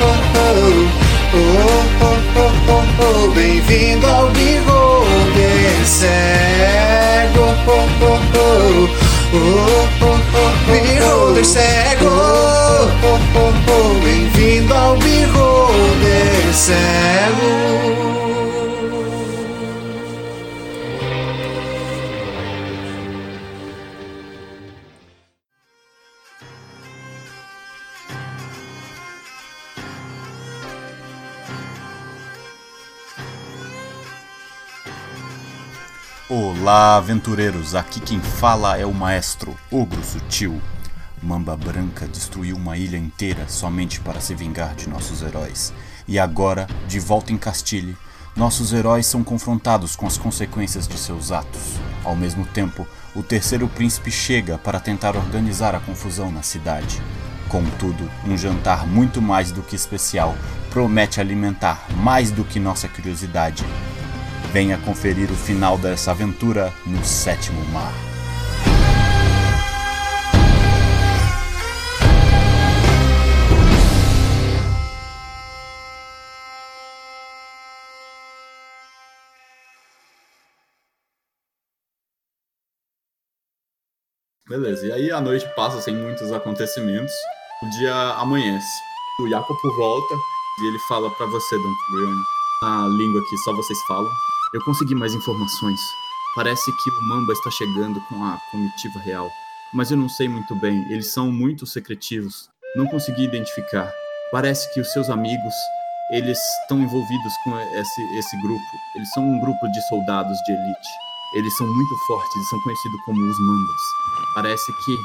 oh, oh, oh, oh, bem-vindo ao bigode cego, oh, oh, oh, oh, oh, bigode cego, oh, oh, oh, oh, oh bem-vindo ao bigode cego. Olá, aventureiros! Aqui quem fala é o maestro Ogro Sutil. Mamba Branca destruiu uma ilha inteira somente para se vingar de nossos heróis. E agora, de volta em Castilhe, nossos heróis são confrontados com as consequências de seus atos. Ao mesmo tempo, o terceiro príncipe chega para tentar organizar a confusão na cidade. Contudo, um jantar muito mais do que especial promete alimentar mais do que nossa curiosidade Venha conferir o final dessa aventura no Sétimo Mar. Beleza, e aí a noite passa sem muitos acontecimentos. O dia amanhece. O Jacopo volta e ele fala para você, Don Brian, na língua que só vocês falam. Eu consegui mais informações. Parece que o Mamba está chegando com a comitiva real. Mas eu não sei muito bem, eles são muito secretivos. Não consegui identificar. Parece que os seus amigos, eles estão envolvidos com esse, esse grupo. Eles são um grupo de soldados de elite. Eles são muito fortes e são conhecidos como os Mambas. Parece que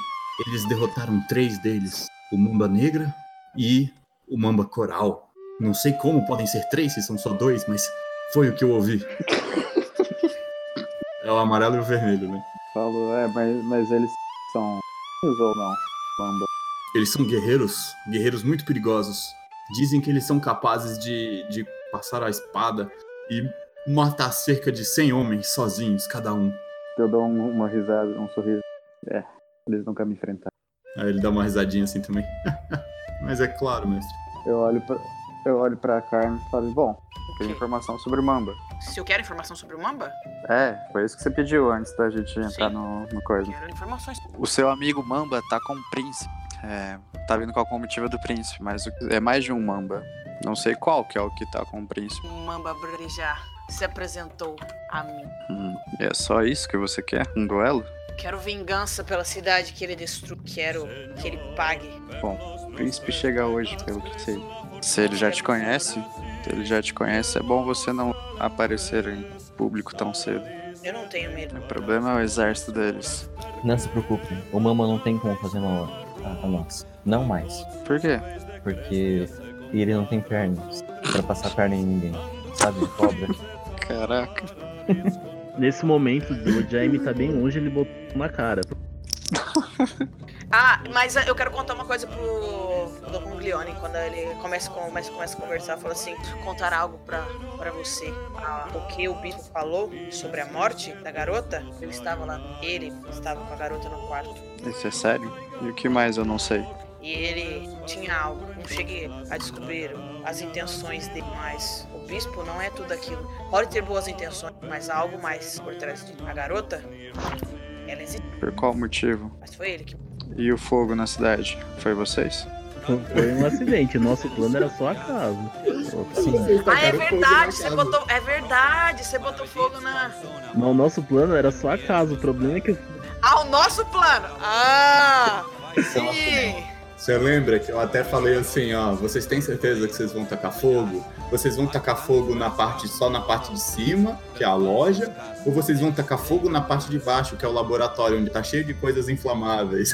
eles derrotaram três deles: o Mamba Negra e o Mamba Coral. Não sei como podem ser três se são só dois, mas foi o que eu ouvi. é o amarelo e o vermelho, né? Falou, é, mas, mas eles são ou não? Bamba. Eles são guerreiros, guerreiros muito perigosos. Dizem que eles são capazes de, de passar a espada e matar cerca de 100 homens sozinhos, cada um. Eu dou um, uma risada, um sorriso. É, eles nunca me enfrentaram. Aí ele dá uma risadinha assim também. Mas é claro, mestre. Eu olho pra, eu olho pra Carmen e falo, bom, eu quero informação sobre o Mamba. Se eu quero informação sobre o Mamba? É, foi isso que você pediu antes da gente entrar Sim. no, no coisa. Quero informações. O seu amigo Mamba tá com o príncipe. É, tá vindo com a comitiva do príncipe, mas o- é mais de um Mamba. Não sei qual que é o que tá com o príncipe. O Mamba já se apresentou a mim. Hum, é só isso que você quer? Um duelo? Quero vingança pela cidade que ele destruiu. Quero que ele pague. Bom, o príncipe chega hoje, pelo que sei. Se ele já te conhece, se ele já te conhece, é bom você não aparecer em público tão cedo. Eu não tenho medo. O problema é o exército deles. Não se preocupe, o Mama não tem como fazer mal a, a nós. Não mais. Por quê? Porque ele não tem pernas pra passar perna em ninguém. Sabe? Cobra. Caraca. Nesse momento, o Jaime tá bem longe, ele botou na cara. Ah, mas eu quero contar uma coisa pro Dom Conglione, quando ele começa, começa, começa a conversar, fala assim, contar algo pra, pra você. Ah, o que o bispo falou sobre a morte da garota, eu estava lá, ele estava com a garota no quarto. Isso é sério? E o que mais eu não sei? E ele tinha algo, não cheguei a descobrir as intenções dele, mas o bispo não é tudo aquilo. Pode ter boas intenções, mas há algo mais por trás de a garota. Ela existe, Por qual motivo? mas foi ele que E o fogo na cidade? Foi vocês? Foi um acidente, nosso plano era só acaso. Sim. Ah, é verdade, você botou. É verdade, você botou fogo na. Mas o nosso plano era só acaso. O problema é que Ah, o nosso plano! Ah! Sim! Você lembra que eu até falei assim, ó, vocês têm certeza que vocês vão tacar fogo? Vocês vão tacar fogo na parte só na parte de cima, que é a loja, ou vocês vão tacar fogo na parte de baixo, que é o laboratório, onde tá cheio de coisas inflamáveis?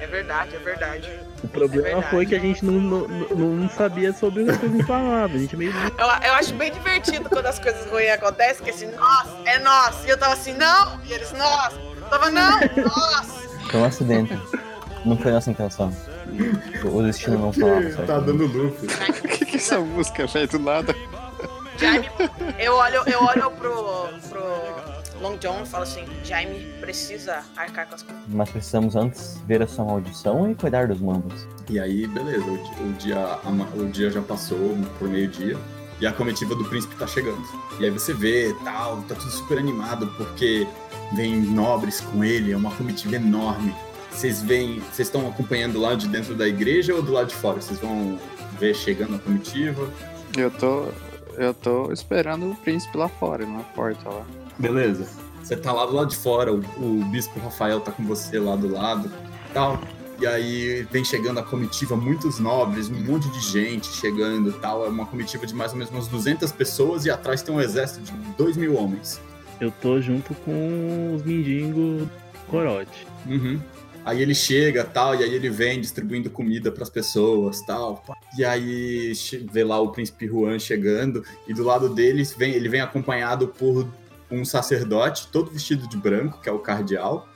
É verdade, é verdade. o problema É foi que a gente não, não, não sabia sobre as coisas inflamáveis. A gente meio. Eu, eu acho bem divertido quando as coisas ruins acontecem, que assim, nossa, é nosso. E eu tava assim, não! E eles, nossa! Eu tava, não! Nossa! Foi um acidente. Não foi nossa intenção. O destino não falava, certo? tá dando loop. O que, que é essa música, velho? Do nada. Jaime, eu olho, eu olho pro, pro Long John e falo assim, Jaime precisa arcar com as coisas. Mas precisamos antes ver a sua maldição e cuidar dos mambas. E aí, beleza, o, o dia, o dia já passou por meio-dia e a comitiva do príncipe tá chegando. E aí você vê, tal, tá tudo super animado porque vem nobres com ele, é uma comitiva enorme. Vocês veem, vocês estão acompanhando lá de dentro da igreja ou do lado de fora? Vocês vão ver chegando a comitiva? Eu tô. Eu tô esperando o príncipe lá fora, na porta lá. Beleza. Você tá lá do lado de fora, o, o bispo Rafael tá com você lá do lado, tal. E aí vem chegando a comitiva, muitos nobres, um monte de gente chegando, tal. É uma comitiva de mais ou menos umas 200 pessoas e atrás tem um exército de 2 mil homens. Eu tô junto com os mendigos corote. Uhum. Aí ele chega, tal, e aí ele vem distribuindo comida pras pessoas, tal. E aí vê lá o príncipe Juan chegando e do lado deles vem, ele vem acompanhado por um sacerdote todo vestido de branco, que é o cardeal.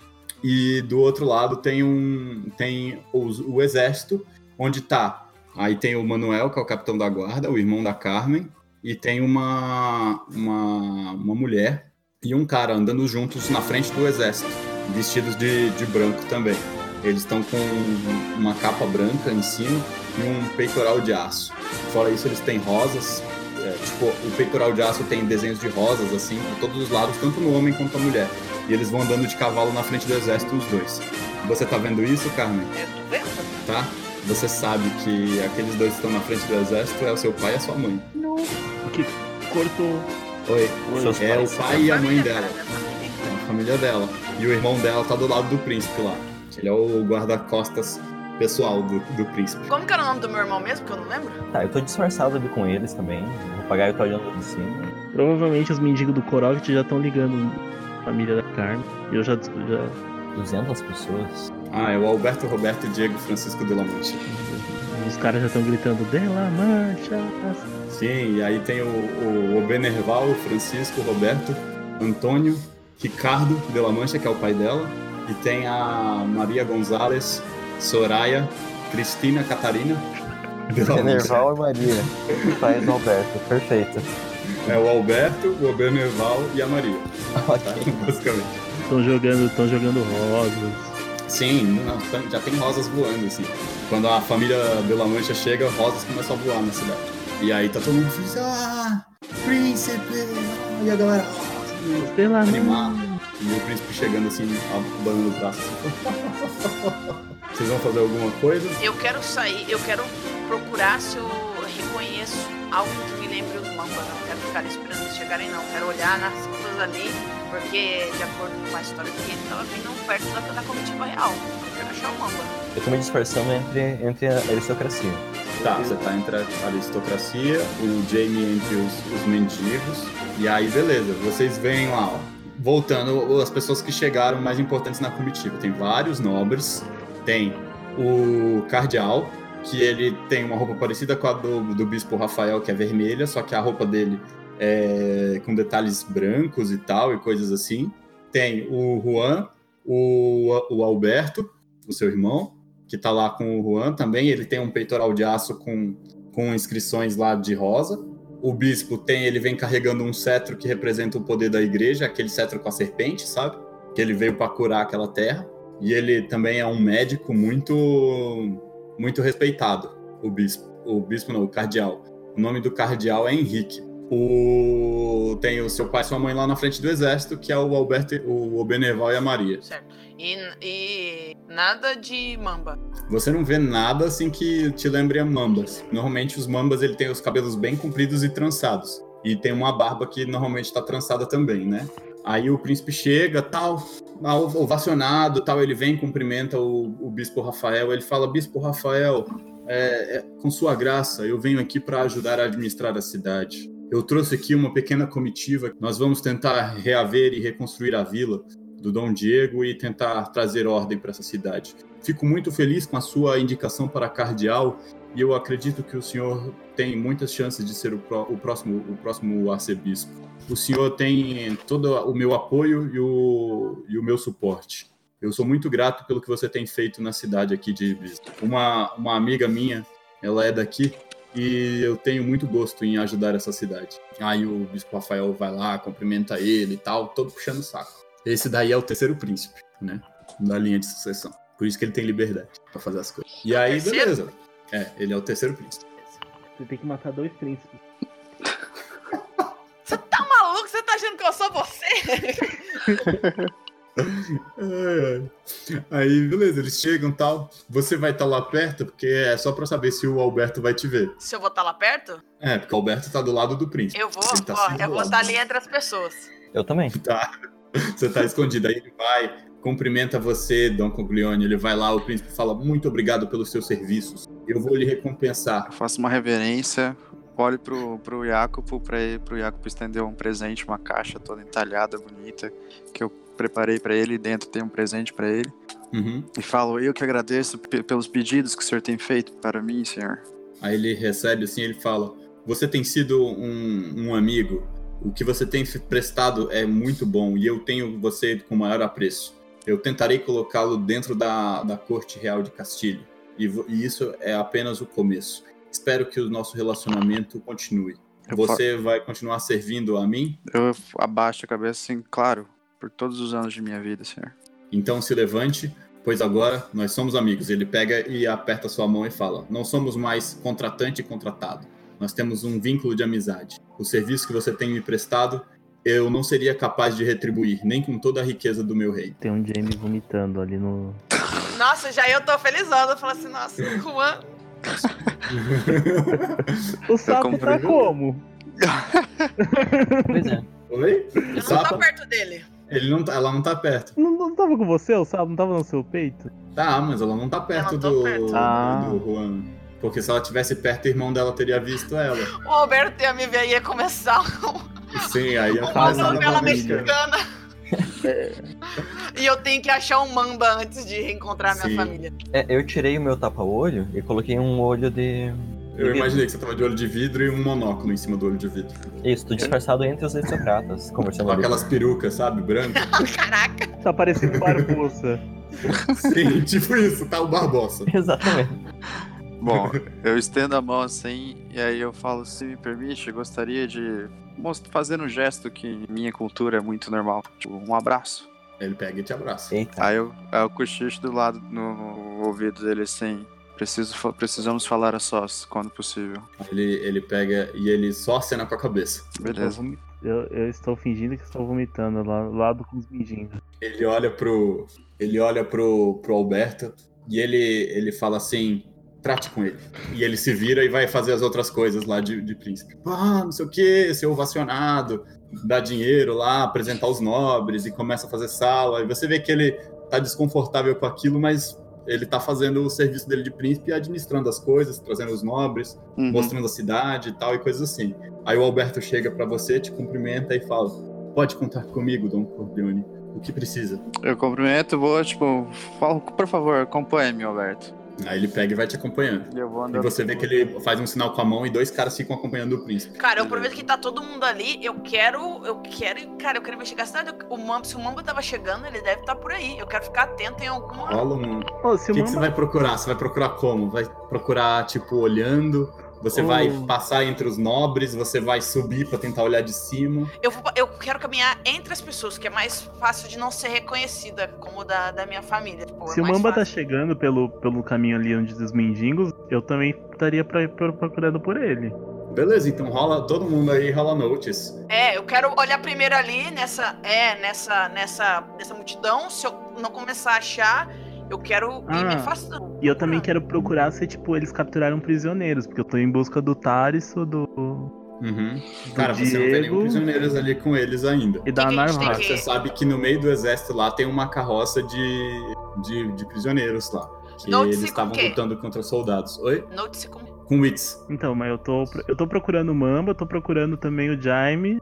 E do outro lado tem um tem os- o, exército, onde tá. Aí tem o Manuel, que é o capitão da guarda, o irmão da Carmen, e tem uma uma, uma mulher e um cara andando juntos na frente do exército vestidos de, de branco também. Eles estão com uma capa branca em cima e um peitoral de aço. Fora isso, eles têm rosas. é, tipo, o peitoral de aço tem desenhos de rosas, assim, por todos os lados, tanto no homem quanto na mulher. E eles vão andando de cavalo na frente do exército, os dois. Você tá vendo isso, Carmen? Eu tô vendo. Tá? Você sabe que aqueles dois que estão na frente do exército é o seu pai e a sua mãe. Que cortou. Oi. Seus É o pai e a mãe dela. É a família dela. E o irmão dela tá do lado do príncipe lá. Ele é o guarda-costas pessoal do, do príncipe. Como que era o nome do meu irmão mesmo, que eu não lembro? Tá, eu tô disfarçado ali com eles também. O papagaio tá olhando de cima. Provavelmente os mendigos do Korovat já estão ligando a família da carne. E eu já, já 200 pessoas. Ah, é o Alberto Roberto Diego Francisco de la Mancha. os caras já estão gritando De La Mancha. Sim, e aí tem o, o, o Benerval, o Francisco, o Roberto, Antônio, Ricardo de la Mancha, que é o pai dela, e tem a Maria Gonzalez, Soraya, Cristina Catarina de la Mancha. Enerval e Maria. Pai do Alberto. Perfeito. É o Alberto, o Benerval e a Maria, tá? Ok. basicamente. Estão jogando, estão jogando rosas. Sim, não, tá- já tem rosas voando, assim. Quando a família de La Mancha chega, rosas começam a voar na cidade. E aí tá todo mundo feliz, ah, príncipe! E a galera, animado. Mancha. E o príncipe chegando assim, abanando o braço assim. Vocês vão fazer alguma coisa? Eu quero sair, eu quero procurar se o conheço algo que me lembre os Mamba. Não quero ficar esperando eles chegarem, não. Quero olhar nas coisas ali, porque, de acordo com a história que ele tava vindo perto da, da comitiva real. Eu quero achar o Mamba. Eu tô me disfarçando entre, entre a aristocracia. Tá, você tá entre a aristocracia, o Jamie entre os, os mendigos. E aí, beleza, vocês veem lá, ó. Voltando, as pessoas que chegaram mais importantes na comitiva. Tem vários nobres, tem o cardeal, que ele tem uma roupa parecida com a do, do bispo Rafael, que é vermelha, só que a roupa dele é com detalhes brancos e tal, e coisas assim. Tem o Juan, o, o Alberto, o seu irmão, que tá lá com o Juan também. Ele tem um peitoral de aço com, com inscrições lá de rosa. O bispo tem, ele vem carregando um cetro que representa o poder da igreja, aquele cetro com a serpente, sabe? Que ele veio para curar aquela terra. E ele também é um médico muito muito respeitado, o bispo. O bispo não, o cardeal. O nome do cardeal é Henrique. O... Tem o seu pai e sua mãe lá na frente do exército, que é o Alberto, o Beneval e a Maria. Certo. E, e nada de mamba. Você não vê nada assim que te lembre a mambas. Normalmente os mambas ele tem os cabelos bem compridos e trançados. E tem uma barba que normalmente está trançada também, né? Aí o príncipe chega, tal, ovacionado, tal, ele vem, cumprimenta o, o bispo Rafael, ele fala, bispo Rafael, é, é, com sua graça, eu venho aqui para ajudar a administrar a cidade. Eu trouxe aqui uma pequena comitiva, nós vamos tentar reaver e reconstruir a vila do Dom Diego e tentar trazer ordem para essa cidade. Fico muito feliz com a sua indicação para cardeal e eu acredito que o senhor tem muitas chances de ser o, pró o próximo, o próximo arcebispo. O senhor tem todo o meu apoio e o, e o meu suporte. Eu sou muito grato pelo que você tem feito na cidade aqui de Ibiza. Uma, uma amiga minha, ela é daqui e eu tenho muito gosto em ajudar essa cidade. Aí o bispo Rafael vai lá, cumprimenta ele e tal, todo puxando o saco. Esse daí é o terceiro príncipe, né? Da linha de sucessão. Por isso que ele tem liberdade para fazer as coisas. E aí, beleza. É, ele é o terceiro príncipe. Você tem que matar dois príncipes. Você tá maluco? Você tá achando que eu sou você? Aí, beleza, eles chegam e tal. Você vai estar tá lá perto, porque é só pra saber se o Alberto vai te ver. Se eu vou estar tá lá perto? É, porque o Alberto tá do lado do príncipe. Eu vou, tá ó, eu vou estar ali entre as pessoas. Eu também. Tá. Você tá escondido. Aí ele vai, cumprimenta você, Dom Coglione. Ele vai lá, o príncipe fala: Muito obrigado pelos seus serviços. Eu vou lhe recompensar. Eu faço uma reverência, olho pro, pro Jacopo, pra, pro Jacopo estender um presente, uma caixa toda entalhada, bonita, que eu preparei para ele. Dentro tem um presente para ele. Uhum. E falo: Eu que agradeço pelos pedidos que o senhor tem feito para mim, senhor. Aí ele recebe assim: ele fala: Você tem sido um, um amigo. O que você tem prestado é muito bom e eu tenho você com maior apreço. Eu tentarei colocá-lo dentro da, da corte real de Castilho. E, e, isso é apenas o começo. Espero que o nosso relacionamento continue. Eu Você vai continuar servindo a mim? Eu abaixo a cabeça, sim, claro, por todos os anos de minha vida, senhor. Então se levante, pois agora nós somos amigos. Ele pega e aperta sua mão e fala: Não somos mais contratante e contratado. Nós temos um vínculo de amizade. O serviço que você tem me prestado eu não seria capaz de retribuir, nem com toda a riqueza do meu rei. Tem um Jamie vomitando ali no. Nossa, já eu tô felizando. Eu falo assim, nossa, Juan. o sapo tá como? pois é. Oi? Eu não tô perto dele. Ele não tá, ela não tá perto. Não, não tava com você, o sapo? Não tava no seu peito? Tá, mas ela não tá perto, do, perto. do, ah. do Juan. Porque se ela tivesse perto, o irmão dela teria visto ela. O Alberto ia me ver e ia começar Sim, aí eu Uma novela mexicana. e eu tenho que achar um mamba antes de reencontrar minha família. É, eu tirei o meu tapa-olho e coloquei um olho de. Eu imaginei que você tava de olho de vidro e um monóculo em cima do olho de vidro. Isso, tô disfarçado entre os aristocratas, conversando Com aquelas perucas, sabe? Brancas. Caraca! Tá parecendo Barbosa. Sim, tipo isso, tá o Barbosa. Exatamente. Bom, eu estendo a mão assim e aí eu falo, se me permite, gostaria de fazer um gesto que em minha cultura é muito normal. Tipo, um abraço. Ele pega e te abraça. Eita. Aí eu, aí eu cochicho do lado no ouvido dele assim. Preciso, precisamos falar a sós, quando possível. Ele, ele pega e ele só acena com a cabeça. Beleza. Eu, eu estou fingindo que estou vomitando lá do lado com os mendigos. Ele olha pro. Ele olha pro, pro Alberto e ele, ele fala assim: trate com ele. E ele se vira e vai fazer as outras coisas lá de, de príncipe. Ah, não sei o que, ser ovacionado, dar dinheiro lá, apresentar os nobres e começa a fazer sala. E você vê que ele tá desconfortável com aquilo, mas ele tá fazendo o serviço dele de príncipe administrando as coisas, trazendo os nobres, Uhum. mostrando a cidade e tal, e coisas assim. Aí o Alberto chega pra você, te cumprimenta e fala: Pode contar comigo, Dom Corleone. O que precisa? Eu cumprimento, vou, tipo, falo, por favor, acompanhe-me, Alberto. Aí ele pega e vai te acompanhando. E E você vê que ele faz um sinal com a mão e dois caras ficam acompanhando o príncipe. Cara, eu aproveito que tá todo mundo ali. Eu quero. Eu quero. Cara, eu quero investigar a cidade. O Mamba, se o Mamba tava chegando, ele deve estar por aí. Eu quero ficar atento em alguma. Rola um. O que, que você Mamba... vai procurar? Você vai procurar como? Vai procurar, tipo, olhando? Você Oh. vai passar entre os nobres? Você vai subir pra tentar olhar de cima? Eu, vou- eu quero caminhar entre as pessoas, que é mais fácil de não ser reconhecida, como da, da minha família. Tipo, Se é o Mamba tá fácil. chegando pelo, pelo caminho ali onde os mendigos, eu também estaria pra, pra- procurando por ele. Beleza, então rola todo mundo aí, rola notes. É, eu quero olhar primeiro ali nessa. É, nessa. nessa. nessa multidão. Se eu não começar a achar, eu quero ir me Ah, afastando. E eu também quero procurar se, tipo, eles capturaram prisioneiros, porque eu tô em busca do Tariso, do, Uhum. do Cara, você não vê nenhum Diego prisioneiros ali com eles ainda. e da Que que tem Você sabe que no meio do exército lá tem uma carroça de, de, de prisioneiros lá. Que eles com estavam lutando contra soldados. Oi? Note-se como. Com wits. Então, mas eu tô, eu tô procurando o Mamba, eu tô procurando também o Jaime,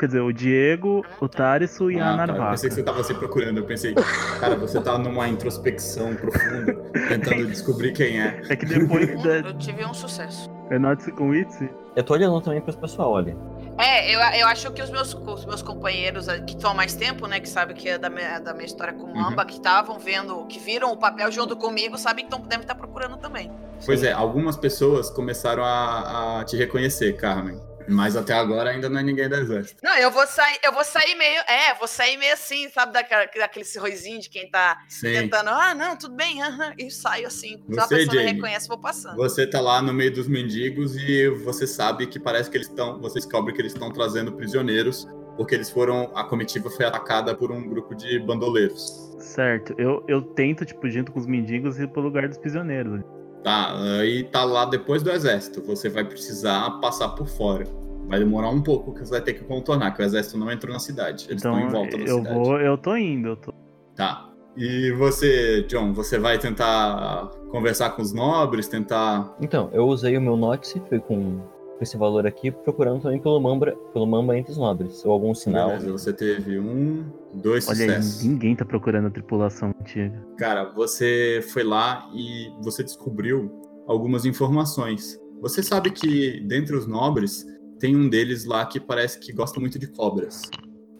quer dizer, o Diego, o Tariso e a Ah, tá, eu Narvaca. pensei que você tava se procurando. Eu pensei, cara, você tá numa introspecção profunda, tentando descobrir quem é. É que depois da... eu tive um sucesso. É Notice com Witsi? Eu tô olhando também pros pessoal, olha. É, eu, eu acho que os meus, os meus companheiros eh, que estão há mais tempo, né, que sabem que é da minha, da minha história com o Uhum. Mamba, que estavam vendo, que viram o papel junto comigo, sabem que tão, devem estar procurando também. Pois é, algumas pessoas começaram a, a te reconhecer, Carmen. Mas até agora ainda não é ninguém do exército. Não, eu vou sair, eu vou sair meio, é, vou sair meio assim, sabe, daquela, daquele sorrisinho de quem tá Sim. tentando, ah, não, tudo bem, aham, e saio assim. Se a Você, pessoa Jamie, reconhece, vou passando. Você tá lá no meio dos mendigos e você sabe que parece que eles estão. Você descobre que eles estão trazendo prisioneiros, porque eles foram. A comitiva foi atacada por um grupo de bandoleiros. Certo, eu, eu tento, tipo, junto com os mendigos, ir pro lugar dos prisioneiros. Tá, aí tá lá depois do exército. Você vai precisar passar por fora. Vai demorar um pouco, que você vai ter que contornar, que o exército não entrou na cidade. Eles então, estão em volta da eu cidade. vou, eu tô indo, eu tô... Tá. E você, John, você vai tentar conversar com os nobres, tentar. Então, eu usei o meu Notice, fui com com esse valor aqui, procurando também pelo Mamba, pelo Mamba entre os nobres, ou algum sinal. Beleza, você teve um, dois Olha aí, sucessos. ninguém tá procurando a tripulação antiga. Cara, você foi lá e você descobriu algumas informações. Você sabe que dentre os nobres tem um deles lá que parece que gosta muito de cobras.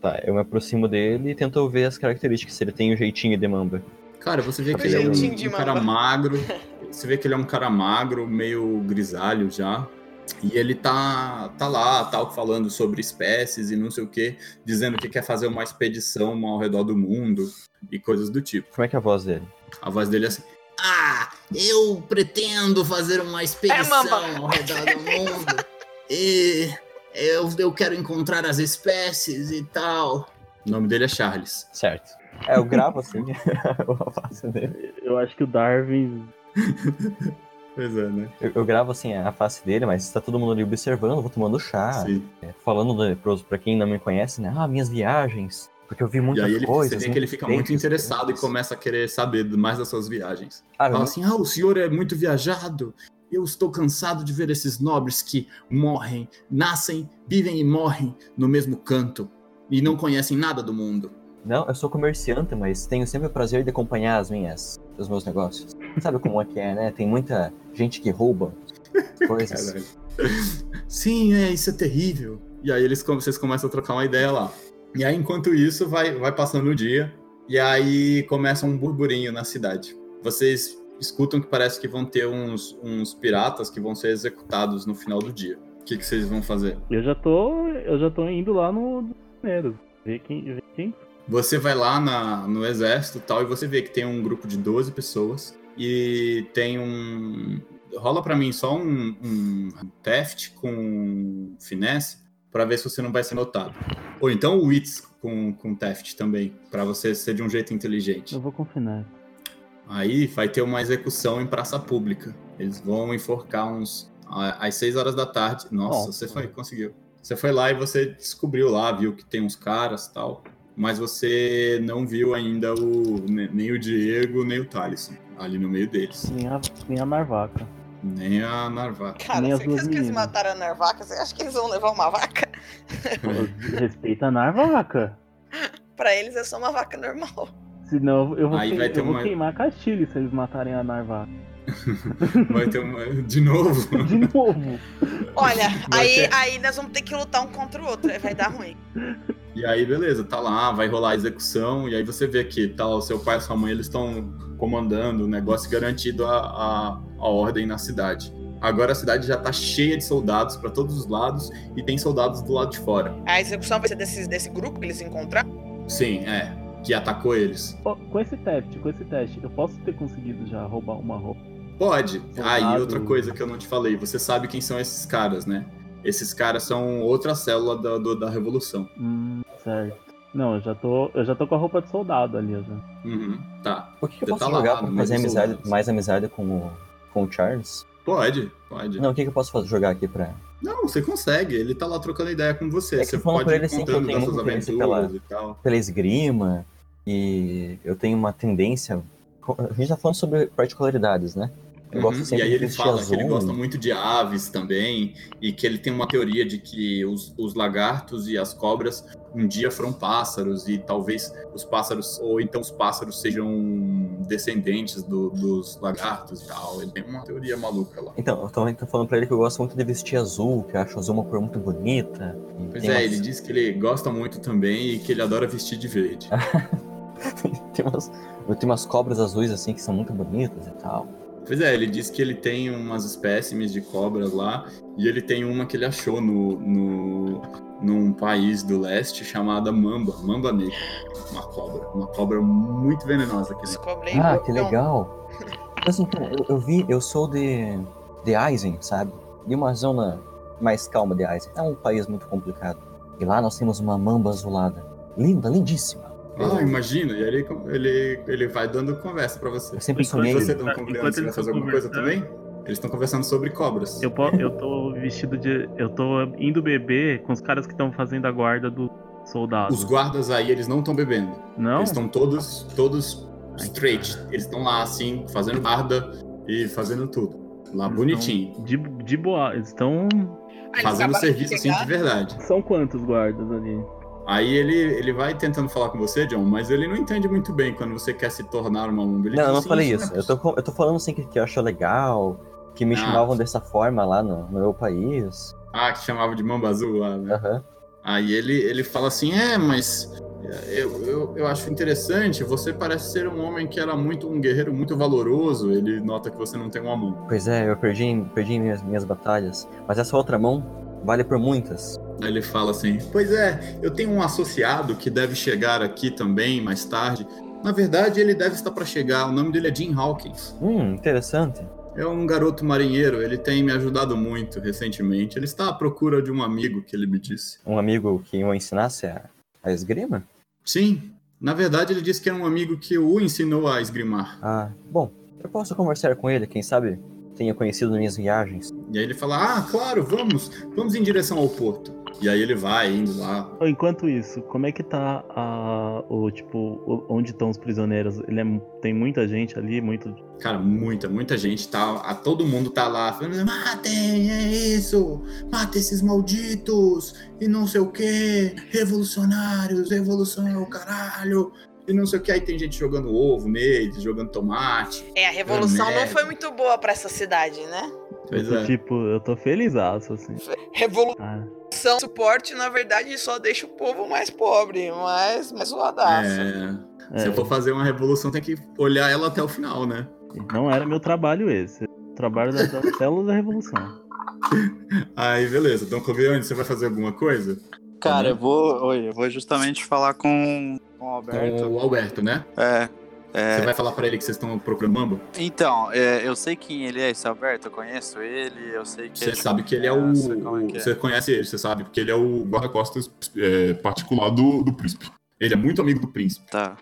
Tá, eu me aproximo dele e tento ver as características, se ele tem o jeitinho de Mamba. Cara, você vê que ele é um, um cara magro. Você vê que ele é um cara magro, meio grisalho já. E ele tá, tá lá, tal, falando sobre espécies e não sei o que, dizendo que quer fazer uma expedição ao redor do mundo e coisas do tipo. Como é que é a voz dele? A voz dele é assim: Ah, eu pretendo fazer uma expedição Mamba. ao redor do mundo. E eu, eu quero encontrar as espécies e tal. O nome dele é Charles. Certo. É, eu gravo assim dele. Eu acho que o Darwin. Pois é, né? Eu, eu gravo assim a face dele, mas tá todo mundo ali observando, eu vou tomando chá, é, falando do leproso pra quem não me conhece, né? Ah, minhas viagens. Porque eu vi E muita aí ele, coisa. você vê que ele fica muito interessado e começa a querer saber mais das suas viagens. Ah, eu Fala assim: Ah, o senhor é muito viajado. Eu estou cansado de ver esses nobres que morrem, nascem, vivem e morrem no mesmo canto e não conhecem nada do mundo. Não, eu sou comerciante, mas tenho sempre o prazer de acompanhar as minhas, os meus negócios. Sabe como é que é, né? Tem muita gente que rouba coisas. Caralho. Sim, é, isso é terrível. E aí eles, vocês começam a trocar uma ideia lá. E aí, enquanto isso, vai, vai passando o dia. E aí começa um burburinho na cidade. Vocês escutam que parece que vão ter uns, uns piratas que vão ser executados no final do dia. O que, que vocês vão fazer? Eu já tô. Eu já tô indo lá no primeiro. Ver quem. Ver quem. Você vai lá na- no exército e tal, e você vê que tem um grupo de 12 pessoas. E tem um. Rola pra mim só um, um theft com finesse pra ver se você não vai ser notado. Ou então o wits com, com theft também, pra você ser de um jeito inteligente. Eu vou confinar. Aí vai ter uma execução em praça pública. Eles vão enforcar uns às 6 horas da tarde. Nossa, Nossa. você foi, conseguiu. Você foi lá e você descobriu lá, viu que tem uns caras e tal. Mas você não viu ainda o ne- nem o Diego, nem o Thaleson ali no meio deles. Nem a, nem a Narvaca. Nem a Narva. Cara, Nem as certeza que eles mataram a Narvaca? Você acha que eles vão levar uma vaca? Respeita a Narvaca. Pra eles é só uma vaca normal. Senão eu vou, Aí queim- vai ter eu vou uma- queimar a Castilho se eles matarem a Narvaca. Vai ter uma. De novo. De novo. Olha, Vai aí, ter- aí nós vamos ter que lutar um contra o outro. Vai dar ruim. E aí, beleza, tá lá, vai rolar a execução, e aí você vê que tá, o seu pai e sua mãe eles estão comandando o negócio garantido a, a, a ordem na cidade. Agora a cidade já tá cheia de soldados pra todos os lados e tem soldados do lado de fora. A execução vai ser desse, desse grupo que eles encontraram. Sim, é. Que atacou eles. Com esse teste, com esse teste, eu posso ter conseguido já roubar uma roupa. Pode. Ah, e outra coisa que eu não te falei, você sabe quem são esses caras, né? Esses caras são outra célula da, do- da revolução. Hum, certo. Não, eu já tô. Eu já tô com a roupa de soldado ali, já. Uhum, tá. Por que eu Você posso tá jogar pra fazer amizade, mais amizade com o, com o Charles? Pode, pode. Não, o que, que eu posso fazer, jogar aqui pra. Não, você consegue. Ele tá lá trocando ideia com você. É que você pode pra ir ele, assim, que eu contando tenho das suas aventuras pela- e tal. pela esgrima e eu tenho uma tendência. A gente tá falando sobre particularidades, né? Uhum, E aí ele fala que ele gosta muito de aves também, e que ele tem uma teoria de que os, os lagartos e as cobras um dia foram pássaros, e talvez os pássaros, ou então os pássaros sejam descendentes do- dos lagartos e tal. Ele tem uma teoria maluca lá. Então, eu também tô falando pra ele que eu gosto muito de vestir azul, que eu acho azul uma cor muito bonita. Pois é, umas- ele diz que ele gosta muito também e que ele adora vestir de verde. tem umas, eu tenho umas cobras azuis assim que são muito bonitas e tal. Pois é, ele diz que ele tem umas espécimes de cobras lá, e ele tem uma que ele achou no, no, num país do leste chamada Mamba, Mamba Negra. Uma cobra, uma cobra muito venenosa. Que ele... Descobrei. Ah, que legal! Mas então, eu, eu vi, eu sou de, de Eisen, sabe? De uma zona mais calma de Eisen. É um país muito complicado. E lá nós temos uma mamba azulada. Linda, lindíssima. Ah, imagina, e aí ele, ele, ele vai dando conversa pra você. Eu sempre Enquanto sonhei. Você, Enquanto Dom Congliano, eles você vai estão fazer alguma coisa conversando- também? Eles estão conversando sobre cobras. Eu, eu tô vestido de. Eu tô indo beber com os caras que estão fazendo a guarda do soldado. Os guardas aí, eles não estão bebendo. Não? Eles estão todos, todos straight. Eles estão lá, assim, fazendo guarda e fazendo tudo. Lá Eles bonitinho. De, de boa. Eles estão. Ah, Fazendo serviço, assim, de verdade. São quantos guardas ali? Aí ele, ele vai tentando falar com você, John, mas ele não entende muito bem quando você quer se tornar uma mumba. Ele Não, eu não assim, falei isso. é Eu tô, eu tô falando assim que, que eu acho legal, que me Ah. chamavam dessa forma lá no, no meu país. Ah, que chamava de mamba azul lá, né? Aham. Aí ele, ele fala assim, é, mas eu, eu, eu acho interessante, você parece ser um homem que era muito um guerreiro muito valoroso. Ele nota que você não tem uma mão. Pois é, eu perdi, perdi minhas, minhas batalhas. Mas essa outra mão vale por muitas. Aí ele fala assim, pois é, eu tenho um associado que deve chegar aqui também mais tarde. Na verdade, ele deve estar para chegar. O nome dele é Jim Hawkins. Hum, interessante. É um garoto marinheiro, ele tem me ajudado muito recentemente. Ele está à procura de um amigo que ele me disse. Um amigo que o ensinasse a, a esgrima? Sim, na verdade ele disse que é um amigo que o ensinou a esgrimar. Ah, bom, eu posso conversar com ele, quem sabe tenha conhecido nas minhas viagens. E aí ele fala: Ah, claro, vamos, vamos em direção ao porto. E aí ele vai indo lá. Enquanto isso, como é que tá a, o tipo, o- onde estão os prisioneiros? Ele é- tem muita gente ali, muito. Cara, muita, muita gente tá. A, todo mundo tá lá falando: Matem, é isso! Matem esses malditos! E não sei o que! Revolucionários, revolução é o caralho! E não sei o que. Aí tem gente jogando ovo neles, jogando tomate. É, a revolução não foi muito boa pra essa cidade, né? Pois tô, é. Tipo, eu tô feliz, assim. Revolução, Ah, suporte, na verdade, só deixa o povo mais pobre, mais, mais zoadaço. É, é, Se eu for fazer uma revolução, tem que olhar ela até o final, né? não era meu trabalho esse. O trabalho das, células da revolução. Aí, beleza. Então, Coviane, você vai fazer alguma coisa? Cara, eu vou, oi, eu vou justamente falar com, com o Alberto. Com o Alberto, né? É, é, Você vai falar pra ele que vocês estão Mamba? Então, é, eu sei quem ele é, esse Alberto, eu conheço ele, eu sei que Você ele sabe que ele é o. Nossa, como é que é? Você conhece ele, você sabe, porque ele é o guarda-costas é, particular do, do príncipe. Ele é muito amigo do príncipe. Tá.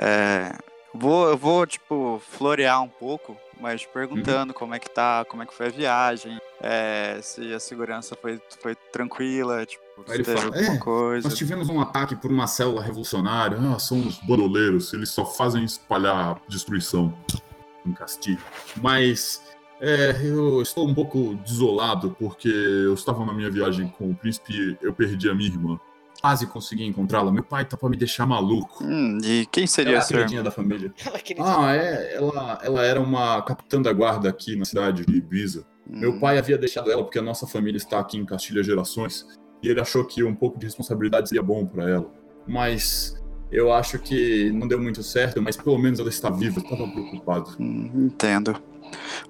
É, vou, eu vou, tipo, florear um pouco, mas perguntando como é que tá, como é que foi a viagem, é, se a segurança foi, foi tranquila, tipo, Aí ele fala, "É, coisa. Nós tivemos um ataque por uma célula revolucionária. Ah, são os bandoleiros, eles só fazem espalhar destruição em Castilho. Mas é, eu estou um pouco desolado porque eu estava na minha viagem com o príncipe e eu perdi a minha irmã. Quase consegui encontrá-la. Meu pai tá pra me deixar maluco. Hum, e quem Ela seria é a queridinha da família. Ela queria Ah, é. Ela, ela era uma capitã da guarda aqui na cidade de Ibiza. Meu Hum, pai havia deixado ela porque a nossa família está aqui em Castilha gerações e ele achou que um pouco de responsabilidade seria bom para ela. Mas eu acho que não deu muito certo, mas pelo menos ela está viva. Estava preocupado. hum, entendo.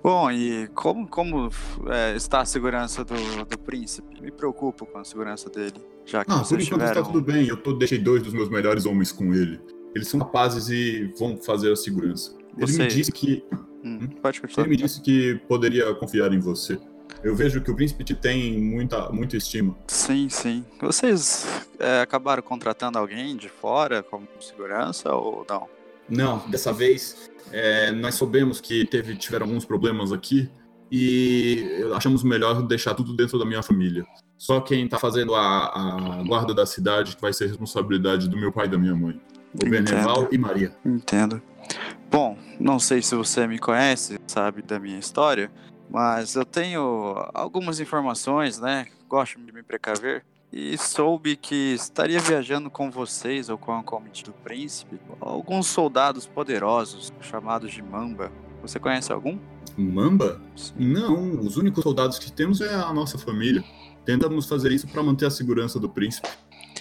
Bom, e como, como é, está a segurança do, do príncipe? Me preocupo com a segurança dele, já que Ah, por enquanto tiveram... está tudo bem. Eu tô, deixei dois dos meus melhores homens com ele. Eles são capazes e vão fazer a segurança. Ele Você- me disse que Hum, pode continuar. ele me disse que poderia confiar em você. Eu vejo que o príncipe te tem muita, muita estima. Sim, sim. Vocês é, acabaram contratando alguém de fora como segurança ou não? Não, dessa vez é, nós soubemos que teve, tiveram alguns problemas aqui e achamos melhor deixar tudo dentro da minha família. Só quem tá fazendo a, a guarda da cidade que vai ser responsabilidade do meu pai e da minha mãe. O. Beneval e Maria. Entendo. Bom, não sei se você me conhece, sabe da minha história, mas eu tenho algumas informações, né? Gosto de me precaver. E soube que estaria viajando com vocês ou com a comitiva do príncipe alguns soldados poderosos chamados de Mamba. Você conhece algum? Mamba? Não, os únicos soldados que temos é a nossa família. Tentamos fazer isso para manter a segurança do príncipe.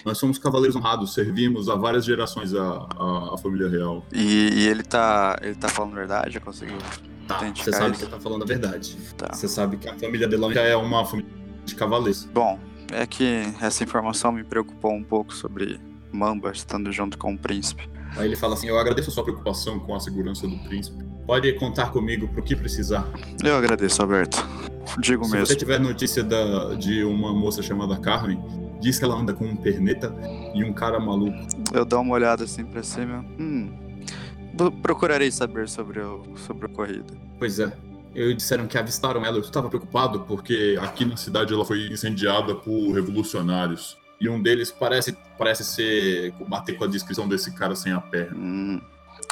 Nós somos cavaleiros honrados, servimos há várias gerações a, a, a família real. E, e ele tá. ele tá falando verdade, já conseguiu. Tá, Entendi, você cara, sabe que tá falando a verdade. Tá. Você sabe que a família Delonja é uma família de cavaleiros. Bom, é que essa informação me preocupou um pouco sobre Mamba estando junto com o príncipe. Aí ele fala assim: Eu agradeço a sua preocupação com a segurança do príncipe. Pode contar comigo pro que precisar. Eu agradeço, Alberto. Digo Se mesmo. você tiver notícia da, de uma moça chamada Carmen, diz que ela anda com um perneta e um cara maluco. Eu dou uma olhada assim pra cima. Hum. Procurarei saber sobre o, sobre a corrida. Pois é. Eu disseram que avistaram ela. Eu estava preocupado porque aqui na cidade ela foi incendiada por revolucionários. E um deles parece, parece ser. bater com a descrição desse cara sem a perna. Hum.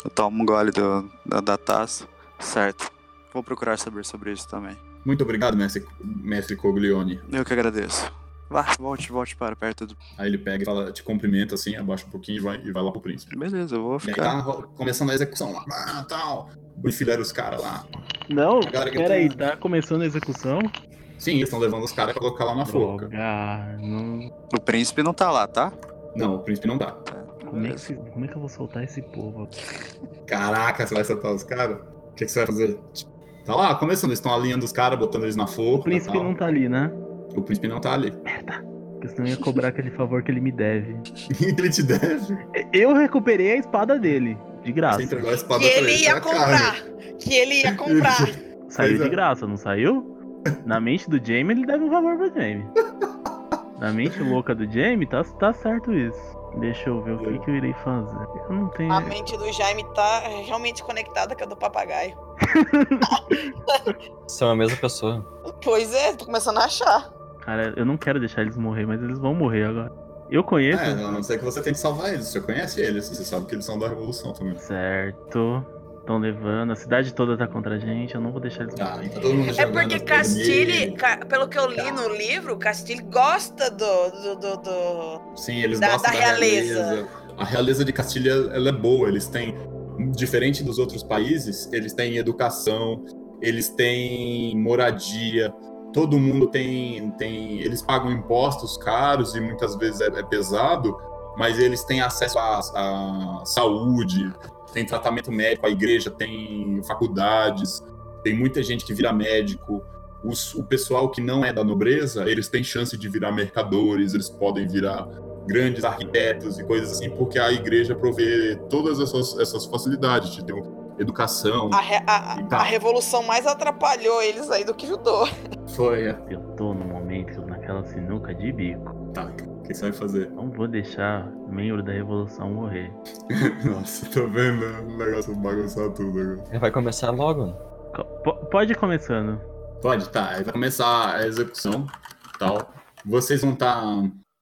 Eu tomo um gole do- da, da taça. Certo. Vou procurar saber sobre isso também. Muito obrigado, mestre, mestre Coglione. Eu que agradeço. Vá, volte, volte para perto do. Aí ele pega e fala, te cumprimenta assim, abaixa um pouquinho e vai, e vai lá pro príncipe. Beleza, eu vou E aí ficar. tá começando a execução lá. Ah, tal. Enfileram os caras lá. Não, peraí, tá- tá começando a execução? Sim, eles estão levando os caras pra colocar lá na forca. Droga, não... O príncipe não tá lá, tá? Não, o príncipe não dá. Como é, que, como é que eu vou soltar esse povo aqui? Caraca, você vai soltar os caras? O que, que você vai fazer? Tá lá, começando, eles estão alinhando os caras, botando eles na forca. O príncipe tal. não tá ali, né? O príncipe não tá ali. Porque senão eu ia cobrar aquele favor que ele me deve. ele te deve. Eu recuperei a espada dele, de graça. Você entregou a espada Que pra ele ele. ia comprar. Que ele ia comprar. Saiu de é. graça, não saiu? Na mente do Jamie, ele deve um favor pro Jamie. Na mente louca do Jamie, tá, tá certo isso. Deixa eu ver o que, que eu irei fazer. Eu não tenho. A mente do Jaime tá realmente conectada com a do papagaio. São a mesma pessoa. Pois é, tô começando a achar. Cara, eu não quero deixar eles morrer, mas eles vão morrer agora. Eu conheço. É, a não ser que você tente salvar eles. Você conhece eles, você sabe que eles são da Revolução também. Certo. Estão levando, a cidade toda tá contra a gente, eu não vou deixar eles Ah, morrer. então todo mundo É porque nele. ca- pelo que eu li no livro, Castilhe gosta do. do, do, do- Sim, eles da- gostam da da, realeza. realeza. A realeza de Castilha, ela é boa. Eles têm, diferente dos outros países, eles têm educação, eles têm moradia. Todo mundo tem, tem, eles pagam impostos caros e muitas vezes é, é pesado, mas eles têm acesso à, à saúde, tem tratamento médico, a igreja tem faculdades, tem muita gente que vira médico. Os- o pessoal que não é da nobreza, eles têm chance de virar mercadores, eles podem virar grandes arquitetos e coisas assim, porque a igreja provê todas essas, essas facilidades de ter educação. A, re- a- a- Tá. revolução mais atrapalhou eles aí do que ajudou. Foi, é. Eu tô no momento naquela sinuca de bico. Tá. que você vai fazer? Não vou deixar membro da revolução morrer. Nossa, tô vendo o negócio bagunçar tudo agora. Vai começar logo? Co- po- Pode ir começando. Pode, tá. Aí vai começar a execução tal. Vocês vão estar.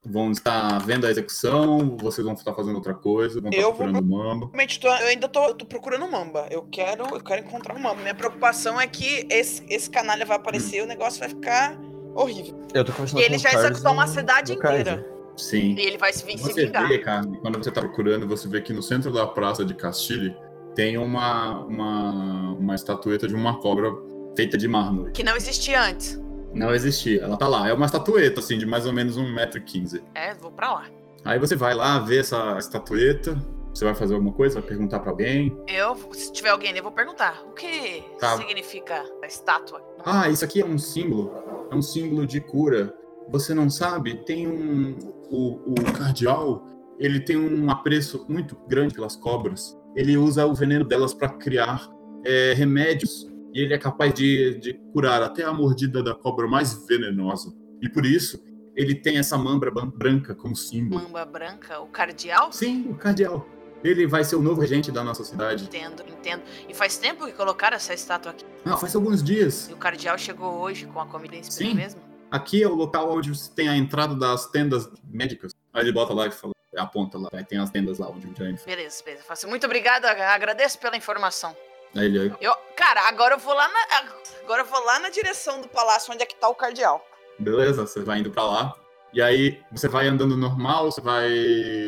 Vão estar vendo a execução, vocês vão estar fazendo outra coisa, vão estar Eu vou procurando o mamba. Tô- eu ainda tô, tô procurando o Mamba. Eu quero, eu quero encontrar o Mamba. Minha preocupação é que esse, esse canalha vai aparecer e o negócio vai ficar horrível. Eu tô conversando E ele já executou uma cidade inteira. Sim. E ele vai se, vir- se Você vingar. vê, cara, quando você tá procurando, você vê que no centro da praça de Castilho tem uma, uma, uma estatueta de uma cobra feita de mármore. Que não existia antes. Não existia, ela tá lá. É uma estatueta, assim, de mais ou menos 1,15m. É, vou pra lá. Aí você vai lá ver essa estatueta, você vai fazer alguma coisa, vai perguntar pra alguém. Eu, se tiver alguém ali, eu vou perguntar. O que Tá. significa a estátua? Ah, isso aqui é um símbolo. É um símbolo de cura. Você não sabe? Tem um. O, o cardeal, ele tem um apreço muito grande pelas cobras. Ele usa o veneno delas para criar é, remédios. E ele é capaz de, de curar até a mordida da cobra mais venenosa. E por isso, ele tem essa mambra ban- branca como símbolo. Mamba branca, o cardeal? Sim, o cardeal. Ele vai ser o novo regente da nossa cidade. Entendo, entendo. E faz tempo que colocaram essa estátua aqui. Ah, faz alguns dias. E o cardeal chegou hoje com a comida em Sim. mesmo? Aqui é o local onde você tem a entrada das tendas médicas. Aí ele bota lá e fala, aponta lá, aí tem as tendas lá onde o Giant. Beleza, beleza. Muito obrigado, ag- agradeço pela informação. Ele, Eu, cara, agora eu vou lá na. Agora eu vou lá na direção do palácio onde é que tá o cardeal. beleza, você vai indo pra lá. E aí você vai andando normal, você vai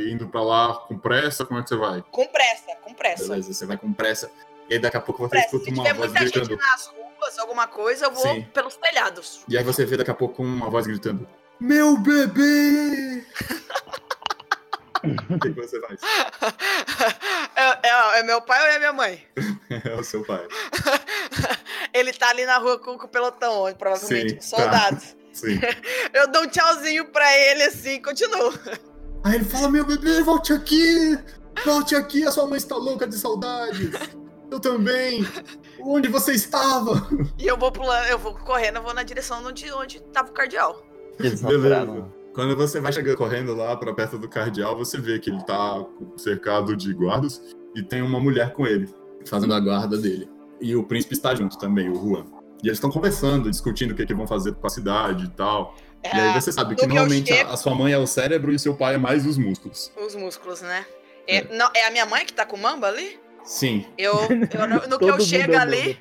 indo pra lá com pressa, como é que você vai? Com pressa, com pressa. Beleza, você vai com pressa. E aí daqui a pouco você escuta uma voz muita gente nas ruas, alguma coisa, eu vou Sim. pelos telhados. E aí você vê daqui a pouco uma voz gritando: Meu bebê! o que, que você faz? É, é- é meu pai ou é minha mãe? É o seu pai. Ele tá ali na rua com, com o pelotão, provavelmente, Sim, com soldados. Sim. Eu dou um tchauzinho pra ele assim, continuo. Aí ele fala: Meu bebê, volte aqui! Volte aqui, a sua mãe está louca de saudades! Eu também! Onde você estava? E eu vou pulando, eu vou correndo, eu vou na direção onde, onde tava o cardeal. Beleza. Quando você vai chegando correndo lá pra perto do cardeal, você vê que ele tá cercado de guardas e tem uma mulher com ele, fazendo a guarda dele. E o príncipe está junto também, o Juan. E eles estão conversando, discutindo o que, que vão fazer com a cidade e tal. E aí você sabe que normalmente a- chego- a sua mãe é o cérebro e o seu pai é mais os músculos. Os músculos, né? É, não, é a minha mãe que tá com o mamba ali? Sim. Eu, eu no, no que eu chego é ali.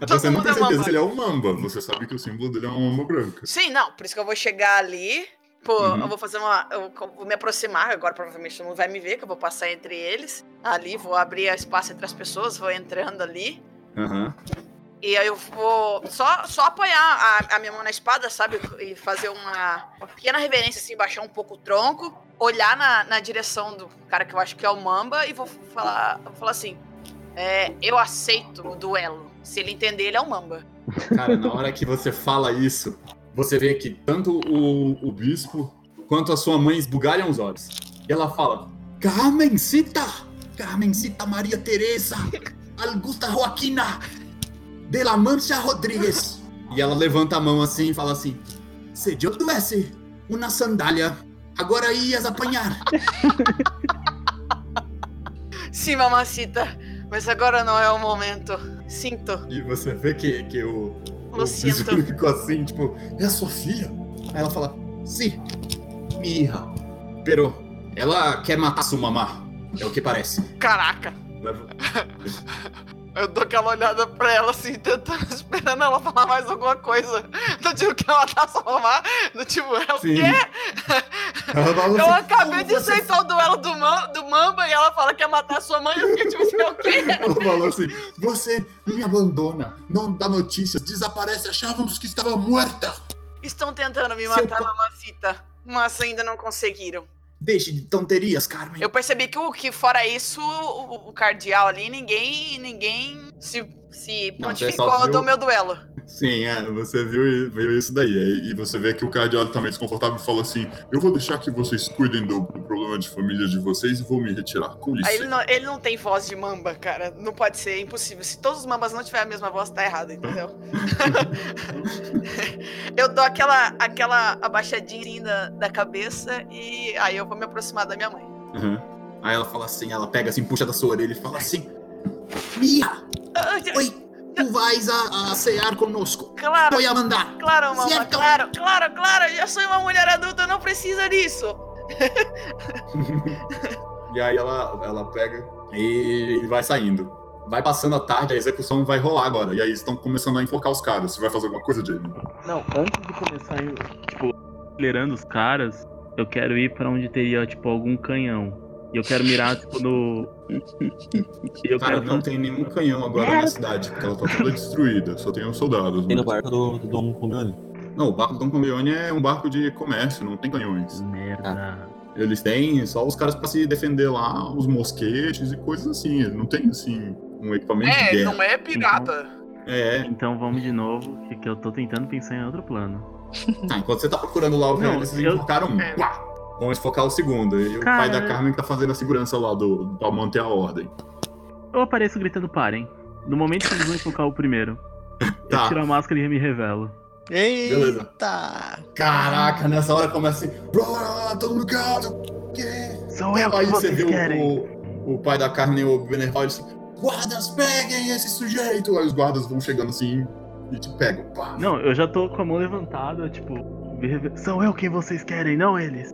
Mas você não mundo tem é certeza mamba. se ele é um mamba. Você sabe que o símbolo dele é uma mamba branca. Sim, não, por isso que eu vou chegar ali. Pô, Uhum. eu vou fazer uma. Eu vou me aproximar, agora provavelmente todo mundo vai me ver, que eu vou passar entre eles. Ali, vou abrir espaço entre as pessoas, vou entrando ali. Aham. E aí eu vou só, só apoiar a, a minha mão na espada, sabe? E fazer uma, uma pequena reverência, assim, baixar um pouco o tronco, olhar na, na direção do cara que eu acho que é o Mamba e vou falar, vou falar assim: é, eu aceito o duelo. Se ele entender, ele é o Mamba. Cara, na hora que você fala isso, você vê que tanto o, o bispo quanto a sua mãe esbugalham os olhos. E ela fala: Carmencita! Carmencita Maria Teresa! Augusta Joaquina! De la Mancha Rodrigues! E ela levanta a mão assim e fala assim: Se eu tivesse uma sandália, agora ias apanhar. Sim, mamacita, mas agora não é o momento. Sinto, E você vê que, que o, bispo sinto. ficou assim, tipo, é a sua filha? Aí ela fala, sim, minha hija. Pero, ela quer matar sua mamá. É o que parece. Caraca! Eu dou aquela olhada pra ela assim, tentando, esperando ela falar mais alguma coisa. Do tipo, quer matar sua mamá? Do tipo, é o Sim. quê? Ela Eu assim, acabei "Como de você aceitar o duelo do, Man- do Mamba e ela fala que quer matar sua mãe. Eu fiquei tipo assim, é o quê? Ela falou assim: Você me abandona, não dá notícias, desaparece, achávamos que estava morta. Estão tentando me Seu matar, pa- mamacita, mas ainda não conseguiram. Deixe de tonterias, Carmen. Eu percebi que, o, que fora isso, o, o cardeal ali, ninguém ninguém se, se você pontificou do meu duelo. Sim, é, você viu, viu isso daí. E você vê que o cardeal tá meio desconfortável e fala assim: Eu vou deixar que vocês cuidem do, do problema de família de vocês e vou me retirar. Com Aí ele não, ele não tem voz de mamba, cara. Não pode ser, é impossível. Se todos os mambas não tiverem a mesma voz, tá errado, entendeu? eu dou aquela, aquela abaixadinha da, da cabeça e aí eu vou me aproximar da minha mãe. Uhum. Aí ela fala assim, ela pega assim, puxa da sua orelha e fala assim: Mia, oi, tu vais a, a cear conosco. Claro, Voy a mandar. claro, mamãe, Certo. claro, claro, claro. Eu já sou uma mulher adulta, não preciso disso. E aí ela, ela pega e vai saindo. Vai passando a tarde, a execução vai rolar agora. E aí estão começando a enfocar os caras. Você vai fazer alguma coisa, Jamie? Não, antes de começar, eu, tipo, acelerando os caras, eu quero ir pra onde teria, tipo, algum canhão. E eu quero mirar, tipo, no. Eu Cara, quero não tem nenhum canhão agora na cidade, porque ela tá toda destruída. Só tem os soldados. Tem no mas- barco do, do Dom Congrani. Não, o barco do Don Corleone é um barco de comércio, não tem canhões. Merda. Eles têm só os caras pra se defender lá, os mosquetes e coisas assim. Não tem, assim, um equipamento de É, guerra. não é pirata. É, Então vamos de novo, que, eu tô tentando pensar em outro plano. Tá, enquanto você tá procurando lá o não, vocês eu- um. É. Vamos focar o segundo. E o Cara- pai da Carmen tá fazendo a segurança lá do, pra manter a ordem. Eu apareço gritando parem. No momento que eles vão enfocar o primeiro, Tá. eu tiro a máscara e me revelo. Beleza. Eita! Caraca, nessa hora começa assim. "Brrr, todo mundo calado. Que? Sou eu Aí que você vê querem. o, o pai da Carmen e o Benerval assim. Guardas, peguem esse sujeito! Aí os guardas vão chegando assim e te pegam. Pá. Não, eu já tô com a mão levantada, tipo, sou eu quem vocês querem, não eles.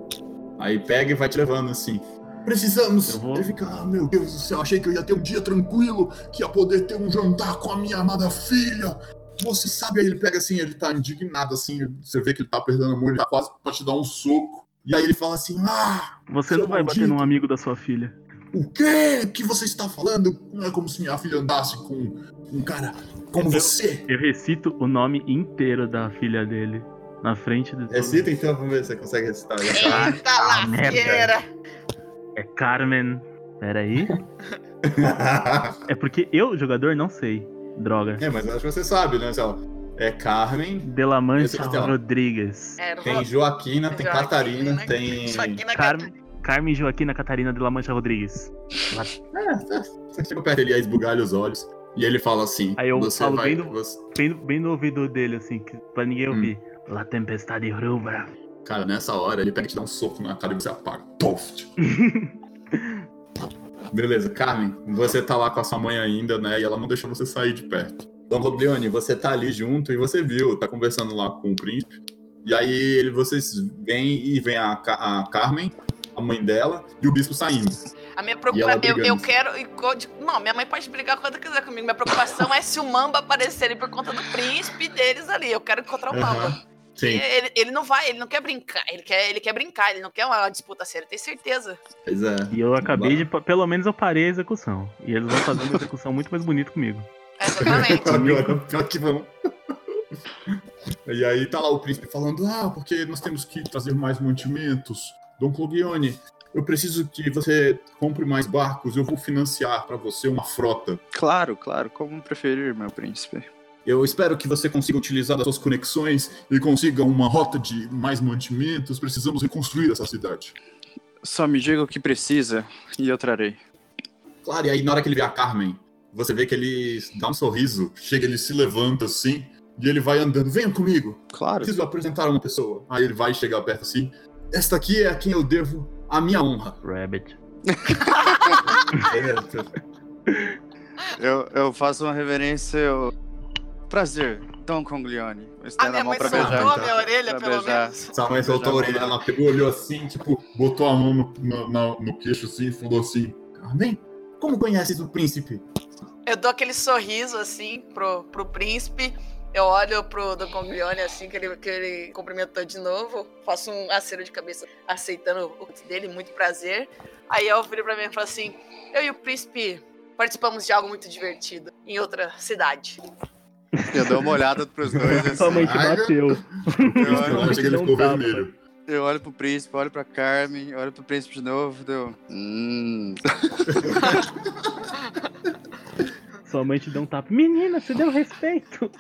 Aí pega e vai te levando assim. Precisamos! Eu vou- Ele fica, ah, meu Deus do céu, achei que eu ia ter um dia tranquilo, que ia poder ter um jantar com a minha amada filha. Você sabe, aí ele pega assim, ele tá indignado assim, você vê que ele tá perdendo a mão, ele tá quase pra te dar um soco. E aí ele fala assim, ah, Você não vai bater maldito. num amigo da sua filha. o quê que você está falando? Não é como se minha filha andasse com um cara como Eu- você. Eu recito o nome inteiro da filha dele. Na frente todos. Recita então, vamos ver se você consegue recitar. Eita Ah, merda. lasqueira. É Carmen. Peraí. É porque eu, jogador, não sei. Droga. é, mas eu acho que você sabe, né? É Carmen, De La Mancha Esse aqui, ó. Rodrigues. É, não tem Joaquina, tem Joaquina, Catarina, né? tem. Joaquina Carmen, Carmen Joaquina Catarina de La Mancha Rodrigues. Você chega perto dele e aí esbugalha os olhos. E ele fala assim: Aí eu você falo vai. bem do- você- Bem, bem no ouvido dele, assim, que, pra ninguém Hum. La Tempestade Rubra. Cara, nessa hora ele pega e te dá um soco na cara e você apaga. Poft! Beleza, Carmen, você tá lá com a sua mãe ainda, né? E ela não deixou você sair de perto. Dom Roblione, você tá ali junto e você viu, tá conversando lá com o príncipe. E aí ele, vocês vêm e vem a, a Carmen, a mãe dela, e o bispo saindo. A minha preocupação. Eu, eu quero. Não, minha mãe pode brigar quando quiser comigo. Minha preocupação é se o Mamba aparecerem por conta do príncipe deles ali. Eu quero encontrar o Mamba. Ele, ele não vai, ele não quer brincar. Ele quer, ele quer brincar, ele não quer uma disputa séria, tem certeza. pois é. E eu acabei de. Pelo menos eu parei a execução. E eles vão fazer uma execução muito mais bonita comigo. Exatamente. Pior, pior que vão. E aí tá lá o príncipe falando, ah, porque nós temos que trazer mais mantimentos. Dom Clogione, eu preciso que você compre mais barcos, eu vou financiar pra você uma frota. Claro, claro, como preferir, meu príncipe. Eu espero que você consiga utilizar das suas conexões e consiga uma rota de mais mantimentos. Precisamos reconstruir essa cidade. Só me diga o que precisa e eu trarei. Claro, e aí na hora que ele vê a Carmen, você vê que ele dá um sorriso, chega, ele se levanta assim, e ele vai andando. Venha comigo, Claro. preciso apresentar uma pessoa. Aí ele vai chegar perto assim. Esta aqui é a quem eu devo a minha honra. Rabbit. Eu, eu faço uma reverência. Eu... Prazer, Dom Conglione. A minha mãe pra soltou beijar. a minha orelha, Pra pelo beijar. menos. Sua mãe soltou a orelha, ela pegou, olhou assim, tipo, botou a mão no, no, na- no queixo assim e falou assim: Carmen, como conheces o príncipe? Eu dou aquele sorriso assim pro, pro príncipe. Eu olho pro Don Conglione assim, que ele, que ele cumprimentou de novo. Faço um aceno de cabeça aceitando o dele, muito prazer. Aí eu viro pra mim e falo assim: Eu e o príncipe participamos de algo muito divertido em outra cidade. Eu dou uma olhada pros dois assim. Sua mãe te Caralho. bateu. Eu Eu achei que ele ficou tapa. vermelho. eu olho pro príncipe, olho pra Carmen, olho pro príncipe de novo, deu. Hum. Sua mãe te deu um tapa. Menina, você deu respeito.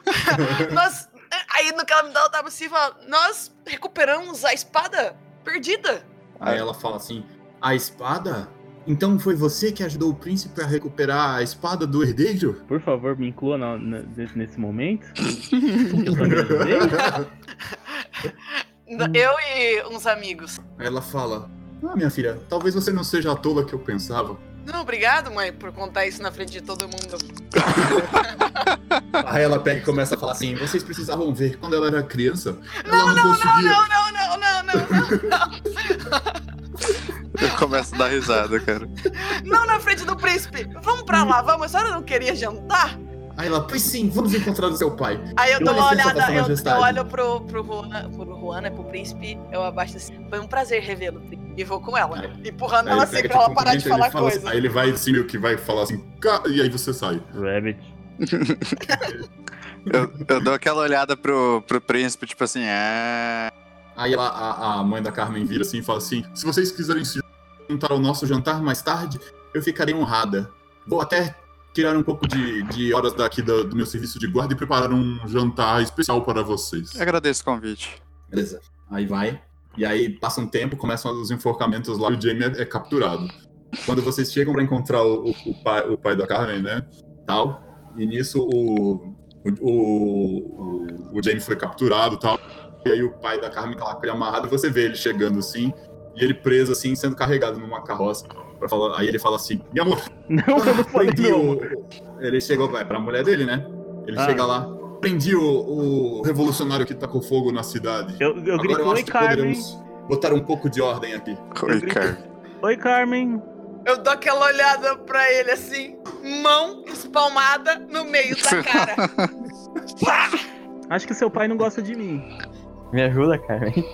nós. Aí no que ela me dá, eu tava assim, fala, nós recuperamos a espada perdida. Aí ela fala assim: A espada? Então foi você que ajudou o príncipe a recuperar a espada do herdeiro? Por favor, me inclua na- na- nesse, momento. Eu também. Eu e uns amigos. Aí ela fala: Ah, minha filha, talvez você não seja a tola que eu pensava. Não, obrigado, mãe, por contar isso na frente de todo mundo. Aí ela pega e começa a falar assim: Vocês precisavam ver quando ela era criança. Não, ela não, não, conseguia. não, não, não, não, não, não. Eu começo a dar risada, cara. Não na frente do príncipe. Vamos pra lá, vamos. A senhora não queria jantar? Aí ela, pois sim, vamos encontrar o seu pai. Aí eu dou uma olhada, eu, eu olho pro, pro Juana, pro Juana, pro príncipe, eu abaixo assim. Foi um prazer revê-lo. E vou com ela, Aí- empurrando Aí ela assim pra ela tipo, parar de falar fala assim- coisa. Aí ele vai assim, meio que vai falar assim, "Cá", e aí você sai. Rabbit. Eu, eu dou aquela olhada pro, pro príncipe, tipo assim, é. Aí ela, a, a mãe da Carmen vira assim e fala assim: se vocês quiserem se juntar ao nosso jantar mais tarde, eu ficarei honrada. Vou até tirar um pouco de, de horas daqui do, do meu serviço de guarda e preparar um jantar especial para vocês. Agradeço o convite. Beleza. Aí vai. E aí passa um tempo, começam os enforcamentos lá e o Jamie é, é capturado. Quando vocês chegam pra encontrar o, o- o pai, o pai da Carmen, né? Tal. E nisso o, o, o, o Jamie foi capturado tal. E aí o pai da Carmen tá lá com ele amarrado. Você vê ele chegando assim. E ele preso assim, sendo carregado numa carroça. Pra falar, aí ele fala assim: Meu amor, Não, eu não falei prendi não. o. Ele chegou, vai pra mulher dele, né? Ele Ah. chega lá. Prendi o, o revolucionário que tacou fogo na cidade. Eu, eu Agora grito, eu oi acho que Carmen. poderemos botar um pouco de ordem aqui. Oi, cara. Oi Carmen. Eu dou aquela olhada pra ele assim, mão espalmada no meio da cara. Acho que seu pai não gosta de mim. Me ajuda, Carmen.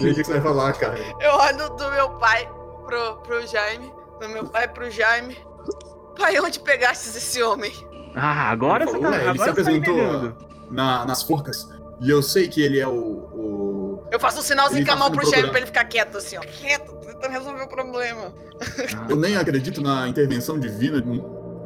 Veja o que você vai falar, cara. Eu olho do meu pai pro, pro Jaime, do meu pai pro Jaime. Pai, onde pegastes esse homem? Ah, agora Ele você tá, né? Ele se tá apresentou entendendo. na- nas forcas. E eu sei que ele é o. o- Eu faço um sinalzinho com a tá mão pro Jaime pra ele ficar quieto assim, ó. Quieto, tentando resolver o problema. Eu nem acredito na intervenção divina,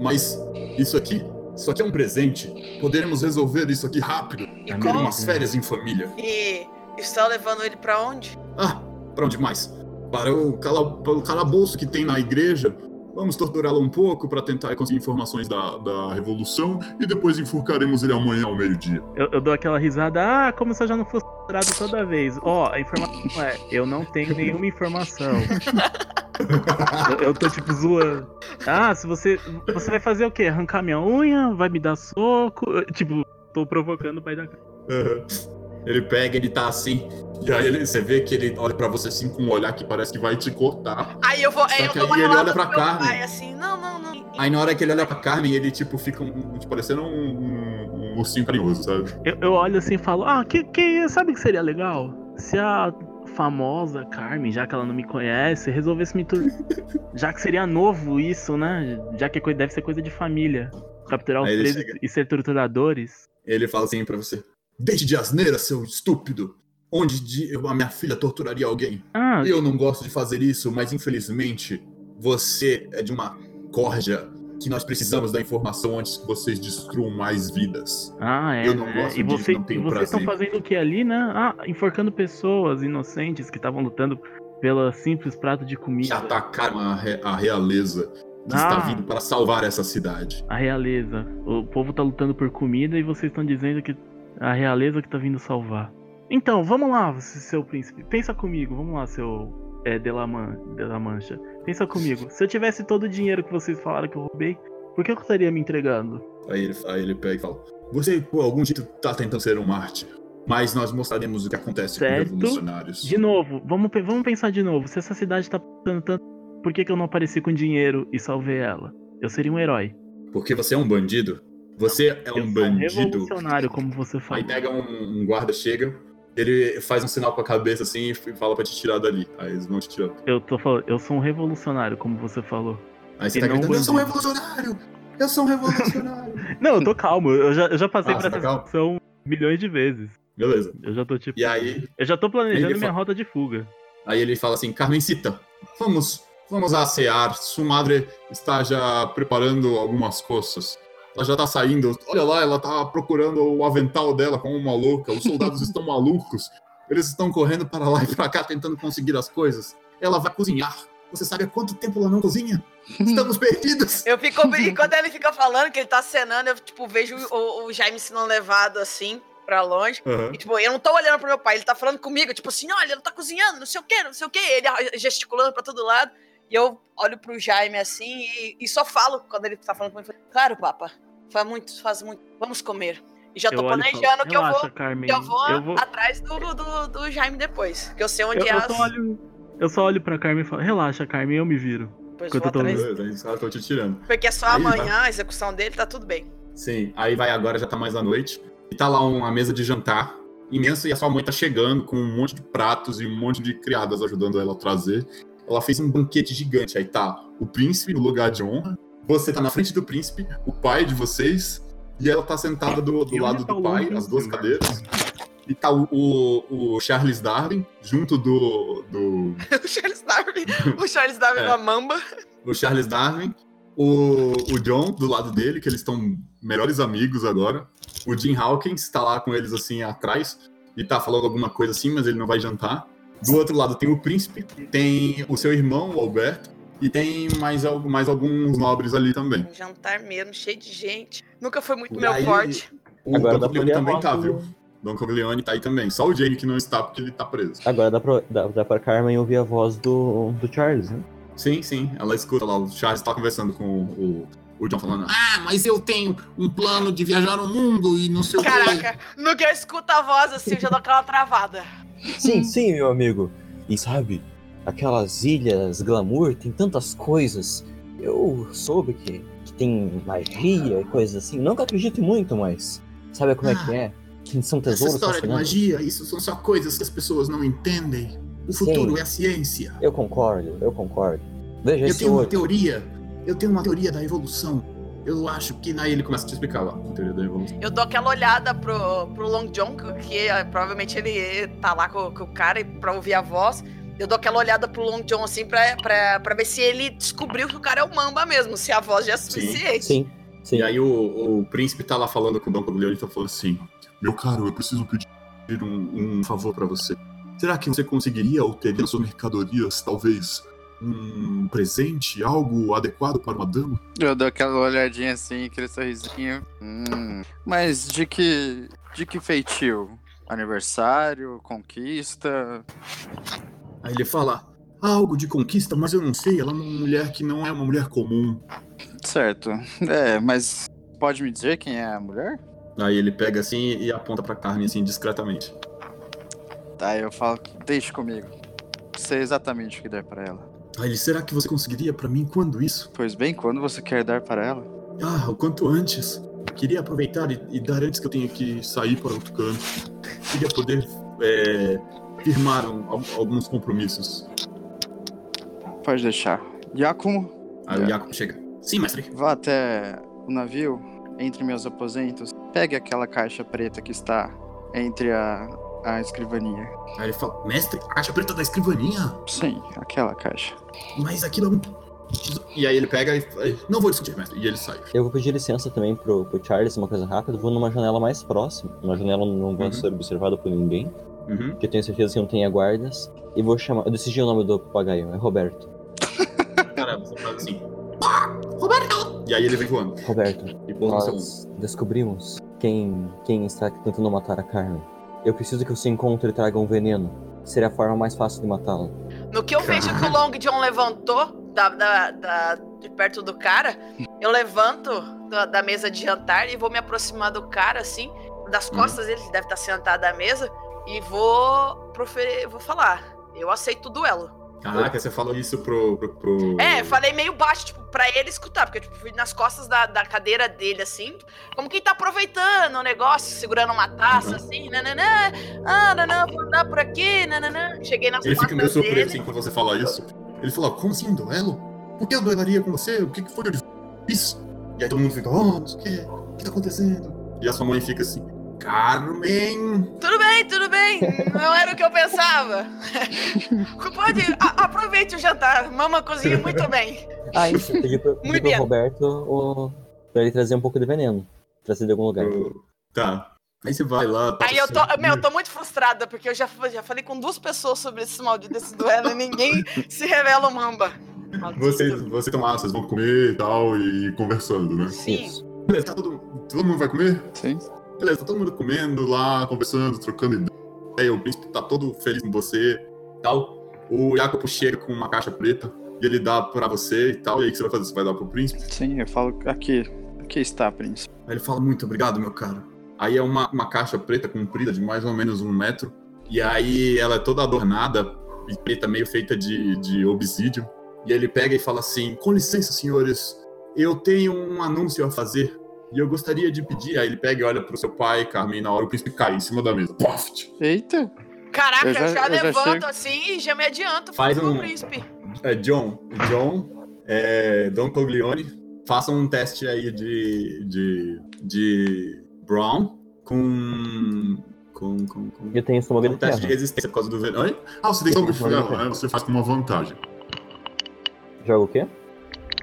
mas isso aqui. Isso aqui é um presente. Poderemos resolver isso aqui rápido. E como? umas férias em família. E está levando ele pra onde? Ah, pra onde mais? Para o, para o calabouço que tem na igreja. Vamos torturá-lo um pouco para tentar conseguir informações da, da revolução e depois enforcaremos ele amanhã ao meio-dia. Eu, eu dou aquela risada, ah, como se eu já não fosse torturado toda vez. Ó, a informação é, eu não tenho nenhuma informação. eu, eu tô tipo zoando. Ah, se você. Você vai fazer o quê? Arrancar minha unha? Vai me dar soco? Eu, Tipo, tô provocando o pai da cara. Ele pega, ele tá assim, e aí ele- você vê que ele olha pra você assim com um olhar que parece que vai te cortar. Aí eu vou, aí Só eu que dou uma aí ele olha pra Carmen. pai assim, não, não, não. Aí na hora que ele olha pra Carmen, ele tipo fica um, tipo, parecendo um, um, ursinho carinhoso, sabe? Eu, eu olho assim e falo, ah, que, que, sabe o que seria legal? Se a famosa Carmen, já que ela não me conhece, resolvesse me tur... Já que seria novo isso, né? Já que é deve ser coisa de família. Capturar os Aí presos e ser torturadores. Ele fala assim pra você: Deixe de asneira, seu estúpido! Onde de- eu- a minha filha torturaria alguém? Ah, Eu não gosto de fazer isso, mas infelizmente você é de uma corja que nós precisamos da informação antes que vocês destruam mais vidas. ah é. eu não né? gosto e disso, você- não tenho e vocês estão fazendo o que ali, né? Ah, enforcando pessoas inocentes que estavam lutando pela simples prato de Que comida. atacaram a, re- a realeza que está Ah. vindo para salvar essa cidade. A realeza. O povo tá lutando por comida e vocês estão dizendo que a realeza que tá vindo salvar. Então, vamos lá, seu príncipe. Pensa comigo, vamos lá, seu é, de, la Man, de la Mancha. Pensa comigo. Se eu tivesse todo o dinheiro que vocês falaram que eu roubei, por que eu estaria me entregando? Aí ele, aí ele pega e fala: Você, por algum jeito, tá tentando ser um mártir. Mas nós mostraremos o que acontece Certo. com revolucionários. De novo, vamos, vamos pensar de novo. Se essa cidade tá passando tanto, por que, que eu não apareci com dinheiro e salvei ela? Eu seria um herói. Porque você é um bandido. Você é eu um sou um bandido. revolucionário, como você Aí falou. pega um, um guarda, chega, ele faz um sinal com a cabeça assim e fala pra te tirar dali. Aí eles vão te tirar. Eu tô falando, eu sou um revolucionário, como você falou. Aí você E tá não gritando: Eu sou um bandido." revolucionário! Eu sou um revolucionário! Não, eu tô calmo. Eu já, eu já passei Ah, por tá essa situação milhões de vezes. Beleza. Eu já tô tipo. E aí, Eu já tô planejando minha fa- rota de fuga. aí ele fala assim: Carmencita, vamos, vamos assear. Sua madre está já preparando algumas coisas. Ela já tá saindo. Olha lá, ela tá procurando o avental dela como uma louca. Os soldados estão malucos. Eles estão correndo para lá e para cá tentando conseguir as coisas. Ela vai cozinhar. Você sabe há quanto tempo ela não cozinha? Estamos perdidos. Eu fico. E quando ele fica falando que ele tá cenando, eu tipo, vejo o, o Jaime sendo levado assim pra longe. Aham. E, tipo, eu não tô olhando pro meu pai, ele tá falando comigo, tipo assim, olha, ele tá cozinhando, não sei o que, não sei o que. Ele gesticulando pra todo lado. E eu olho pro Jaime assim e, e só falo quando ele tá falando comigo. Claro, papa. Faz muito, faz muito. Vamos comer. E já tô Eu falo, planejando que eu "Relaxa, vou, Carmen, que eu vou, eu vou- atrás do, do, do Jaime depois. Que eu sei onde Eu, é eu as. só olho, eu só olho pra Carmen e falo, relaxa, Carmen, eu me viro. Vou eu tô atrás. Estão te tirando. Porque é só Aí, amanhã a execução dele, tá tudo bem. Sim, aí vai agora, já tá mais à noite. E tá lá uma mesa de jantar imensa e a sua mãe tá chegando com um monte de pratos e um monte de criadas ajudando ela a trazer. Ela fez um banquete gigante. Aí tá o príncipe no lugar de honra. Você tá na frente do príncipe, o pai de vocês. E ela tá sentada do, do lado tá do pai, as duas cadeiras. E tá o, o, o Charles Darwin junto do, do, o Charles Darwin. O Charles Darwin É. na mamba. o Charles Darwin, o, o John do lado dele, que eles estão melhores amigos agora. O Jim Hawkins tá lá com eles assim atrás e tá falando alguma coisa assim, mas ele não vai jantar. Do outro lado tem o príncipe, tem o seu irmão, o Alberto, e tem mais, mais alguns nobres ali também. Um jantar mesmo, cheio de gente. Nunca foi muito E meu aí- forte. O Agora a também tá, viu? Don Corleone tá aí também. Só o Jane que não está porque ele tá preso. Agora dá pra, dá, dá pra Carmen ouvir a voz do, do Charles, né? Sim, sim. Ela escuta lá, o Charles tá conversando com o, o John falando: Ah, mas eu tenho um plano de viajar no mundo e não sei o quê. Caraca, no que eu escuto a voz assim, eu já dou aquela travada. Sim, sim, meu amigo. E sabe, aquelas ilhas glamour, tem tantas coisas. Eu soube que, que tem magia e coisas assim. Não que eu acredite muito, mas sabe como é que é? Que são Essa tesouros história de magia, isso são só coisas que as pessoas não entendem. O futuro Sim. é a ciência. Eu concordo, eu concordo. Veja Eu tenho uma teoria. Eu tenho uma teoria da evolução. Eu acho que. Aí ele começa a te explicar lá, a teoria da evolução. Eu dou aquela olhada pro, pro Long John, que, eh, provavelmente ele tá lá com, com o cara e pra ouvir a voz. Eu dou aquela olhada pro Long John assim pra, pra, pra ver se ele descobriu que o cara é o Mamba mesmo, se a voz já é suficiente. Sim, sim. E aí o, o príncipe tá lá falando com o Don Corleone e tá falando assim: Meu caro, eu preciso pedir um, um favor pra você. Será que você conseguiria obter nas suas mercadorias, talvez, um presente, algo adequado para uma dama? Eu dou aquela olhadinha assim, aquele sorrisinho. Hum, mas de que. De que feitio? Aniversário? Conquista? Aí ele fala: Algo de conquista, mas eu não sei. Ela é uma mulher que não é uma mulher comum. Certo. É, mas pode me dizer quem é a mulher? Aí ele pega assim e aponta pra Carmen assim discretamente. Aí eu falo, deixe comigo. Sei exatamente o que der pra ela. Será que você conseguiria pra mim quando isso? Pois bem, quando você quer dar para ela? Ah, o quanto antes. Queria aproveitar e, e dar antes que eu tenha que sair para outro canto. Queria poder é, firmar um- al- alguns compromissos. Pode deixar. Giacomo, Aí o É. Jacob chega. Sim, mestre. vá até o navio, entre meus aposentos. Pegue aquela caixa preta que está entre a, a escrivania. Aí ele fala, mestre, a caixa preta da escrivaninha? Sim, aquela caixa. Mas aquilo é um... E aí ele pega e fala, não vou discutir, mestre. E ele sai. Eu vou pedir licença também pro, pro Charles, uma coisa rápida. Vou numa janela mais próxima. Uma janela onde não vai Uhum. ser observada por ninguém. Uhum. Que eu tenho certeza que não tenha guardas. E vou chamar. Eu decidi o nome do papagaio, é Roberto. Cara, você faz assim. "Ah, Roberto! E aí ele vem voando. Roberto, E nós descobrimos quem, quem está tentando matar a Carmen. Eu preciso que você encontre e traga um veneno. Seria a forma mais fácil de matá-la. No que eu vejo que o Long John levantou da, da, da- de perto do cara, eu levanto da, da mesa de jantar e vou me aproximar do cara, assim, das costas dele, que deve estar sentado à mesa, e vou proferir, vou falar. Eu aceito o duelo. Caraca, você falou isso pro. pro, pro- É, falei meio baixo, tipo, pra ele escutar, porque tipo, fui nas costas da, da cadeira dele, assim, como quem tá aproveitando o negócio, segurando uma taça, Uhum. assim, nananã, ah, nanã, vou andar por aqui, nananã. Cheguei nas Ele fica meio costas surpreso dele. assim quando você fala isso. Ele fala, como assim, duelo? Por que eu duelaria com você? O que, que foi eu fiz? E aí todo mundo fica, oh, o que, o que tá acontecendo? E a sua mãe fica assim, Carmen! Tudo bem, tudo bem. Não era o que eu pensava. Pode, a- aproveite o jantar. Mama cozinha muito bem. Ah, isso. Eu pedi pro, pedi Muito pro. Roberto o, Pra ele trazer um pouco de veneno. Trazer de algum lugar. Pro- Tá. Aí você vai lá. tá Aí eu tô, certo. meu, eu tô muito frustrada, porque eu já, já falei com duas pessoas sobre esse maldito desse duelo e ninguém se revela o Mamba. Maldito. Vocês, vocês estão lá, vocês vão comer e tal, e conversando, né? Sim. Beleza, tá todo, todo mundo vai comer? Sim. Beleza, tá todo mundo comendo lá, conversando, trocando ideia. O príncipe tá todo feliz com você e tal. O Jacopo chega com uma caixa preta e ele dá pra você e tal. E aí o que você vai fazer? Você vai dar pro príncipe? Sim, eu falo aqui. Aqui está, príncipe. Aí ele fala, muito obrigado, meu caro. Aí é uma, uma caixa preta comprida de mais ou menos um metro. E aí ela é toda adornada, e preta, meio feita de, de obsídio. E ele pega e fala assim: Com licença, senhores, eu tenho um anúncio a fazer. E eu gostaria de pedir. Aí ele pega e olha pro seu pai, Carmen, e na hora o príncipe cai em cima da mesa. Poft! Eita! Caraca, Eu já- já, eu já levanto chego. assim e já me adianto Faz um- príncipe. É, John, John, é, Don Coglione, façam um teste aí de, de, de Brown com. com, com, com Eu tenho estômago um de teste de resistência por causa do veneno. Oi? Ah, você tem como de Sim, ferro, né? Você faz com uma vantagem. Joga o quê?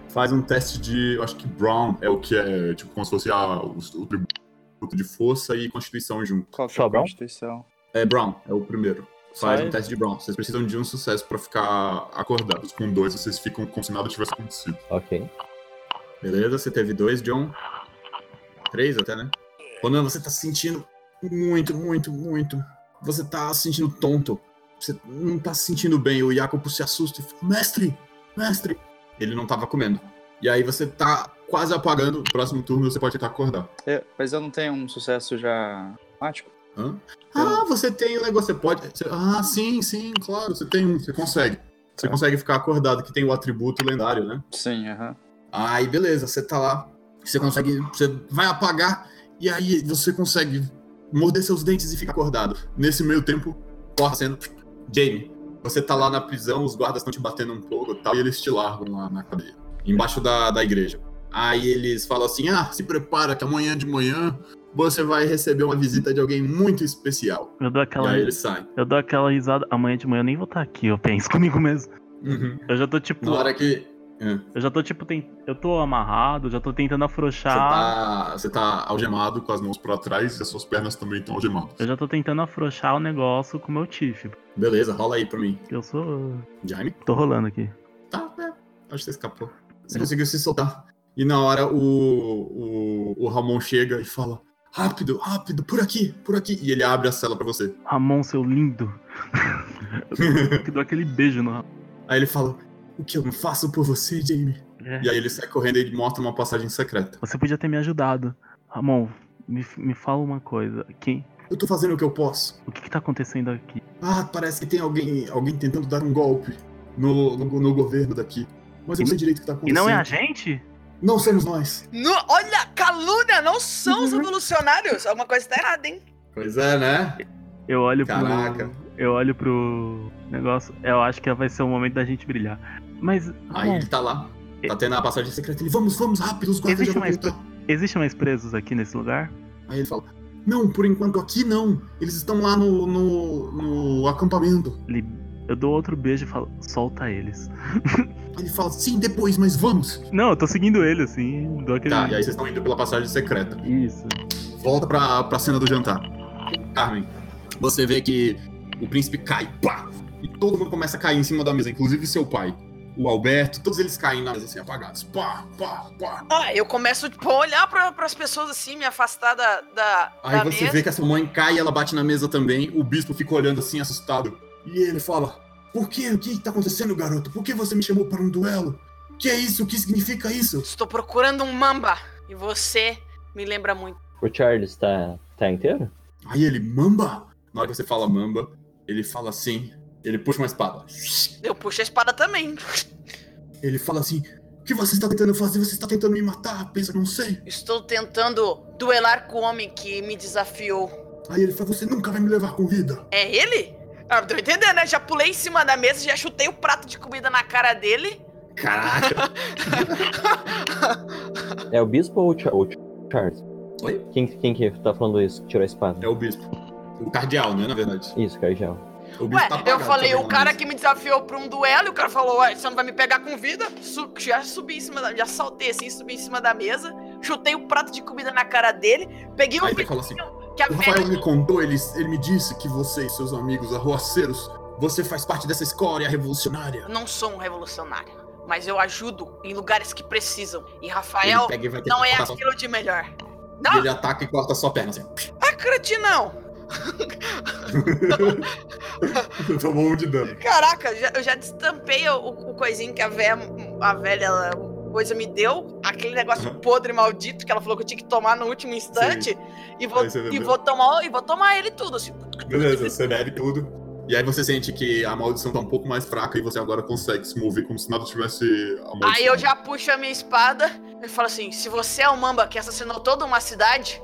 Faz um teste de. Eu acho que Brown é o que é, tipo, como se fosse a, o, o tributo de força e constituição junto. Qual que é a Brown? constituição? É Brown, é o primeiro. Faz Sai. um teste de Brown. Vocês precisam de um sucesso pra ficar acordados. Com dois, vocês ficam como se nada tivesse acontecido. Ok. Beleza, você teve dois, John. Três até, né? Quando você tá se sentindo muito, muito, muito. Você tá se sentindo tonto. Você não tá se sentindo bem. O Jacopo se assusta e fala: Mestre! Mestre! Ele não tava comendo. E aí você tá quase apagando. No próximo turno você pode tentar acordar. É, mas eu não tenho um sucesso já automático? Hã? Ah, você tem o negócio. Você pode. Ah, sim, sim, claro. Você tem um. Você consegue. Você Tá. consegue ficar acordado, que tem o atributo lendário, né? Sim, aham. Aí, beleza, você tá lá, você consegue, você vai apagar, e aí você consegue morder seus dentes e ficar acordado. Nesse meio tempo, corta sendo Jamie, você tá lá na prisão, os guardas estão te batendo um pouco e tal, e eles te largam lá na cadeia, embaixo da, da igreja. Aí eles falam assim: ah, se prepara que amanhã de manhã você vai receber uma visita de alguém muito especial. Eu dou E aquela, aí eles saem. eu dou aquela risada. Amanhã de manhã eu nem vou estar aqui, eu penso comigo mesmo. Uhum. Eu já tô tipo. Na hora que Eu já tô tipo. Tem... Eu tô amarrado, já tô tentando afrouxar. tá, você tá algemado com as mãos pra trás e as suas pernas também estão algemadas. Eu já tô tentando afrouxar o negócio com o meu Tiff. Beleza, rola aí pra mim. Eu sou. Jaime? Tô rolando aqui. Tá, é. Acho que você escapou. Você conseguiu se soltar. E na hora o, o, o Ramon chega e fala: Rápido, rápido, por aqui, por aqui. E ele abre a cela pra você. Ramon, seu lindo. eu dou aquele beijo no Ramon. Aí ele fala: O que eu não faço por você, Jamie? É. E aí ele sai correndo e mostra uma passagem secreta. Você podia ter me ajudado. Ramon, me, me fala uma coisa. Quem, Eu tô fazendo o que eu posso. o que, que tá acontecendo aqui? Ah, parece que tem alguém, alguém tentando dar um golpe no, no, no governo daqui. Mas eu não sei direito o que tá E acontecendo. não é a gente? Não somos nós. No- olha, calúnia, não são os revolucionários. Alguma coisa tá errada, hein? Pois é, né? Eu olho Caraca. pro. Eu olho pro negócio. Eu acho que vai ser o momento da gente brilhar. Mas. Aí Ramon, ele tá lá. Tá tendo a passagem secreta. Ele, vamos, vamos, rápido, os guardas já Existe vão mais. Existem mais presos aqui nesse lugar? Aí ele fala: Não, por enquanto aqui não. Eles estão lá no, no, no acampamento. Ele- Eu dou outro beijo e falo, solta eles. Ele fala: Sim, depois, mas vamos. Não, eu tô seguindo ele, assim. Dou aquele. Tá, e aí vocês estão indo pela passagem secreta. Isso. Volta pra, pra cena do jantar. Carmen, você vê que o príncipe cai, pá! E todo mundo começa a cair em cima da mesa, inclusive seu pai. O Alberto, todos eles caem na mesa assim, apagados. Pá, pá, pá. Ah, eu começo tipo, a olhar pra, pras pessoas assim, me afastar da, da, Aí da você mesa. vê que essa mãe cai e ela bate na mesa também. O bispo fica olhando assim, assustado. E ele fala: Por quê? O que tá acontecendo, garoto? Por que você me chamou para um duelo? Que é isso? O que significa isso? Estou procurando um mamba. E você me lembra muito. O Charles tá, tá inteiro? Aí ele, Mamba? Na hora que você fala Mamba, ele fala assim. Ele puxa uma espada. Eu puxo a espada também. Ele fala assim: O que você está tentando fazer? Você está tentando me matar? Pensa, não sei. Estou tentando duelar com o homem que me desafiou. Aí ele fala: Você nunca vai me levar com vida. É ele? Ah, tô entendendo, né? Já pulei em cima da mesa, já chutei o prato de comida na cara dele. Caraca! É o Bispo ou o, Cha- o Charles? Oi? Quem, quem que tá falando isso? Tirou a espada? É o bispo. O cardeal, né? Na verdade. Isso, Cardial. O Ué, tá eu apagado falei, também o cara que me desafiou pra um duelo, e o cara falou, ué, você não vai me pegar com vida? Su- já subi em cima da. Já saltei assim, subi em cima da mesa, chutei o prato de comida na cara dele, peguei um Aí fala assim: que a O Rafael velha. me contou, ele, ele me disse que você e seus amigos arroaceiros, você faz parte dessa escória revolucionária. Eu não sou um revolucionário, mas eu ajudo em lugares que precisam. E Rafael e não é cortar sua- aquilo de melhor. Não, ele ataca e corta sua perna assim. ah, cretinão! Tomou um de dano. Caraca, já- eu já destampei o, o coisinho que a velha, a velha ela- coisa me deu, aquele negócio Uhum. podre maldito que ela falou que eu tinha que tomar no último instante, e vou, e vou tomar e vou tomar ele tudo, assim. Beleza, você bebe tudo. E aí você sente que a maldição tá um pouco mais fraca e você agora consegue se mover como se nada tivesse. Aí eu já puxo a minha espada e falo assim: se você é o Mamba que assassinou toda uma cidade,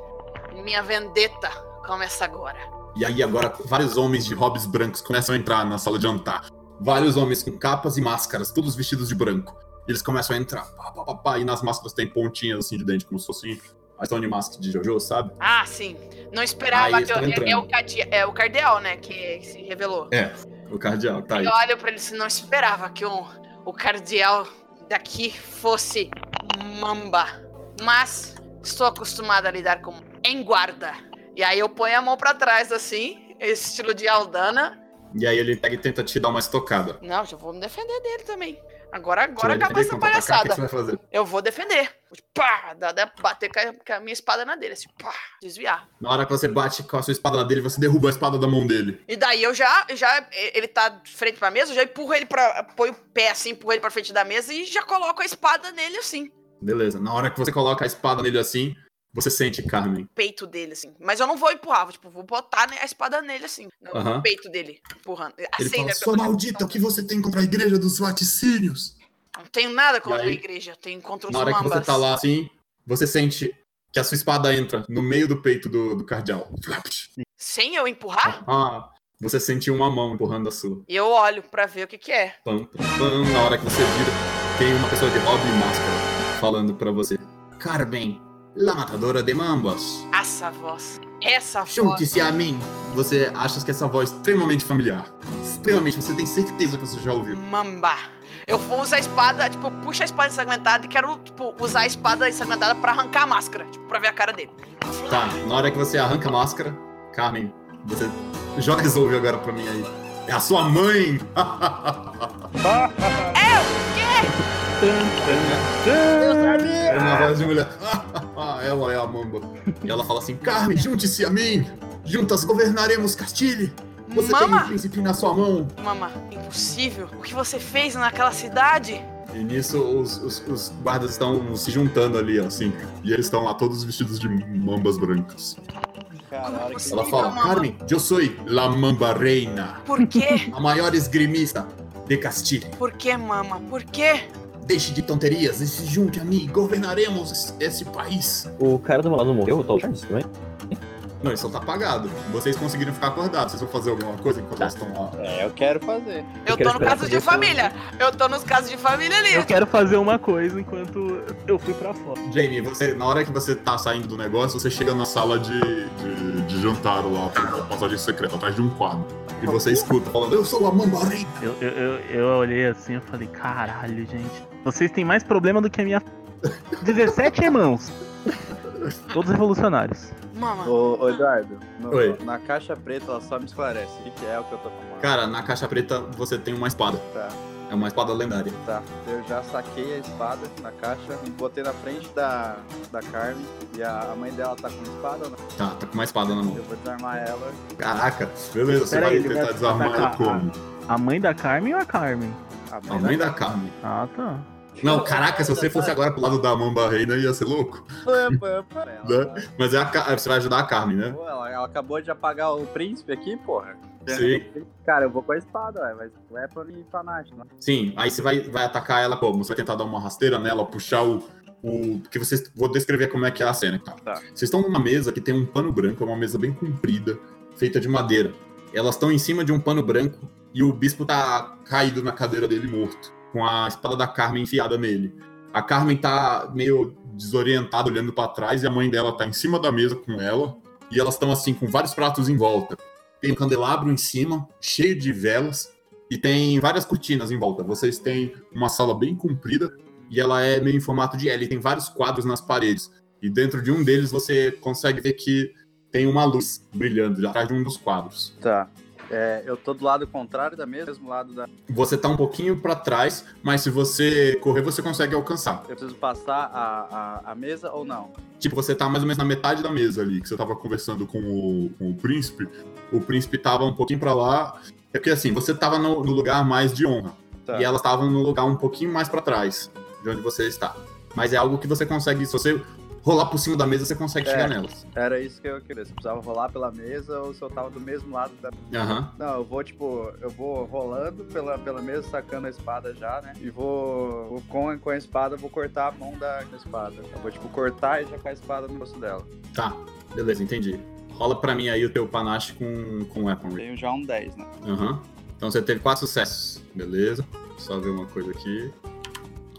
minha vendetta começa agora. E aí agora vários homens de hobbies brancos começam a entrar na sala de jantar. Vários homens com capas e máscaras, todos vestidos de branco. E eles começam a entrar. Pá, pá, pá, pá, e nas máscaras tem pontinhas assim de dente, como se fosse a Stone Mask de Jojo, sabe? Ah, sim. Não esperava Aí que eu, é, é o cardi- é o cardeal, né? Que se revelou. É, o cardeal, tá aí. Eu olho pra ele assim, não esperava que o, o cardeal daqui fosse mamba. Mas estou acostumada a lidar com em guarda. E aí eu ponho a mão pra trás assim, esse estilo de Aldana. E aí ele pega e tenta te dar uma estocada. Não, já vou me defender dele também. Agora, agora defender essa atacar, palhaçada. Eu vou defender. Pá, dá, dá, bater com a, com a minha espada na dele, assim, pá, desviar. Na hora que você bate com a sua espada na dele, você derruba a espada da mão dele. E daí eu já, já ele tá de frente pra mesa, eu já empurro ele pra. põe o pé assim, empurro ele pra frente da mesa e já coloco a espada nele assim. Beleza. Na hora que você coloca a espada nele assim, você sente, Carmen. Peito dele, assim. Mas eu não vou empurrar, vou, tipo, vou botar ne- a espada nele assim. No peito dele, empurrando. Ele Assim, fala, né? sua maldita, o que você tem contra a igreja dos vaticínios? Não tenho nada contra aí, a igreja, tenho contra os Na hora que você tá lá assim, você sente que a sua espada entra no meio do peito do, do cardeal. Sem eu empurrar, Ah, você sente uma mão empurrando a sua. e eu olho pra ver o que que é. Pam, pam, pam. Na hora que você vira, tem uma pessoa de hobby e máscara falando pra você. Carmen, la matadora de mambas. Essa voz. Essa voz. Junte-se a mim. Você acha que essa voz é extremamente familiar. Extremamente, você tem certeza que você já ouviu. Mamba. Eu vou usar a espada, tipo, puxa a espada ensanguentada e quero, tipo, usar a espada ensanguentada pra arrancar a máscara, tipo, pra ver a cara dele. Tá, na hora que você arranca a máscara, Carmen, você joga resolve agora pra mim aí. É a sua mãe! É uma voz de mulher. ela é a mamba. E ela fala assim: Carmen, junte-se a mim! Juntas governaremos Castilhe! Você tem Mama. um príncipe na sua mão! Mama, impossível. O que você fez naquela cidade? E nisso os, os- os guardas estão se juntando ali, assim. E eles estão lá todos vestidos de mambas brancas. Caralho, que Ela fala: Carmen, eu sou la mamba reina, Por quê? a maior esgrimista de Castilhe. Por quê, mama? Por quê? Deixe de tonterias e se junte a mim. Governaremos esse- esse país. O cara do meu lado morreu, o Tall Charles também? Não, isso tá apagado. Vocês conseguiram ficar acordados. Vocês vão fazer alguma coisa enquanto elas estão lá? É, eu quero fazer. Eu quero tô no caso de família. Eu tô nos casos de família ali. Eu quero fazer uma coisa enquanto eu fui pra fora. Jamie, você, na hora que você tá saindo do negócio, você chega na sala de, de, de jantar lá, com passagem secreta, atrás de um quadro. E você escuta falando, eu sou a Mamba Reina. Eu, eu, eu, eu olhei assim e falei, caralho, gente. Vocês têm mais problema do que a minha. 17 irmãos. Todos revolucionários. Mama, Ô, ô, Eduardo, no- Oi. na caixa preta ela só me esclarece. O que que é o que eu tô falando? Cara, na caixa preta você tem uma espada. Tá, É uma espada lendária. tá. Eu já saquei a espada na caixa botei na frente da, da Carmen. E a, a mãe dela tá com espada, né? Tá, tá com uma espada na mão. Eu vou desarmar ela. Caraca, beleza, você Pera vai aí, ele tentar vai desarmar ela como? A mãe da Carmen ou a Carmen? A A mãe da Carmen. Ah, tá. Não, caraca, se você fosse agora pro lado da Mamba Reina, ia ser louco. Né? Mas é a, Ca- você vai ajudar a Carmen, né? Pô, ela, acabou de apagar o príncipe aqui, porra. Sim. Cara, eu vou com a espada, ué, mas weapon e panache, né? Sim, aí você vai, vai atacar ela como? Você vai tentar dar uma rasteira nela, puxar o. o porque vocês. Vou descrever como é que é a cena, tá? Tá. Vocês estão numa mesa que tem um pano branco, é uma mesa bem comprida, feita de madeira. Elas estão em cima de um pano branco e o bispo tá caído na cadeira dele morto, com a espada da Carmen enfiada nele. A Carmen tá meio desorientada, olhando pra trás, e a mãe dela tá em cima da mesa com ela, e elas estão assim, com vários pratos em volta. Tem um candelabro em cima, cheio de velas, e tem várias cortinas em volta. Vocês têm uma sala bem comprida e ela é meio em formato de L. e Tem vários quadros nas paredes. E dentro de um deles você consegue ver que tem uma luz brilhando atrás de um dos quadros. Tá. É, eu tô do lado contrário da mesa, mesmo lado da. Você tá um pouquinho pra trás, mas se você correr, você consegue alcançar. Eu preciso passar a, a, a mesa ou não? Tipo, você tá mais ou menos na metade da mesa ali, que você tava conversando com o, com o príncipe. O príncipe tava um pouquinho pra lá. É porque assim, você tava no, no lugar mais de honra. Tá. E elas estavam no lugar um pouquinho mais pra trás de onde você está. Mas é algo que você consegue, se você rolar por cima da mesa, você consegue É. chegar nelas. Era isso que eu queria. Eu precisava rolar pela mesa ou se eu tava do mesmo lado da. Aham. Não, eu vou, tipo, eu vou rolando pela, pela mesa, sacando a espada já, né? E vou, vou com, com a espada, eu vou cortar a mão da, da espada. Eu vou, tipo, cortar e jogar a espada no rosto dela. Tá, beleza, entendi. Rola pra mim aí o teu panache com, com weaponry. Tenho já um 10, né? Aham. Então você teve quatro sucessos. Beleza. Só ver uma coisa aqui.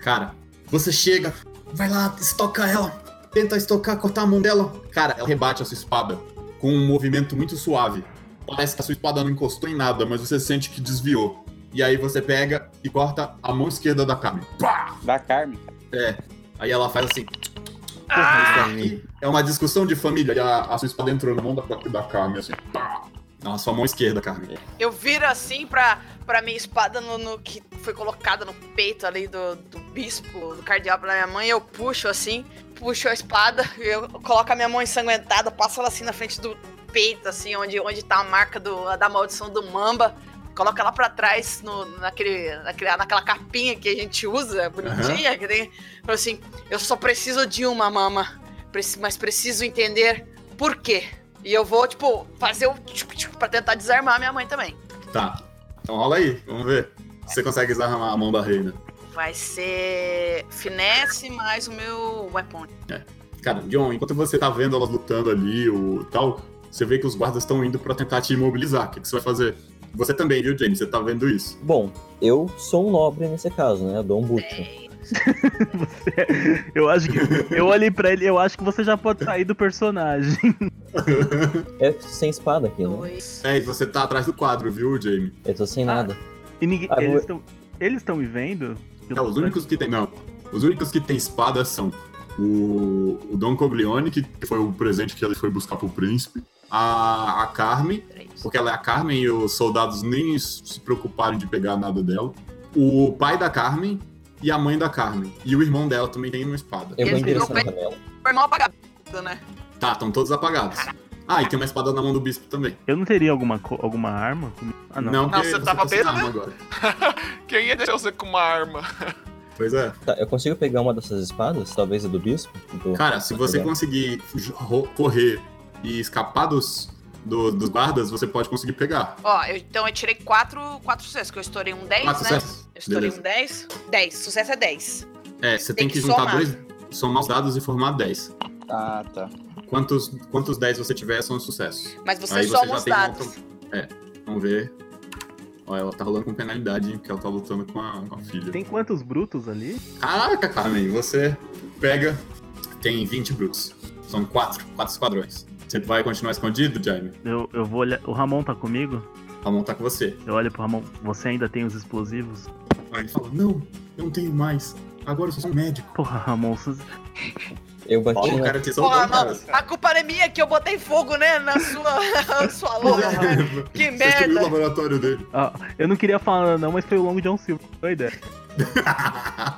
Cara, você chega, vai lá, estoca ela. Tenta estocar, cortar a mão dela. Cara, ela rebate a sua espada com um movimento muito suave. Parece que a sua espada não encostou em nada, mas você sente que desviou. E aí você pega e corta a mão esquerda da Carmen. Pá! Da Carmen. É. Aí ela faz assim. Aqui é uma discussão de família. E a, a sua espada entrou na mão da, da Carmen, assim. Pá! Na sua mão esquerda, Carmen. Eu viro assim pra, pra minha espada no, no- que foi colocada no peito ali do, do bispo, do cardeal pra minha mãe. Eu puxo assim, puxo a espada, eu coloco a minha mão ensanguentada, passo ela assim na frente do peito, assim, onde, onde tá a marca do, da maldição do Mamba. Coloco ela pra trás no, naquele, naquele, naquela capinha que a gente usa, bonitinha, que tem. Falo assim, eu só preciso de uma, mama. Mas preciso entender por quê. E eu vou, tipo, fazer o tchuc, tchuc pra tentar desarmar minha mãe também. Tá. Então rola aí, vamos ver. Você consegue desarmar a mão da reina. Vai ser finesse mais o meu weapon. Cara, John, enquanto você tá vendo elas lutando ali, o tal, você vê que os guardas estão indo pra tentar te imobilizar. O que, que você vai fazer? Você também, viu, James? Você tá vendo isso? Bom, eu sou um nobre nesse caso, né? Eu dou um boot. Você- eu acho que. Eu olhei pra ele, eu acho que você já pode sair do personagem. É sem espada aqui, né? É, e você tá atrás do quadro, viu, Jamie? Eu tô sem nada. E ninguém. Ah, eles estão. Eles estão me vendo? É, os únicos que tem. Não. Os únicos que tem espada são o, o Don Coglione, que foi o presente que ele foi buscar pro príncipe. A, a Carmen, porque ela é a Carmen e os soldados nem se preocuparam de pegar nada dela. O pai da Carmen e a mãe da Carmen. E o irmão dela também tem uma espada. Eu vou. Meu irmão apagado, né? Tá, estão todos apagados. Ah, e tem uma espada na mão do bispo também. Eu não teria alguma, alguma arma? Ah, não. Não, porque você tava bêbado, arma né? agora. Quem ia deixar você com uma arma? Pois é. Tá, eu consigo pegar uma dessas espadas? Talvez a do bispo? Do- Cara, se você pegar. conseguir correr e escapar dos, do- dos guardas, você pode conseguir pegar. Ó, eu- então eu tirei quatro, quatro sucessos, que eu estourei um 10, Quatro né? sucessos. Eu estourei Beleza. um 10. 10, sucesso é 10. É, você Tem tem, que, que juntar somar. dois, somar os dados e formar 10. Ah, tá. Quantos, quantos 10 você tiver são sucessos. Mas você Aí soma já os tem um dados. É, vamos ver. Ó, ela tá rolando com penalidade, hein, porque ela tá lutando com a, com a filha. Tem quantos brutos ali? Caraca, Carmen, você pega. Tem 20 brutos. São quatro, quatro esquadrões. Você vai continuar escondido, Jaime? Eu, eu vou olhar. O Ramon tá comigo? Ramon tá com você. Eu olho pro Ramon. Você ainda tem os explosivos? Aí ele fala: Não, eu não tenho mais. Agora eu sou só um médico. Porra, Ramon, você... Eu bati Ó, o na... cara Porra, mano, a culpa não é minha que eu botei fogo, né, na sua, na sua loja. Que Você destruiu o merda. laboratório dele. Ah, eu não queria falar não, mas foi o Long John Silver. Foi a ideia.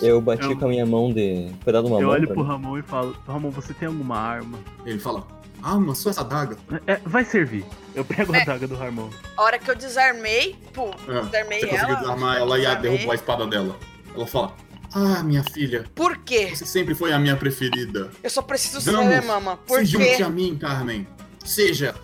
Eu bati Eu- com a minha mão de. Cuidado uma Eu mão. olho pro mim. Ramon e falo, Ramon, você tem alguma arma? Ele fala: Ah, mas só essa daga. É, vai servir. Eu pego a É. daga do Ramon. A hora que eu desarmei, pô, É, desarmei Você ela. conseguiu desarmar ela e a derrubou a espada dela. Ela fala: Ah, minha filha, Por quê? você sempre foi a minha preferida. Eu só preciso Vamos, saber, mama. Por Se junte quê? a mim, Carmen. Seja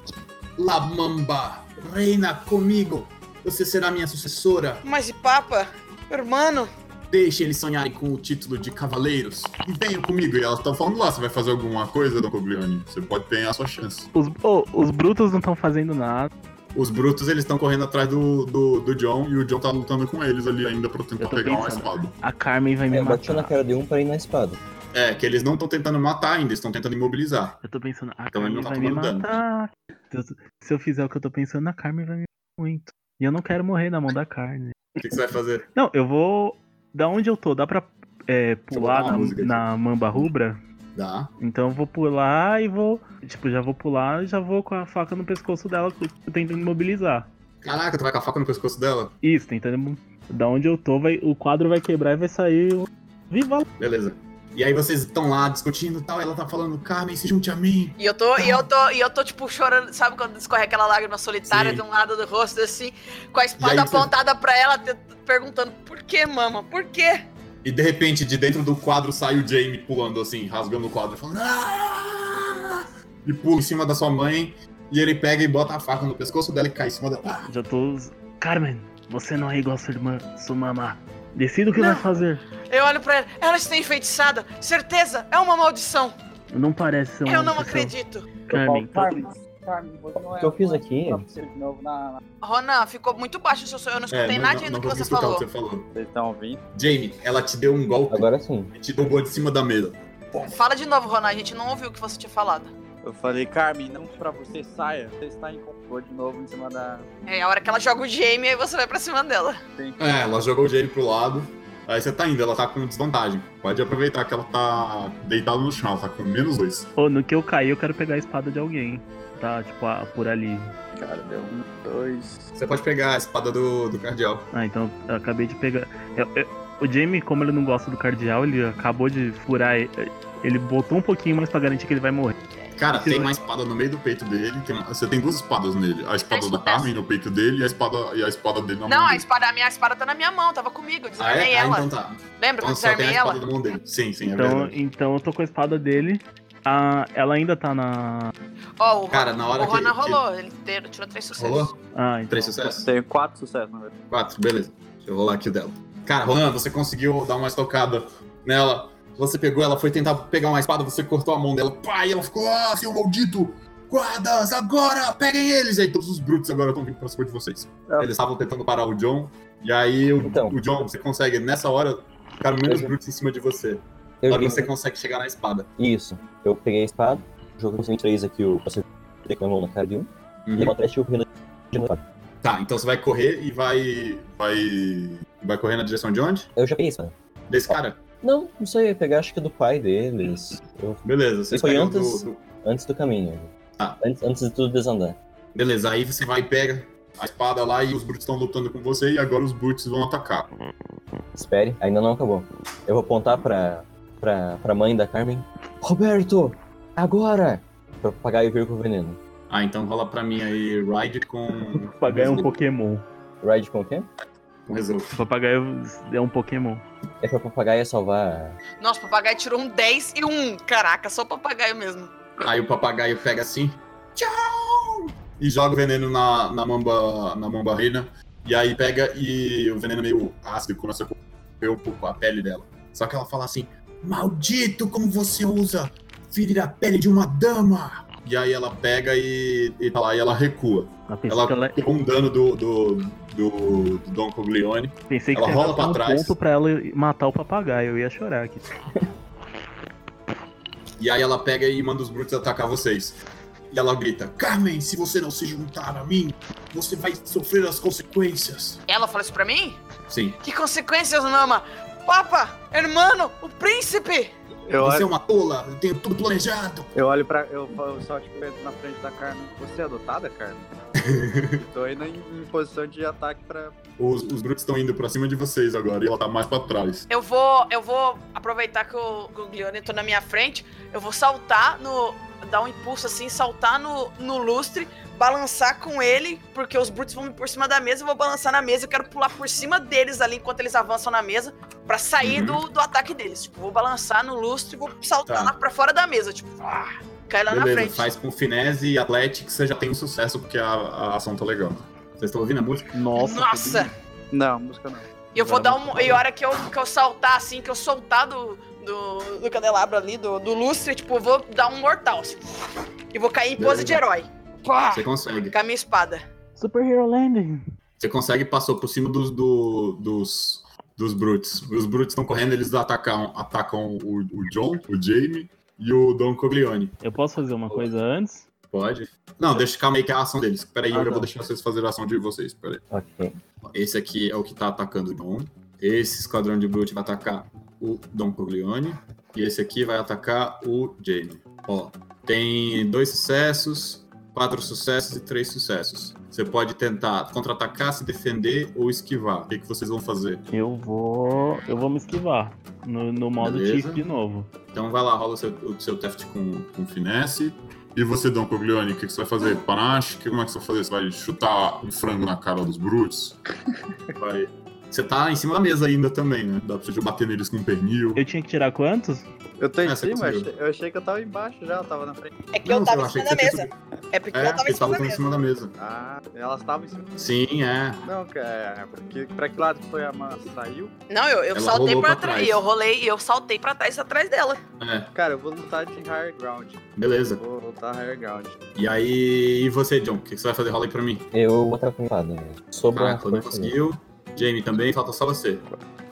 La Mamba, reina comigo. Você será minha sucessora. Mas e papa? Hermano, Deixe eles sonharem com o título de cavaleiros. E venham comigo. E ela tá falando lá: Você vai fazer alguma coisa, Don Coglione? Você pode ter a sua chance. Os, oh, os brutos não estão fazendo nada. Os brutos, eles estão correndo atrás do, do, do John. E o John tá lutando com eles ali ainda pra tentar pegar uma pensando. espada. A Carmen vai me É, eu bati na matar. cara de um pra ir na espada. É, que eles não estão tentando matar ainda, eles estão tentando imobilizar. Eu tô pensando, a Então ele Carmen não tá vai me tomando dano. matar. Se- eu fizer o que eu tô pensando, a Carmen vai me matar muito. E eu não quero morrer na mão da carne. O que, que você vai fazer? Não, eu vou. Da onde eu tô, dá pra é, pular uma na, na mamba rubra? Dá. Então eu vou pular e vou. Tipo, já vou pular e já vou com a faca no pescoço dela, tentando imobilizar. Caraca, tu vai com a faca no pescoço dela? Isso, tentando. Da onde eu tô, vai, o quadro vai quebrar e vai sair. o- Viva! Beleza. E aí vocês estão lá discutindo e tal, ela tá falando, Carmen, se junte a mim. E eu tô, e eu tô, e eu tô, tipo, chorando, sabe quando escorre aquela lágrima solitária Sim. de um lado do rosto, assim, com a espada aí você- apontada pra ela, perguntando, por que, mama? Por quê? E de repente, de dentro do quadro, sai o Jamie pulando assim, rasgando o quadro, falando. "Ah!" E pula em cima da sua mãe. E ele pega e bota a faca no pescoço dela e cai em cima dela. Ah! Já tô. Carmen, você não é igual a sua irmã, sua mamá. Decida o que Não. vai fazer. Eu olho pra ela, ela está enfeitiçada, certeza, é uma maldição. Não parece ser uma Eu não maldição. acredito. Carmen, Carmen, Carmen, não é O que eu fiz aqui? na, na- Ronan, ficou muito baixo o seu som, eu não escutei É, não, nada não, do não que consegui você o falou. que você falou. Vocês estão ouvindo? Jamie, ela te deu um golpe Agora sim. e te derrubou de cima da mesa. Fala de novo, Ronan, a gente não ouviu o que você tinha falado. Eu falei, Carmen, não pra você, saia. Você está em controle de novo em cima da. É a hora que ela joga o Jamie, aí você vai pra cima dela. É, ela jogou o Jamie pro lado. Aí você tá indo, ela tá com desvantagem. Pode aproveitar que ela tá deitada no chão, ela tá com menos dois. Ô, no que eu cair, eu quero pegar a espada de alguém. Tá, tipo, a- por ali. Cara, deu um, dois. Você pode pegar a espada do, do cardeal. Ah, então eu acabei de pegar. eu- eu- o Jamie, como ele não gosta do cardeal, ele acabou de furar. Ele botou um pouquinho mais pra garantir que ele vai morrer. Cara, tem uma espada no meio do peito dele. tem uma- você tem duas espadas nele. A espada isso, Carmen no peito dele e a espada, e a espada dele na Não, mão a dele. espada, a minha espada tá na minha mão, tava comigo, eu Ah, desarmei é? Ah, ela. então tá. Lembra Então que eu só tem a desarmei espada ela? na mão dele. Sim, sim, é Então, verdade. então eu tô com a espada dele. Ah, ela ainda tá na. Ó, o, Cara, na hora o que- Ronan rolou, ele tirou três sucessos. Rolou? Ah, então. Três sucessos? Tenho quatro sucessos, na verdade. Quatro, beleza. Deixa eu rolar aqui o dela. Cara, Ronan, você conseguiu dar uma estocada nela. Você pegou, ela foi tentar pegar uma espada, você cortou a mão dela. Pai, ela ficou, ah, seu maldito! Guardas, agora! Peguem eles! E aí todos os brutos agora estão vindo pra cima de vocês. É. Eles estavam tentando parar o John. E aí o, Então. o John, você consegue, nessa hora, ficaram menos Eu- brutos em cima de você. Eu Agora você consegue chegar na espada. Isso. Eu peguei a espada, joguei com 23 aqui, o você reclamou na cara de um, Uhum. e encontrei o Renan de novo. Tá, então você vai correr e vai. Vai. Vai correr na direção de onde? Eu já peguei a espada. Desse cara? Não, não sei, eu pegar acho que do pai deles. Eu- Beleza, vocês Foi antes? do- do, antes do caminho. Ah. Antes, antes de tudo desandar. Beleza, aí você vai e pega a espada lá e os brutos estão lutando com você e agora os brutos vão atacar. Espere, ainda não acabou. Eu vou apontar pra, pra, pra mãe da Carmen. Roberto! Agora! Pra papagaio vir com o veneno. Ah, então rola pra mim aí Ride com. Papagaio é um Pokémon. Ride com o quê? com resolve. O papagaio é um Pokémon. É pra papagaio salvar. Nossa, o papagaio tirou um 10 e um. Caraca, só o papagaio mesmo. Aí o papagaio pega assim. Tchau! E joga o veneno na, na mamba. na mamba reina. E aí pega e o veneno meio ácido começa a correr um pouco a pele dela. Só que ela fala assim: Maldito como você usa ferir a pele de uma dama! E aí ela pega e, e tá lá e ela recua. Ela que ela, com um dano do, do, do, do Don Coglione. pensei que ela ia rola pra um trás. ponto pra ela matar o papagaio. Eu ia chorar aqui. E aí ela pega e manda os brutos atacar vocês. E ela grita: Carmen, se você não se juntar a mim, você vai sofrer as consequências. Ela falou isso pra mim? Sim. Que consequências, Mama? Papa, hermano, o príncipe! Eu você é olho, uma tola, eu tenho tudo planejado. eu olho pra. Eu, eu só tipo, entro na frente da Carmen. Você é adotada, Carmen? Tô indo em, em posição de ataque pra. Os, os brutos estão indo pra cima de vocês agora e ela tá mais pra trás. Eu vou, eu vou aproveitar que o Guglione tá na minha frente, eu vou saltar no. Dar um impulso assim, saltar no, no lustre, balançar com ele, porque os brutos vão por cima da mesa, eu vou balançar na mesa, eu quero pular por cima deles ali enquanto eles avançam na mesa, pra sair Uhum. do, do ataque deles. Tipo, vou balançar no lustre e vou saltar Tá. lá pra fora da mesa, tipo, ah, cai lá na Beleza, frente. faz com finesse e atlético você já tem um sucesso porque a, a ação tá legal. Vocês estão ouvindo a música? Nossa. Nossa! Não, música não. E eu vou Agora dar um. E a hora que eu, que eu saltar, assim, que eu soltar do, do, do candelabro ali, do, do lustre, tipo, vou dar um mortal, assim. E vou cair em pose Beleza. de herói. Pá! Você consegue. Com a minha espada. Superhero Landing. Você consegue passou por cima dos, do- dos, dos Brutes. Os Brutes estão correndo, eles atacam, atacam o, o John, o Jamie e o Don Coglione. Eu posso fazer uma coisa antes? Pode? Não, deixa calma aí que é a ação deles. Peraí, Ah, eu já tá. vou deixar vocês fazerem a ação de vocês. Peraí. Ok. Esse aqui é o que tá atacando o John. Esse esquadrão de Brute vai atacar o Don Coglione. E esse aqui vai atacar o Jamie. Ó, tem dois sucessos, quatro sucessos e três sucessos. Você pode tentar contra-atacar, se defender ou esquivar. O que, que vocês vão fazer? Eu vou. Eu vou me esquivar. No, no modo Beleza. De novo. Então vai lá, rola o seu, o seu teste com, com finesse. E você, Dom Coglione, o que, que você vai fazer? Panache? Que- Como é que você vai fazer? Você vai chutar um frango na cara dos brutos? Vai. Você tá em cima da mesa ainda também, né? Dá pra você bater neles com um pernil. Eu tinha que tirar quantos? Eu tô em É, cima, eu achei, eu achei que eu tava embaixo já, eu tava na frente. É que Não, eu tava eu em achei cima da mesa. É porque É, eu tava em cima tava da em mesa. cima da mesa. Ah, elas estavam em cima. Sim, é. Não, cara, porque pra que lado foi a man? Saiu? Não, eu, eu Ela saltei pra pra trás. trás. Eu rolei e eu saltei pra trás atrás dela. É, Cara, eu vou lutar de higher ground. beleza. Vou lutar higher ground. E aí, e você, John? O que, que você vai fazer? Rola aí pra mim. Eu vou estar com espada. né? Sobre Ah, a quando conseguiu. Jamie também, falta só você.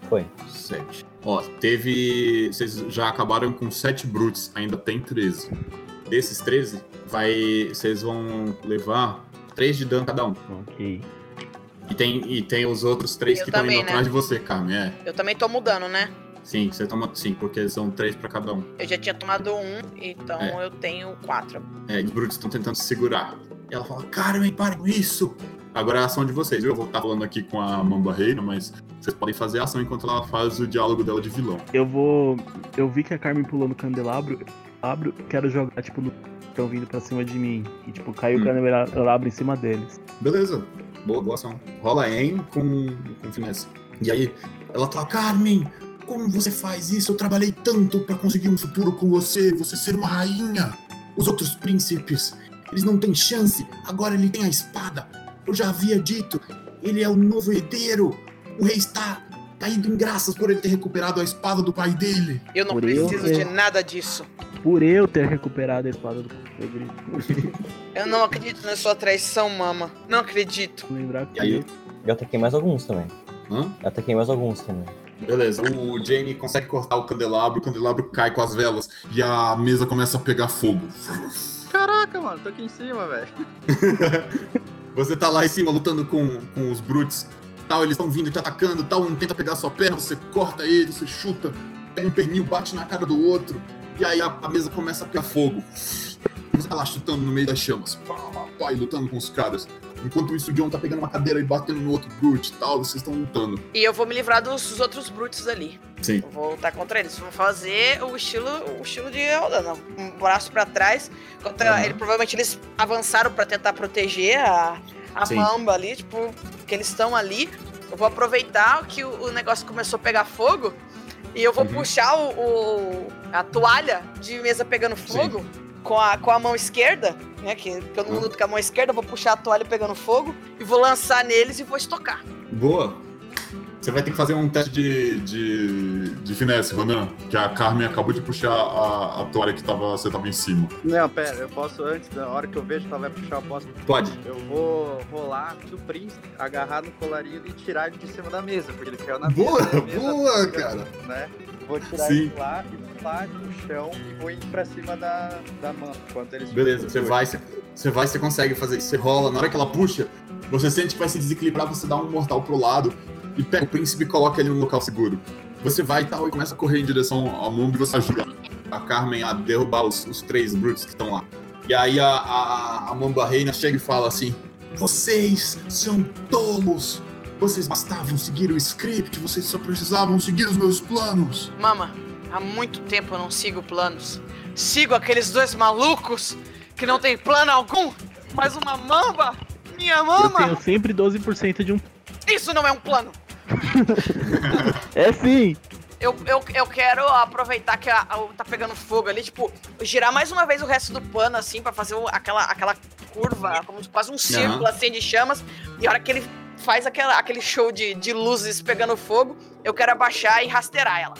Foi. Sete. Ó, teve. Vocês já acabaram com sete brutes, ainda tem 13. Desses 13, vai. Vocês vão levar 3 de dano cada um. Ok. E tem, e tem os outros três Eu que estão indo também, né? atrás de você, Carmen. É. Eu também tô mudando, né? Sim, você toma. Sim, porque são três pra cada um. Eu já tinha tomado um, então É. eu tenho quatro. É, os brutos estão tentando se segurar. E ela fala, Carmen, para com isso! Agora é a ação de vocês, viu? Eu vou estar falando aqui com a Mamba Reina, mas vocês podem fazer a ação enquanto ela faz o diálogo dela de vilão. Eu vou. Eu vi que a Carmen pulou no candelabro. Abro, quero jogar, tipo, no. Estão vindo pra cima de mim. E, tipo, caiu Hum. o candelabro em cima deles. Beleza. Boa, boa ação. Rola aim com, com finesse. E aí, ela fala, Carmen, como você faz isso? Eu trabalhei tanto pra conseguir um futuro com você, você ser uma rainha. Os outros príncipes, eles não têm chance. Agora ele tem a espada. Eu já havia dito, ele é o novo herdeiro. O rei está caído em graças por ele ter recuperado a espada do pai dele. Eu não Por eu preciso ter- de nada disso. Por eu ter recuperado a espada do Pedro. Eu não acredito na sua traição, mama. Não acredito. Lembrar que. E aí? Eu ataquei mais alguns também. Hã? Eu ataquei mais alguns também. Beleza. O Jamie consegue cortar o candelabro, O candelabro cai com as velas e a mesa começa a pegar fogo. Caraca, mano, tô aqui em cima, velho. Você tá lá em cima lutando com, com os brutes. Tal, eles estão vindo te atacando, tal, um tenta pegar sua perna, você corta ele, você chuta, pega um pernil, bate na cara do outro, e aí a, a mesa começa a pegar fogo. Você tá lá chutando no meio das chamas, pá, pá, pá, e lutando com os caras. Enquanto isso, o John tá pegando uma cadeira e batendo no outro brute e tal, vocês estão lutando. E eu vou me livrar dos outros brutos ali. Sim. Eu vou lutar contra eles. Vou fazer o estilo, o estilo de Eldana. Um braço pra trás. Contra Aham. ele, provavelmente eles avançaram pra tentar proteger a, a Sim. mamba ali, tipo, que eles estão ali. Eu vou aproveitar que o, o negócio começou a pegar fogo. E eu vou Uhum. puxar o, o- a toalha de mesa pegando fogo com a, com a mão esquerda, né? Que todo mundo luta com a mão esquerda, vou puxar a toalha pegando fogo e vou lançar neles e vou estocar. Boa. Você vai ter que fazer um teste de. de... De finesse, Ronan, que a Carmen acabou de puxar a, a toalha que tava, você tava em cima. Não, pera, eu posso antes, da hora que eu vejo que ela vai puxar, eu posso. Pode. Eu vou rolar do príncipe, agarrar no colarinho e tirar ele de cima da mesa, porque ele caiu na. Boa, mesa boa, fica, cara. Né? Vou tirar Sim. ele lá e pular no chão e vou indo pra cima da, da mão, enquanto eles. Beleza, você vai, você, você vai, você consegue fazer isso. Você rola, na hora que ela puxa, você sente que vai se desequilibrar, você dá um mortal pro lado e pega o príncipe e coloca ele no local seguro. Você vai e tal e começa a correr em direção ao mundo e você ajuda a Carmen a derrubar os, os três brutes que estão lá. E aí a, a, a Mamba Reina chega e fala assim: Vocês são tolos! Vocês bastavam seguir o script, vocês só precisavam seguir os meus planos. Mama, há muito tempo eu não sigo planos. Sigo aqueles dois malucos que não tem plano algum, mas uma mamba, minha Eu mama, tenho sempre 12% de um. isso não é um plano. É sim! Eu, eu, eu quero aproveitar que a, a- tá pegando fogo ali, tipo, girar mais uma vez o resto do pano, assim, pra fazer o- aquela, aquela curva, como se- quase um círculo, assim, de chamas. E a hora que ele faz aquela, aquele show de, de luzes pegando fogo, eu quero abaixar e rasteirar ela.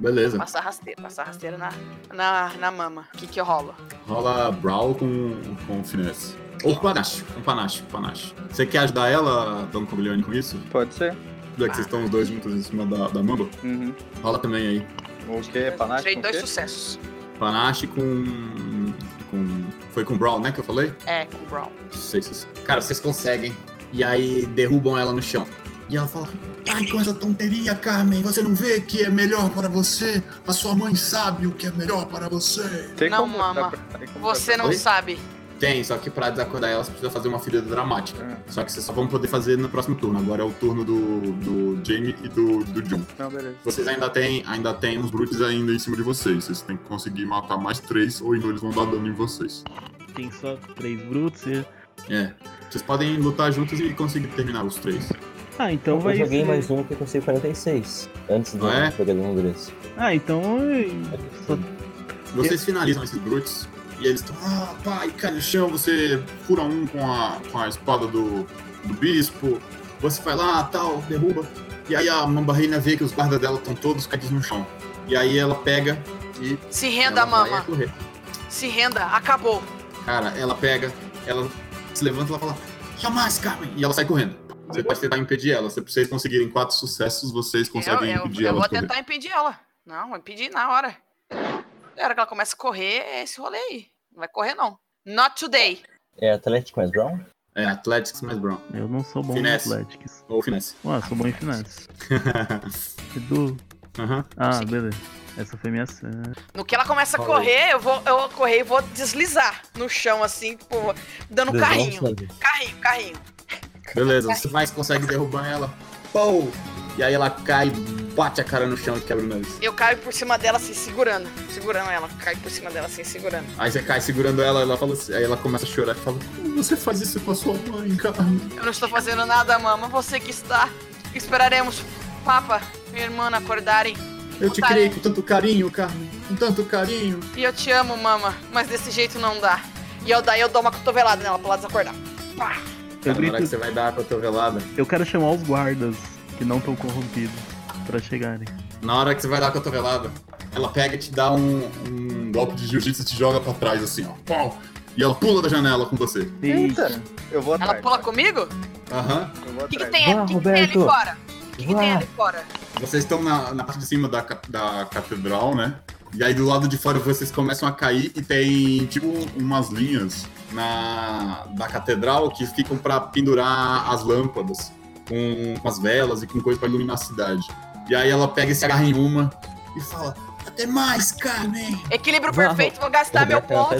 Beleza. Passar rasteira, passar rasteira na, na, na mama. O que que rola? Rola Brawl com, com finesse. Ou panache, com panache, com panache. Você quer ajudar ela, Dona Coglione, com isso? Pode ser? Já que vocês estão os dois juntos em cima da, da mamba? Uhum. Rola também aí. O que? Panache? Tirei com dois quê? sucessos. Panache com. com. Foi com Brawl, né? Que eu falei? É, com o Brown. Sei se- Cara, vocês conseguem. E aí derrubam ela no chão. E ela fala: Ai, com essa tonteria, Carmen, você não vê que é melhor para você? A sua mãe sabe o que é melhor para você. Tem Não, como mama. pra- tem Você não Oi? sabe. Tem, só que pra desacordar ela, você precisa fazer uma ferida dramática. É. Só que vocês só vão poder fazer no próximo turno. Agora é o turno do, do Jamie e do, do John. Não, beleza. Vocês ainda têm, ainda têm uns brutes ainda em cima de vocês. Vocês têm que conseguir matar mais três, ou então eles vão dar dano em vocês. Tem só três brutos e. É. Vocês podem lutar juntos e conseguir terminar os três. Ah, então eu vai joguei ser... mais um que eu consegui 46. Antes de Ah, é? jogar de Londres. Ah, então. Vocês finalizam esses brutes e eles estão, ah, pai, cai no chão, você fura um com a, com a espada do, do bispo, você vai lá, tal, derruba. E aí a Mamba Reina vê que os guardas dela estão todos caídos no chão. E aí ela pega e Se renda, mama. Se renda, acabou. Cara, ela pega, ela se levanta e ela fala, jamais, Carmen! E ela sai correndo. Você pode tentar impedir ela. Se vocês conseguirem quatro sucessos, vocês Eu, conseguem eu, impedir eu ela vou de correr. tentar impedir ela. Não, vou impedir na hora. Na hora que ela começa a correr, é esse rolê aí. Não vai correr, não. Not today. É Atlético mais Brown? É, Athletics mais Brown. Eu não sou bom Finesse. no Athletics. Ou Finesse. Ué, sou bom em finesse. Edu. Aham. Ah, beleza. Essa foi minha cena. No que ela começa a correr, eu vou, eu vou correr e vou deslizar no chão, assim, tipo, dando Desenho carrinho. Carrinho, carrinho. Beleza, você vai consegue derrubar ela. Pou! E aí ela cai, bate a cara no chão e quebra o nariz. Eu caio por cima dela, assim, segurando. Segurando ela. Caio por cima dela, assim, segurando. Aí você cai segurando ela, ela fala assim, aí ela começa a chorar e fala, Como você faz isso com a sua mãe, Carmen? Eu não estou fazendo nada, mama. Você que está. Esperaremos Papa e irmã acordarem. eu te criei com tanto carinho, Carmen, com tanto carinho. E eu te amo, mama. Mas desse jeito não dá. E eu daí eu dou uma cotovelada nela pra ela desacordar. Pá. Eu na hora que você vai dar a cotovelada, Eu quero chamar os guardas que não estão corrompidos pra chegarem. na hora que você vai dar a cotovelada, ela pega e te dá um, um golpe de jiu-jitsu e te joga pra trás, assim, ó. Pau! E ela pula da janela com você. Eita! Eu vou atrás. Ela pula comigo? Aham. Vou O que, que tem, que que tem ali fora? O que, que tem ali fora? Vocês estão na, na parte de cima da, da catedral, né? E aí do lado de fora vocês começam a cair e tem tipo umas linhas na da catedral que ficam pra pendurar as lâmpadas com, com as velas e com coisa pra iluminar a cidade. E aí ela pega e se agarra em uma e fala: Até mais, Carmen! Equilíbrio Vá, perfeito, vou gastar meu ponto.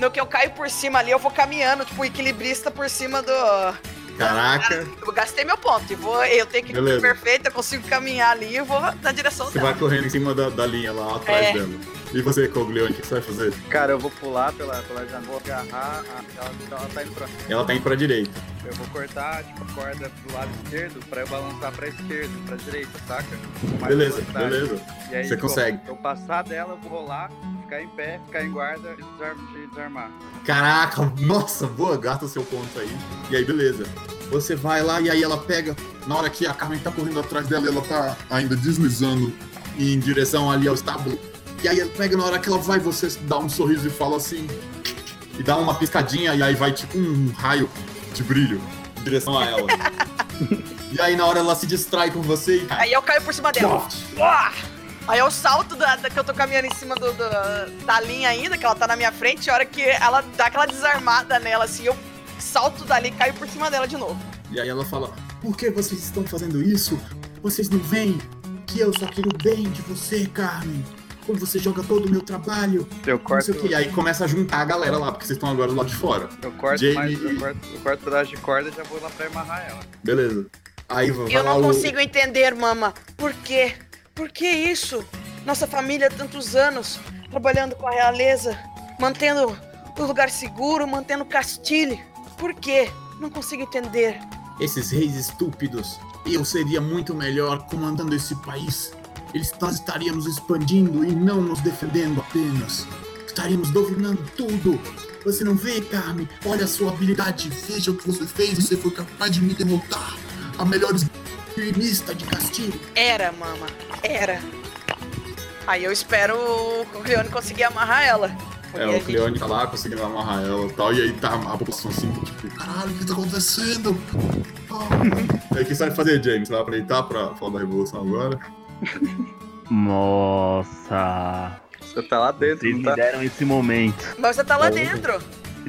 No que eu caio por cima ali, eu vou caminhando, tipo, equilibrista por cima do. Caraca! Eu gastei meu ponto. E vou, eu tenho que Beleza. perfeito, eu consigo caminhar ali e eu vou na direção Você dela. vai correndo em cima da, da linha lá atrás É. dela. E você, Coglione, o que você vai fazer? Cara, eu vou pular pela, pela janela, vou agarrar, a, ela, ela tá indo pra... Ela tá indo pra direita. Eu vou cortar, tipo, a corda do lado esquerdo pra eu balançar pra esquerda, pra direita, saca? Mais Beleza, beleza. E aí, Você tipo, consegue. Eu passar dela, eu vou rolar, ficar em pé, ficar em guarda e e desarmar. Caraca, nossa, boa, gasta o seu ponto aí. E aí, beleza. Você vai lá e aí ela pega. Na hora que a Carmen tá correndo atrás dela, ela tá ainda deslizando em direção ali ao estábulo. E aí ela pega na hora que ela vai, você dá um sorriso e fala assim. E dá uma piscadinha e aí vai tipo um raio de brilho em direção a ela. e aí na hora ela se distrai com você e. Aí eu caio por cima dela. Uá! Aí eu salto da, da- que eu tô caminhando em cima do, do- da linha ainda, que ela tá na minha frente, a hora que ela dá aquela desarmada nela, assim, eu salto dali e caio por cima dela de novo. E aí ela fala: Por que vocês estão fazendo isso? Vocês não veem que eu só quero o bem de você, Carmen. Quando você joga todo o meu trabalho. Eu Não corto, sei o que. E aí começa a juntar a galera lá, porque vocês estão agora do lado de fora. eu corto Jamie mais, eu corto, eu corto pedaço de corda e já vou lá pra amarrar ela. Beleza. Aí vai Eu lá não o- consigo entender, mama. Por quê? Por que isso? Nossa família há tantos anos trabalhando com a realeza, mantendo o lugar seguro, mantendo Castilho. Por quê? Não consigo entender. Esses reis estúpidos. Eu seria muito melhor comandando esse país. Eles, nós estaríamos expandindo e não nos defendendo apenas. Estaríamos dominando tudo. Você não vê, Carmen? Olha a sua habilidade. Veja o que você fez. Você foi capaz de me derrotar. A melhor esgrimista de Castilho. Era, mama. Era. Aí eu espero o Leone conseguir amarrar ela. É, o gente- Cleone tá lá conseguindo amarrar ela e tal. E aí tá a população assim, tipo, caralho, o que tá acontecendo? Ah. aí o que você vai fazer, James? Você vai aproveitar pra falar da revolução agora? Nossa. Você tá lá dentro, Vocês não me tá? deram esse momento. Mas você tá lá dentro.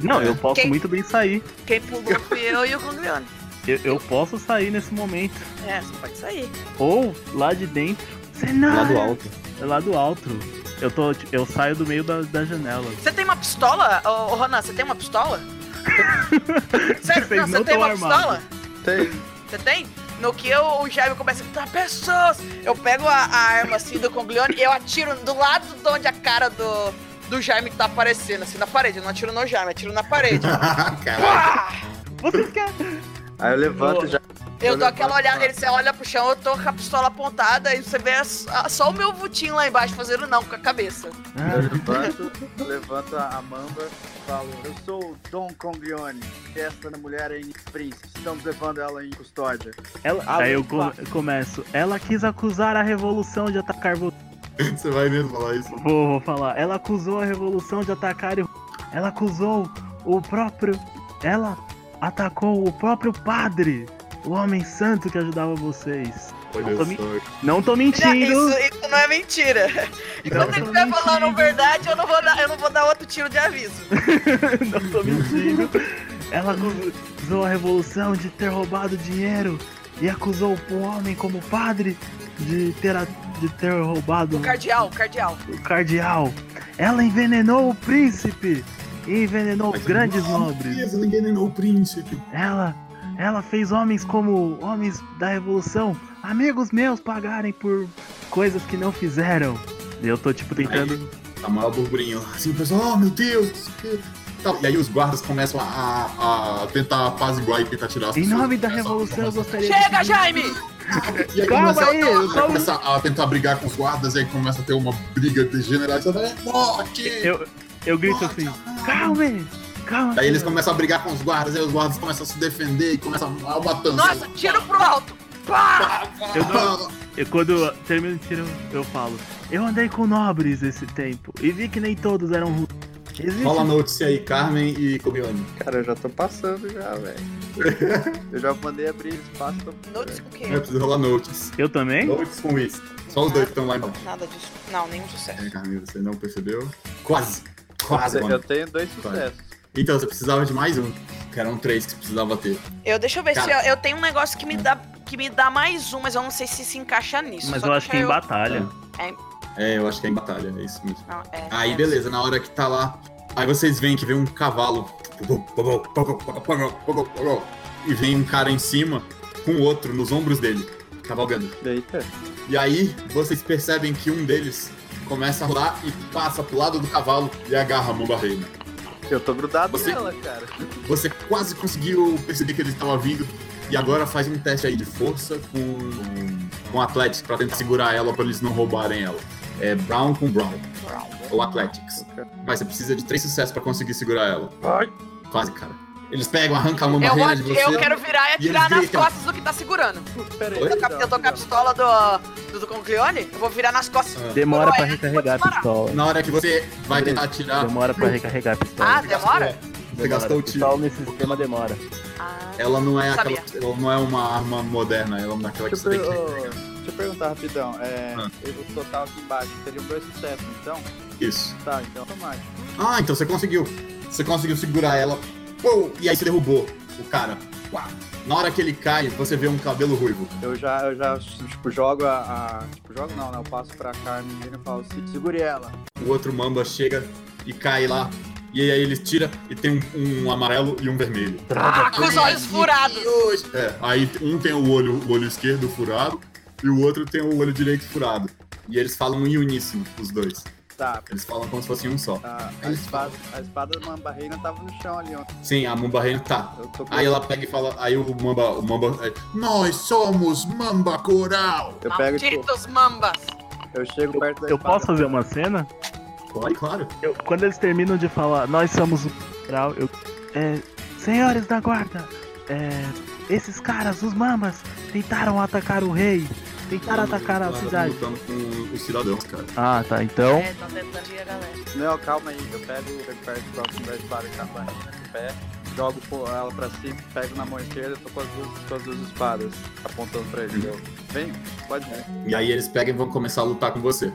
Não, eu posso Quem- muito bem sair. Quem pulou fui eu e o Conglione. Eu, eu posso sair nesse momento. É, você pode sair. Ou lá de dentro. Senhor! Lá do alto. É lá do alto. Eu, tô, eu saio do meio da, da janela. Você tem uma pistola? Ô, ô Ronan, você tem uma pistola? Sério, Vocês não, não você tem uma armados. pistola? Tem. Você tem? No que eu, o Jaime começa a gritar, pessoas! Eu pego a, a arma assim do Conglione e eu atiro do lado de onde a cara do, do Jaime tá aparecendo, assim, na parede. Eu não atiro no Jaime, atiro na parede. Pá! Vocês querem. Aí eu levanto já. Eu dou aquela olhada, ele você olha pro chão, eu tô com a pistola apontada e você vê a- só o meu vutinho lá embaixo fazendo não com a cabeça. Eu levanto, levanto a a mamba e falo, eu sou o Dom Conglione, e essa mulher é Inês Príncipe, estamos levando ela em custódia. Ela, aí eu começo. Ela quis acusar a revolução de atacar você. Você vai mesmo falar isso? Vou, vou falar. Ela acusou a revolução de atacar. o- Ela acusou o próprio. Ela atacou o próprio padre. O homem santo que ajudava vocês. Não tô, não tô mentindo. Isso, isso não é mentira. Não Quando ele estiver falando verdade, eu não, vou dar, eu não vou dar outro tiro de aviso. não tô mentindo. Ela acusou a revolução de ter roubado dinheiro e acusou o homem como padre de ter, a- de ter roubado O cardeal, o cardeal. o cardeal. Ela envenenou o príncipe envenenou Mas grandes não, nobres. Ninguém envenenou o príncipe. Ela, ela fez homens como homens da revolução, amigos meus pagarem por coisas que não fizeram. E eu tô tipo tentando. Tá maior burburinho. Assim, o pessoal, oh meu Deus. Tal. E aí os guardas começam a, a tentar apaziguar e tentar tirar as Em nome da revolução eu gostaria Chega, de. Jaime! E aí Calma começa, aí, aí só- começa a tentar brigar com os guardas, e aí começa a ter uma briga generalizada. É morte! Eu, eu grito assim, calma, calma. Daí eles começam a brigar com os guardas, aí os guardas começam a se defender e começam a matança. Nossa, tiro pro alto! Pá! Eu dou- Eu, quando eu termino de tiro, eu falo. Eu andei com nobres esse tempo e vi que nem todos eram ruins. Existe... Rola a notícia aí, Carmen e Cobione. Cara, eu já tô passando já, velho. eu já mandei abrir espaço pra... Notes com o quê? Eu preciso rolar notes. Eu também? Notes com isso. Só os dois que estão lá embaixo. Nada disso. Não, nenhum sucesso. É, Carmen, você não percebeu? Quase. Quase, eu, mano. tenho dois sucessos. Então, você precisava de mais um. Que eram três que você precisava ter. Eu, deixa eu ver se Cara. eu, eu tenho um negócio que me dá que me dá mais um, mas eu não sei se se encaixa nisso. Mas eu acho que é em eu- batalha. É, eu acho que é em batalha, é isso mesmo. Não, é, Aí, é. beleza, na hora que tá lá. Aí vocês veem que vem um cavalo. E vem um cara em cima com outro nos ombros dele, cavalgando. Eita. E aí vocês percebem que um deles começa a rolar e passa pro lado do cavalo e agarra a mão barreira. Eu tô grudado Você- nela, cara. Você quase conseguiu perceber que ele estava vindo e agora faz um teste aí de força com, com Athletics pra tentar segurar ela pra eles não roubarem ela. É Brown com Brown. Ou Athletics. Mas você precisa de três sucessos pra conseguir segurar ela. Quase, cara. Eles pegam, arrancam a mão Eu, barreira de você. eu quero virar e e atirar eles nas gritam. costas do que tá segurando. Pera aí, Oi? Eu tô, com a- eu tô com a pistola do, do, do Conglione, eu vou virar nas costas. Ah. Demora pra Coroa, recarregar a pistola. Na hora que você vai tentar atirar, Demora pra recarregar a pistola. Ah, demora? você gastou o tiro. Pistola nesse sistema demora. Ah, Ela não é aquela. Ela não é uma arma moderna, ela é daquela que você tem que. ô, deixa eu perguntar rapidão. É, Ah. O total aqui embaixo seriam dois sucessos, então? Isso. Tá, então automático. Ah, então você conseguiu. Você conseguiu segurar ela. Pô, e aí você derrubou o cara. Uau. Na hora que ele cai, você vê um cabelo ruivo. Eu já, eu já, tipo, jogo a. a- tipo, jogo não, né? Eu passo pra Carmen e falo, "Se- segure ela. O outro mamba chega e cai lá. E aí ele tira e tem um, um amarelo e um vermelho. ah, com os olhos furados. É, aí um tem o olho, o olho esquerdo furado e o outro tem o olho direito furado. E eles falam em uníssono, os dois. Tá, Eles falam como se fossem um só. a, a espada, a espada da Mambarreina tava no chão ali, ó. Sim, a Mambarreina tá. Eu tô com- Aí ela pega e fala, aí o Mamba, o Mamba, é, nós somos Mamba Coral. Eu pego, tipo, Malditos mambas. eu chego perto da Eu espada. posso fazer uma cena? Pode, claro. Eu- quando eles terminam de falar, nós somos o geral, eu. É, senhores da guarda, é, esses caras, os mamas, tentaram atacar o rei, tentaram atacar a tá cidade. lutando com os cidadãos, cara. Ah, tá, então. É, tão tentando tirar a galera. Não, calma aí, eu pego, pego perto próximo da espada que tá com a Mambarreina no pé, jogo ela pra cima, pego na mão esquerda, tô com as duas, com as duas espadas apontando pra ele. Eu, vem, pode vir. E aí eles pegam e vão começar a lutar com você.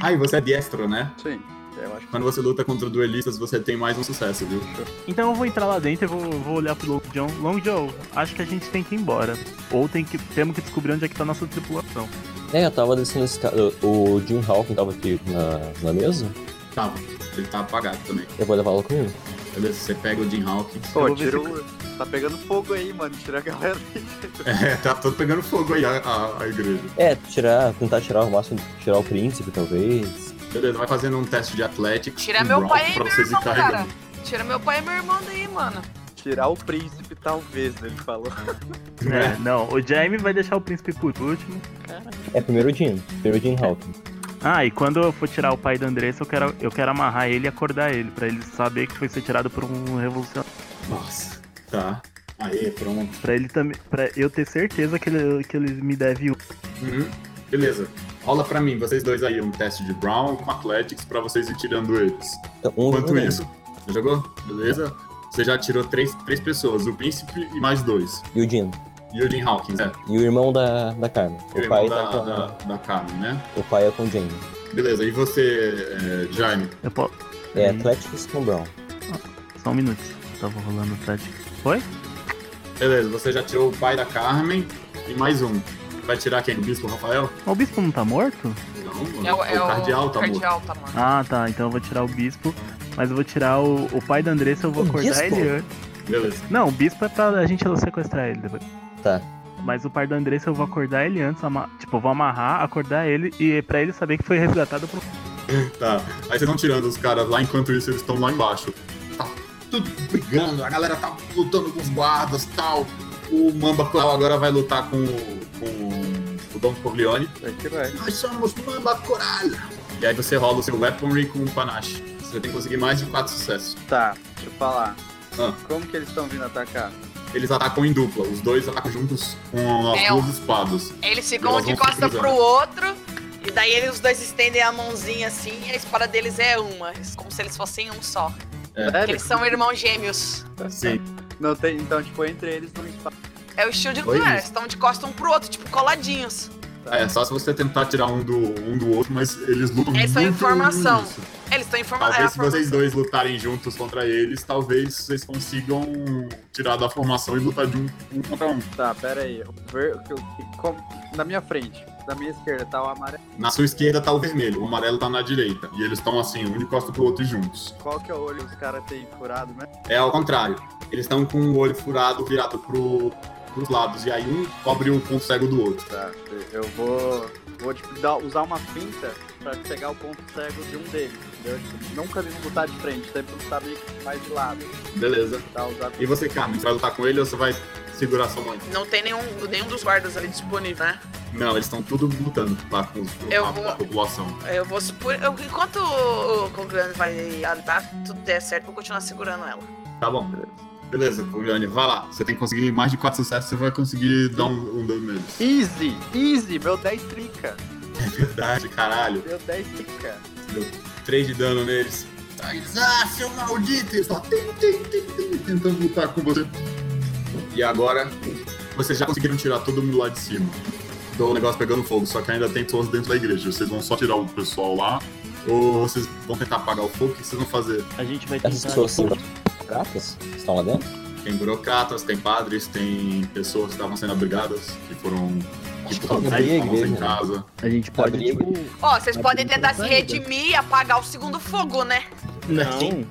Ah, e você é diestro, né? Sim. Eu acho que Quando você luta contra duelistas, você tem mais um sucesso, viu? Então eu vou entrar lá dentro e vou, vou olhar pro Long John. Long John, acho que a gente tem que ir embora. Ou tem que, temos que descobrir onde é que tá a nossa tripulação. É, eu tava descendo esse cara. O Jim Hawking tava aqui na, na mesa. Tava. Ele tá apagado também. Eu vou levá-lo comigo. Beleza, você pega o Jim Hawkins. Eu Pô, tira o... Tá pegando fogo aí, mano. Tira a galera aí. É, tá todo pegando fogo aí a, a, a igreja. É, tirar, tentar tirar o máximo, tirar o príncipe, talvez. Beleza, vai fazendo um teste de Athletics. Tira meu pai e pra meu vocês irmão, cara. Tira meu pai e meu irmão daí, mano. Tirar o príncipe, talvez, né? Ele falou. É, não, o Jaime vai deixar o príncipe por último. É, primeiro o Jim. Primeiro o Jim Hawking. Ah, e quando eu for tirar o pai da Andressa, eu quero, eu quero amarrar ele e acordar ele, pra ele saber que foi ser tirado por um revolucionário. Nossa, tá. Aê, pronto. Pra ele também. Pra eu ter certeza que ele, que ele me deve um. Uhum. Beleza. Rola pra mim, vocês dois aí, um teste de Brown com Athletics pra vocês ir tirando eles. Então, um Enquanto isso, já jogou? Beleza? Você já tirou três, três pessoas, o príncipe e mais dois. E o Jim. E o Jim Hawkins, é. E o irmão da, da Carmen. O O irmão pai da, tá com da, da Carmen, né? O pai é com o Jamie. Beleza, e você, é, Jaime? Eu posso. É, Hum. Athletics com Brown. Só um minuto. Tava rolando o Atlético. Foi? Beleza, você já tirou o pai da Carmen e mais um. Vai tirar quem? O Bispo Rafael? O bispo não tá morto? Não, É o, é o cardeal tá morto. cardeal, tá, mano. Ah, tá. Então eu vou tirar o bispo. Mas eu vou tirar o, o pai da Andressa, eu vou O acordar bispo? ele antes. Beleza. Não, o bispo é pra a gente sequestrar ele depois. Tá. Mas o pai da Andressa eu vou acordar ele antes, ama- tipo, eu vou amarrar, acordar ele e pra ele saber que foi resgatado por. Tá. Aí vocês estão tirando os caras lá, enquanto isso eles estão lá embaixo. Tá tudo brigando, a galera tá lutando com os guardas e tal. O Mamba Clau agora vai lutar com, o- com o Don Corleone. Vai que vai. Nós somos Mamba Coralha. E aí você rola o seu Weaponry com o Panache. Você tem que conseguir mais de 4 sucessos. Tá, deixa eu falar. Ah. Como que eles estão vindo atacar? Eles atacam em dupla, os dois atacam juntos com as É, duas espadas. Eles ficam um de vão se costa cruzando. pro outro. E daí eles, os dois estendem a mãozinha assim e a espada deles é uma. Como se eles fossem um só. É. Eles são irmãos gêmeos. Sim. Não tem, então, tipo, entre eles não espaço. É o estilo de Oi, lutar. Liz. Eles estão de costa um pro outro, tipo, coladinhos. É, só se você tentar tirar um do, um do outro, mas eles lutam Eles são muito informação. nisso. Eles estão informando. Talvez se vocês dois lutarem juntos contra eles, talvez vocês consigam tirar da formação e lutar de um, um contra um. Tá, pera aí. Ver- Na minha frente, da minha esquerda, tá o amarelo. Na sua esquerda tá o vermelho, o amarelo tá na direita. E eles estão assim, um de costa pro outro e juntos. Qual que é o olho que os caras têm furado, né? É ao contrário. Eles estão com o olho furado virado pro, pros lados. E aí um cobre o ponto cego do outro. Tá, eu vou. Vou tipo, dar- usar uma finta pra pegar o ponto cego de um deles, entendeu? Tipo, nunca eles lutar de frente, sempre lutar meio que mais de lado. Beleza. Tá, usar E você, Carmen, você vai lutar com ele ou você vai segurar sua mão? Não tem nenhum, nenhum dos guardas ali disponível, né? Não, eles estão tudo lutando lá com Eu a, vou- a população. Eu vou supor. eu- enquanto o Congrano vai andar, tudo der certo, vou continuar segurando ela. Tá bom. Beleza, Juliane, vai lá. Você tem que conseguir mais de 4 sucessos, você vai conseguir dar um, um dano neles. Easy! Easy! Meu 10 trica! É verdade, caralho. Meu 10 trica! Deu 3 de dano neles. Ah, seu maldito! Eles estão tim, tim, tim, tim, tentando lutar com você. E agora, vocês já conseguiram tirar todo mundo lá de cima. Do negócio pegando fogo, só que ainda tem pessoas dentro da igreja. Vocês vão só tirar o pessoal lá, ou vocês vão tentar apagar o fogo? O que vocês vão fazer? A gente vai tentar. pessoas são pratas? Estão lá dentro? Tem burocratas, tem padres, tem pessoas que estavam sendo abrigadas, que foram. que a casa. A gente pode, tipo. Ó, vocês Mas podem tem que tentar se redimir e apagar o segundo fogo, né? Não.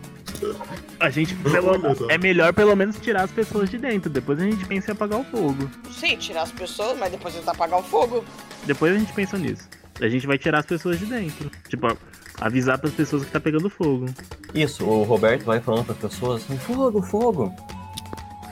A gente. Pelo, é melhor pelo menos tirar as pessoas de dentro. Depois a gente pensa em apagar o fogo. Sim, tirar as pessoas, mas depois tentar apagar o fogo. Depois a gente pensa nisso. A gente vai tirar as pessoas de dentro. Tipo, avisar pras pessoas que tá pegando fogo. Isso, o Roberto vai falando para as pessoas assim, fogo, fogo.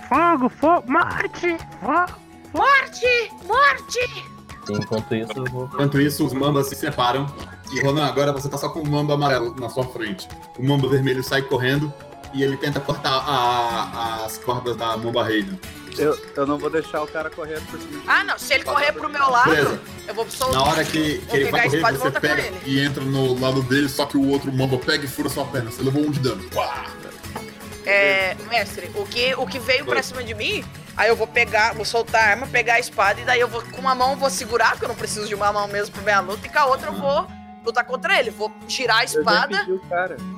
Fogo, fogo, morte! Fogo! Morte! Morte! Enquanto isso, eu vou... Enquanto isso, os mambas se separam. E Ronan, agora você tá só com o mamba amarelo na sua frente. O mamba vermelho sai correndo e ele tenta cortar a- as cordas da mamba reina. Eu, eu não vou deixar o cara correndo por cima de Ah, não. Se ele correr pro meu lado, Beleza. eu vou soltar. Na hora que, que ele pegar a vai correr, espada e você voltar com pega ele. E entra no lado dele, só que o outro mamba pega e fura sua perna. Você levou um de dano. Pá! É, mestre, o que, o que veio pra cima de mim, aí eu vou pegar, vou soltar a arma, pegar a espada, e daí eu vou, com uma mão eu vou segurar, porque eu não preciso de uma mão mesmo pra minha luta, e com a outra eu vou lutar contra ele. Vou girar a espada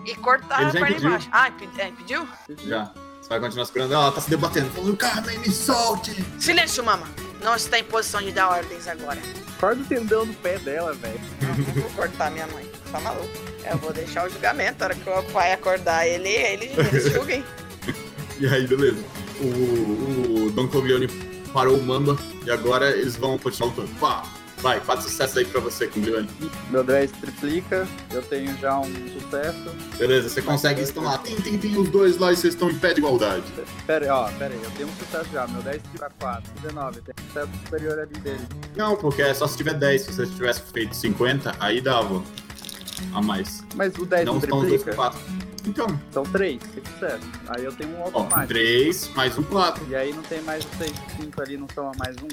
e cortar Ele a perna impediu. embaixo. Ah, impe- é, impediu? Já. Você vai continuar segurando ela, ela tá se debatendo. Falando, Carmen, me solte! Silêncio, mama. Não está em posição de dar ordens agora. Corta o tendão no pé dela, velho. Não vou cortar minha mãe. Tá maluco? Eu vou deixar o julgamento. A hora que o pai acordar ele, ele, ele julga, hein? E aí, beleza. O, o Don Corleone parou o Mamba e agora eles vão continuar lutando. Pá, vai, quatro sucessos aí pra você, Corleone. Meu 10 triplica, eu tenho já um sucesso. Beleza, você consegue stunar. Tem, tem, tem os dois lá e vocês estão em pé de igualdade. Pera aí, ó, pera aí, eu tenho um sucesso já. Meu 10 triplica 4, 19. Tem um sucesso superior ali dele. Não, porque é só se tiver 10. Se você tivesse feito 50, aí dava a mais. Mas o 10 Não não são os dois com triplica? 4. Então, São 3, que sucesso. Aí eu tenho um ó, automático. 3 mais um 4. E aí não tem mais o 6 e 5 ali, não soma mais um.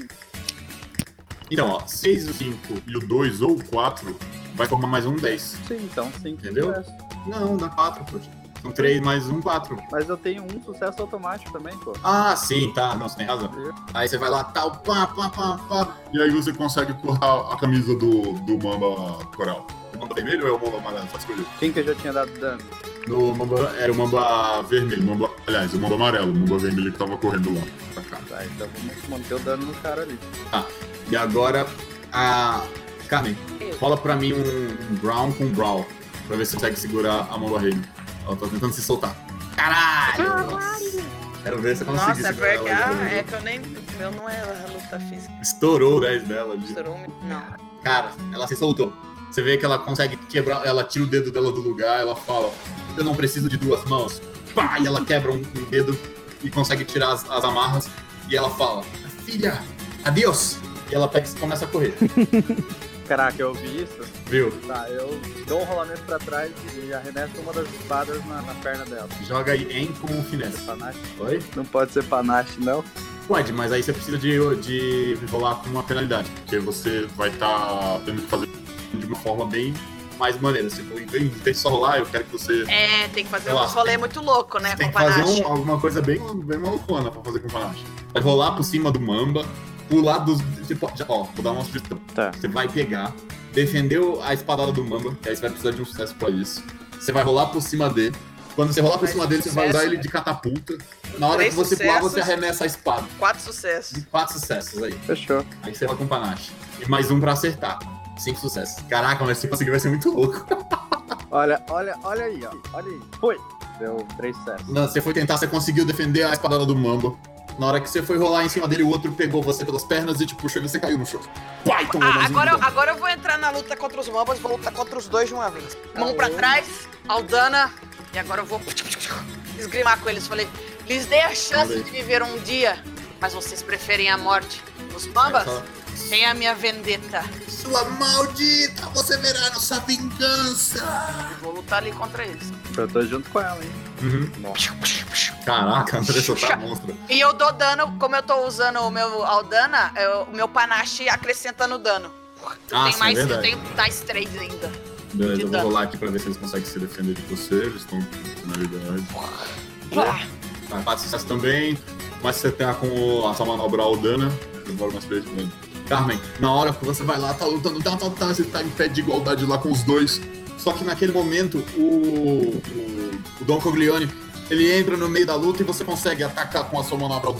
Então, ó, 6 e o 5 e o 2 ou o 4 vai formar mais um 10. Sim, então 5 Entendeu? sucesso. Não, dá 4, poxa. São 3 mais um 4. Mas eu tenho um sucesso automático também, pô. Ah, sim, tá. Não, você tem razão. Aí você vai lá, tal, pá, pá, pá, pá. E aí você consegue cortar a camisa do, do Mamba Coral. O Mamba vermelho ou é o Mamba amarelo? Só escolher. Quem que eu já tinha dado dano? No Mamba, Era o Mamba vermelho, o Mamba, aliás, o Mamba amarelo, o Mamba vermelho que tava correndo lá. pra cá. Tá, então vamos manter o dano no cara ali. E agora, a. Carmen, Eu. rola pra mim um, um Brown com Brawl. Pra ver se você consegue segurar a Mamba Rei. Ela tá tentando se soltar. Caralho! Nossa. Quero ver se você consegue Nossa, é pior que. ela. Ah, é que eu nem. Meu não é a luta física. Estourou o 10 dela. Estourou um- Não. Cara, ela se soltou. Você vê que ela consegue quebrar, ela tira o dedo dela do lugar, ela fala, eu não preciso de duas mãos. Pá, e ela quebra um, um dedo e consegue tirar as, as amarras. E ela fala, filha, adeus. E ela pega e começa a correr, Caraca, eu ouvi isso? viu? Tá, eu dou um rolamento pra trás e arremesso uma das espadas na, na perna dela. Joga aí em com finesse. Panache? Oi? Não pode ser panache, não? Pode, mas aí você precisa de, de rolar com uma penalidade. Porque você vai estar tendo que fazer de uma forma bem. Mais maneira. Se for, em vez de só rolar, eu quero que você, É, tem que fazer uns rolê muito louco, né? você tem Com que fazer um- alguma coisa bem, bem malucona pra fazer com panache. Vai rolar por cima do mamba, pular dos. Tipo, já- ó, vou dar uma sugestão. Tá. Você vai pegar, defender o- a espadada do Mamba, que aí você vai precisar de um sucesso pra isso. Você vai rolar por cima dele. Quando você rolar por cima dele, você vai usar ele de catapulta. Na hora Três que você pular, você arremessa a espada. Quatro sucessos. Quatro sucessos aí. Fechou. Aí você vai com panache. E mais um pra acertar. Cinco sucessos. Caraca, mas se conseguir vai ser muito louco. Olha, olha, olha aí, ó. Olha aí. Foi. Deu três sucessos. Não, você foi tentar, você conseguiu defender a espadada do Mamba. Na hora que você foi rolar em cima dele, o outro pegou você pelas pernas e te puxou e você caiu no chão. Pai, tomou Ah, um agora, eu- agora eu vou entrar na luta contra os mambas, vou lutar contra os dois de uma vez. Mão pra trás, Aldana, e agora eu vou esgrimar com eles. Falei, lhes dei a chance de viver um dia, mas vocês preferem a morte. Os mambas têm a minha vendetta. Sua maldita, você verá nossa vingança. E vou lutar ali contra eles. Eu tô junto com ela, hein? Uhum. Caraca, Andressa tá monstro. E eu dou dano, como eu tô usando o meu Aldana, eu- o meu panache acrescenta no dano. Ah, tem sim, mais, é eu verdade. tenho mais três ainda. Beleza, eu vou dano. rolar aqui pra ver se eles conseguem se defender de você. Eles estão com penalidade. Ah, Tá, quatro sucessos também. Mas você tá com a sua manobra Aldana. Demora umas três dano. Carmen, na hora que você vai lá, tá lutando, tá, tá, tá, você tá em pé de igualdade lá com os dois. Só que naquele momento, o, o, o Don Coglione, ele entra no meio da luta e você consegue atacar com a sua manobra.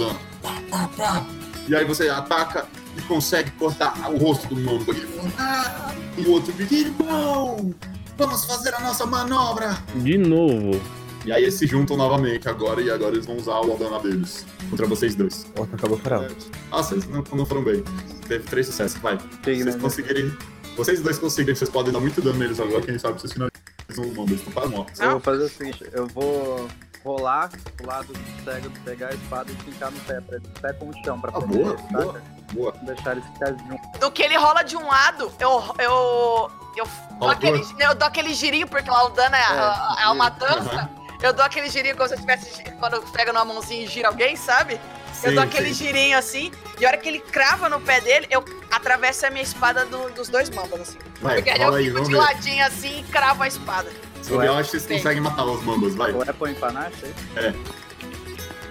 Pá, pá, pá. E aí você ataca e consegue cortar o rosto do fala, "Ah!" E o outro grita, irmão, vamos fazer a nossa manobra. De novo. E aí eles se juntam novamente agora e agora eles vão usar o Aldana deles contra vocês dois. Outro acabou ela. Nossa, eles não, não foram bem. Teve três sucessos, vai. Se vocês né? conseguirem. Vocês dois conseguirem, vocês podem dar muito dano neles agora, quem sabe vocês finalizam o Mamba, eles estão quase mortos. Eu vou fazer o seguinte, eu vou rolar pro lado do cego, pegar a espada e fincar no pé, pra, pé com o chão, pra Ah, poder, boa, saca? boa, boa. Deixar eles ficarem juntos. Do que ele rola de um lado, eu. eu. eu dou, aquele, eu dou aquele girinho, porque a Aldana é, a- é uma dança. Aham. Eu dou aquele girinho como se eu tivesse. Quando pega numa mãozinha e gira alguém, sabe? eu Sim, dou aquele sim. girinho assim, e a hora que ele crava no pé dele, eu atravesso a minha espada do- dos dois mambas, assim. Vai, Porque aí eu aí, fico de ver. ladinho assim e cravo a espada. A acho que vocês conseguem matar os Mambas, vai. Apple em panache, é? É.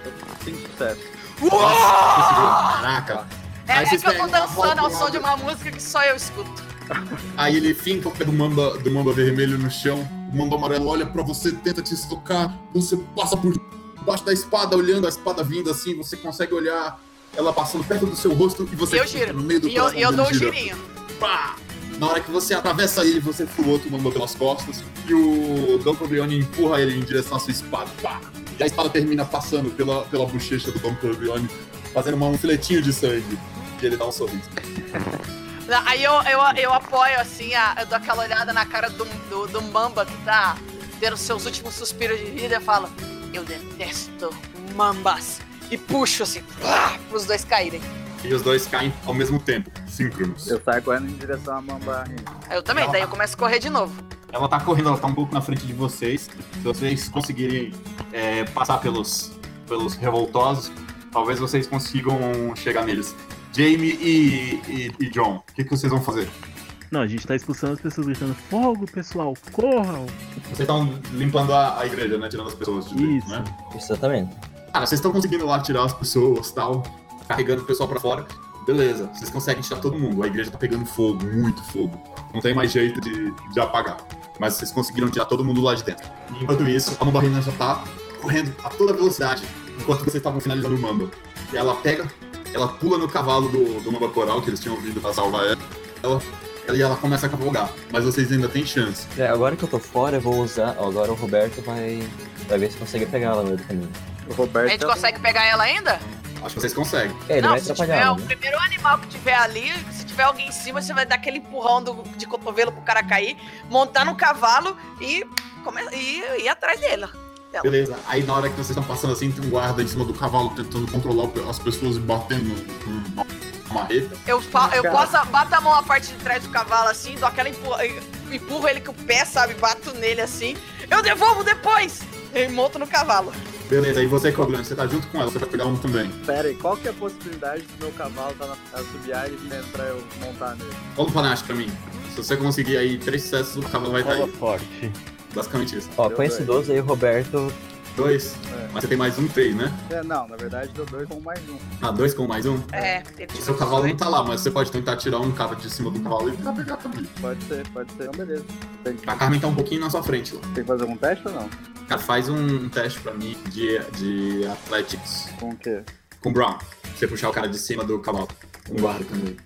Eu Cinco sucessos. Nossa, conseguiu. Caraca. É, Aí é que eu tô dançando ao som de uma música que só eu escuto. Aí ele finca o pé do mamba, do mamba vermelho no chão. O mamba amarelo olha pra você, tenta te estocar. Você passa por debaixo da espada, olhando a espada vindo assim. Você consegue olhar ela passando perto do seu rosto e você Eu giro. no meio do E eu, eu dou um girinho. Pá! Na hora que você atravessa ele, você o outro mamba pelas costas e o Dom Corleone empurra ele em direção à sua espada. Pá! E a espada termina passando pela, pela bochecha do Dom Corleone, fazendo uma- um filetinho de sangue. E ele dá um sorriso. Aí eu, eu, eu apoio, assim, a- eu dou aquela olhada na cara do, do, do Mamba que tá tendo seus últimos suspiros de vida e falo, eu detesto mambas. E puxo, assim, pá, pros dois caírem. E os dois caem ao mesmo tempo, síncronos. Eu saio correndo em direção à mamba. Eu também, daí eu começo a correr de novo. Ela tá correndo, ela tá um pouco na frente de vocês. Se vocês conseguirem é, passar pelos, pelos revoltosos, talvez vocês consigam chegar neles. Jamie e, e, e John, o que, que vocês vão fazer? Não, a gente tá expulsando as pessoas gritando: Fogo, pessoal, corram! Vocês estão limpando a, a igreja, né? Tirando as pessoas de dentro, né? Exatamente. Cara, vocês estão conseguindo lá tirar as pessoas tal, carregando o pessoal pra fora. Beleza, vocês conseguem tirar todo mundo. A igreja tá pegando fogo, muito fogo. Não tem mais jeito de, de apagar. Mas vocês conseguiram tirar todo mundo lá de dentro. E enquanto isso, a Mambarrina já tá correndo a toda velocidade, enquanto vocês estavam finalizando o Mamba. E ela pega, ela pula no cavalo do, do Mamba Coral, que eles tinham vindo pra salvar ela. ela e ela começa a cavalgar. Mas vocês ainda têm chance. É, agora que eu tô fora, eu vou usar. ó, Agora o Roberto vai, vai ver se consegue pegar ela no meio do caminho. O A Roberto. gente consegue pegar ela ainda? Acho que vocês conseguem. É, ele não, vai se tiver ela, o né? primeiro animal que tiver ali, se tiver alguém em cima, você vai dar aquele empurrão do, de cotovelo pro cara cair, montar no cavalo e, come, e ir atrás dela. Dela. Beleza. Aí na hora que vocês estão passando assim, tem um guarda em cima do cavalo tentando controlar as pessoas e batendo com uma marreta. Eu, fa- eu Cara. posso, bato a mão na parte de trás do cavalo assim, dou aquela empurra, empurro ele com o pé, sabe? Bato nele assim. Eu devolvo depois! E monto no cavalo. Beleza, e você, Coglante, você tá junto com ela, você vai pegar um também. Pera aí, qual que é a possibilidade do meu cavalo tá na assobiar e vir pra eu montar nele? Rola um panache pra mim. Se você conseguir aí três sucessos, o cavalo vai Rola cair. forte. Basicamente isso. Ó, Deu com esse dois. 12 aí, o Roberto. Dois. É. Mas você tem mais um, três, né? É, não, na verdade deu dois com mais um. Ah, dois com mais um? É, ele O seu cavalo não tá lá, mas você pode tentar tirar um cara de cima do cavalo e tentar pegar também. Pode ser, pode ser. Então, beleza. Tem, A Carmen tá um pouquinho na sua frente lá. tem que fazer algum teste ou não? Cara, faz um teste pra mim de, de Athletics Com o quê? com Brown. Você puxar o cara de cima do cavalo. Um guarda também.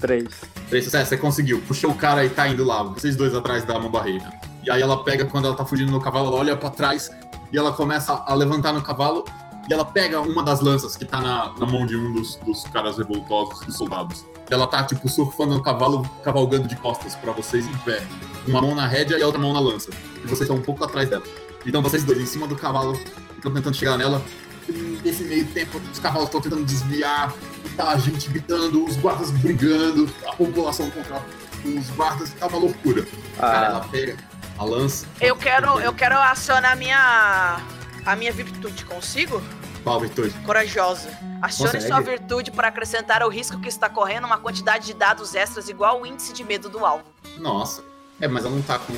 Três. Três sucessos, você conseguiu. Puxou o cara e tá indo lá. Vocês dois atrás da mão barreira. E aí ela pega, quando ela tá fugindo no cavalo, ela olha pra trás e ela começa a levantar no cavalo. E ela pega uma das lanças que tá na, na mão de um dos, dos caras revoltosos, dos soldados. Ela tá, tipo, surfando no cavalo, cavalgando de costas pra vocês em pé. Uma mão na rédea e a outra mão na lança. E vocês estão um pouco atrás dela. Então vocês dois em cima do cavalo estão tentando chegar nela. E nesse meio tempo, os cavalos estão tentando desviar. E tá a gente gritando, os guardas brigando, a população contra os guardas. Tá uma loucura. Cara, ela Ah, pega a lança. Eu quero, eu quero acionar a minha. a minha virtude, consigo? Qual virtude? Corajosa. Acione Consegue? sua virtude para acrescentar ao risco que está correndo uma quantidade de dados extras igual ao índice de medo do alvo. Nossa. É, mas ela não tá com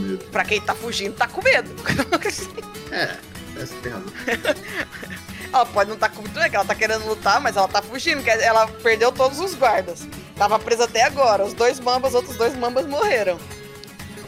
medo. Pra quem tá fugindo, tá com medo. É, essa tem razão. ela pode não tá com medo, que ela tá querendo lutar, mas ela tá fugindo, ela perdeu todos os guardas. Tava presa até agora. Os dois mambas, os outros dois mambas morreram.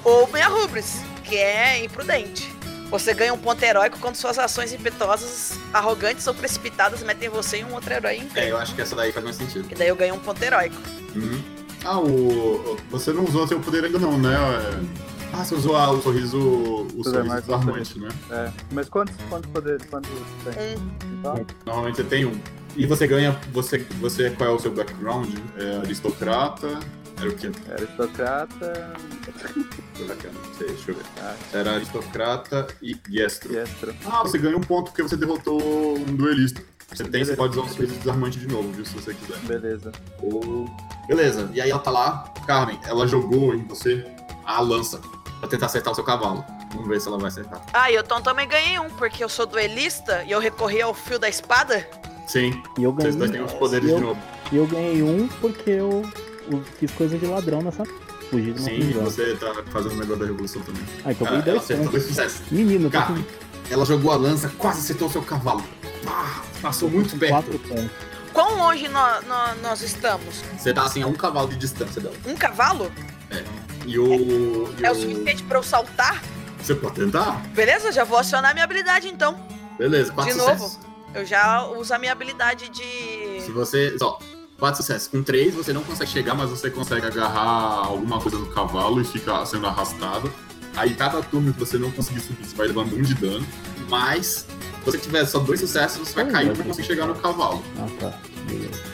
Ou Meia Rubris, que é imprudente. Você ganha um ponto heróico quando suas ações impetuosas, arrogantes ou precipitadas metem você em um outro herói em É, eu acho que essa daí faz mais sentido. E daí eu ganho um ponto heróico. Uhum. Ah, o. Você não usou seu poder ainda não, né? É- Ah, você usou ah, o sorriso. O Tudo é sorriso mais desarmante, né? é. Mas quantos, quantos poderes quantos tem? Um. Então, Normalmente você tem um. E você ganha. Você, você qual é o seu background? É aristocrata. Era o quê? aristocrata, Bacana, não sei, deixa eu ver. Ah. Era aristocrata e Gestro. Yestro. Ah, você ganha um ponto porque você derrotou um duelista. Você tem, você pode usar um sorriso desarmante de novo, viu? Se você quiser. Beleza. Beleza, e aí ela tá lá, Carmen, ela jogou em você a lança pra tentar acertar o seu cavalo. Vamos ver se ela vai acertar. Ah, e eu então também ganhei um, porque eu sou duelista e eu recorri ao fio da espada. Sim, E eu vocês dois ganhei, têm os poderes eu, de novo. e eu ganhei um porque eu fiz coisa de ladrão nessa. Fugi de uma Sim, prisão. você tá fazendo o negócio da revolução também. Ah, então Ah, ganhei pontos. dois sucessos. Menino, eu tô ela jogou a lança, quase acertou o seu cavalo. Pá, passou muito perto. quatro pontos. Quão longe nó- nó- nós estamos? Você tá assim a um cavalo de distância dela. Um cavalo? E o. e É o o- suficiente pra eu saltar? Você pode tentar? Beleza, já vou acionar minha habilidade então. Beleza, quatro De sucessos. novo. Eu já uso a minha habilidade de. Se você. Ó, quatro sucessos. Com três você não consegue chegar, mas você consegue agarrar alguma coisa no cavalo e ficar sendo arrastado. Aí cada turno que você não conseguir subir, você vai levando um de dano. Mas, se você tiver só dois sucessos, você vai Hum, cair vai pra ver. conseguir chegar no cavalo. Ah, tá.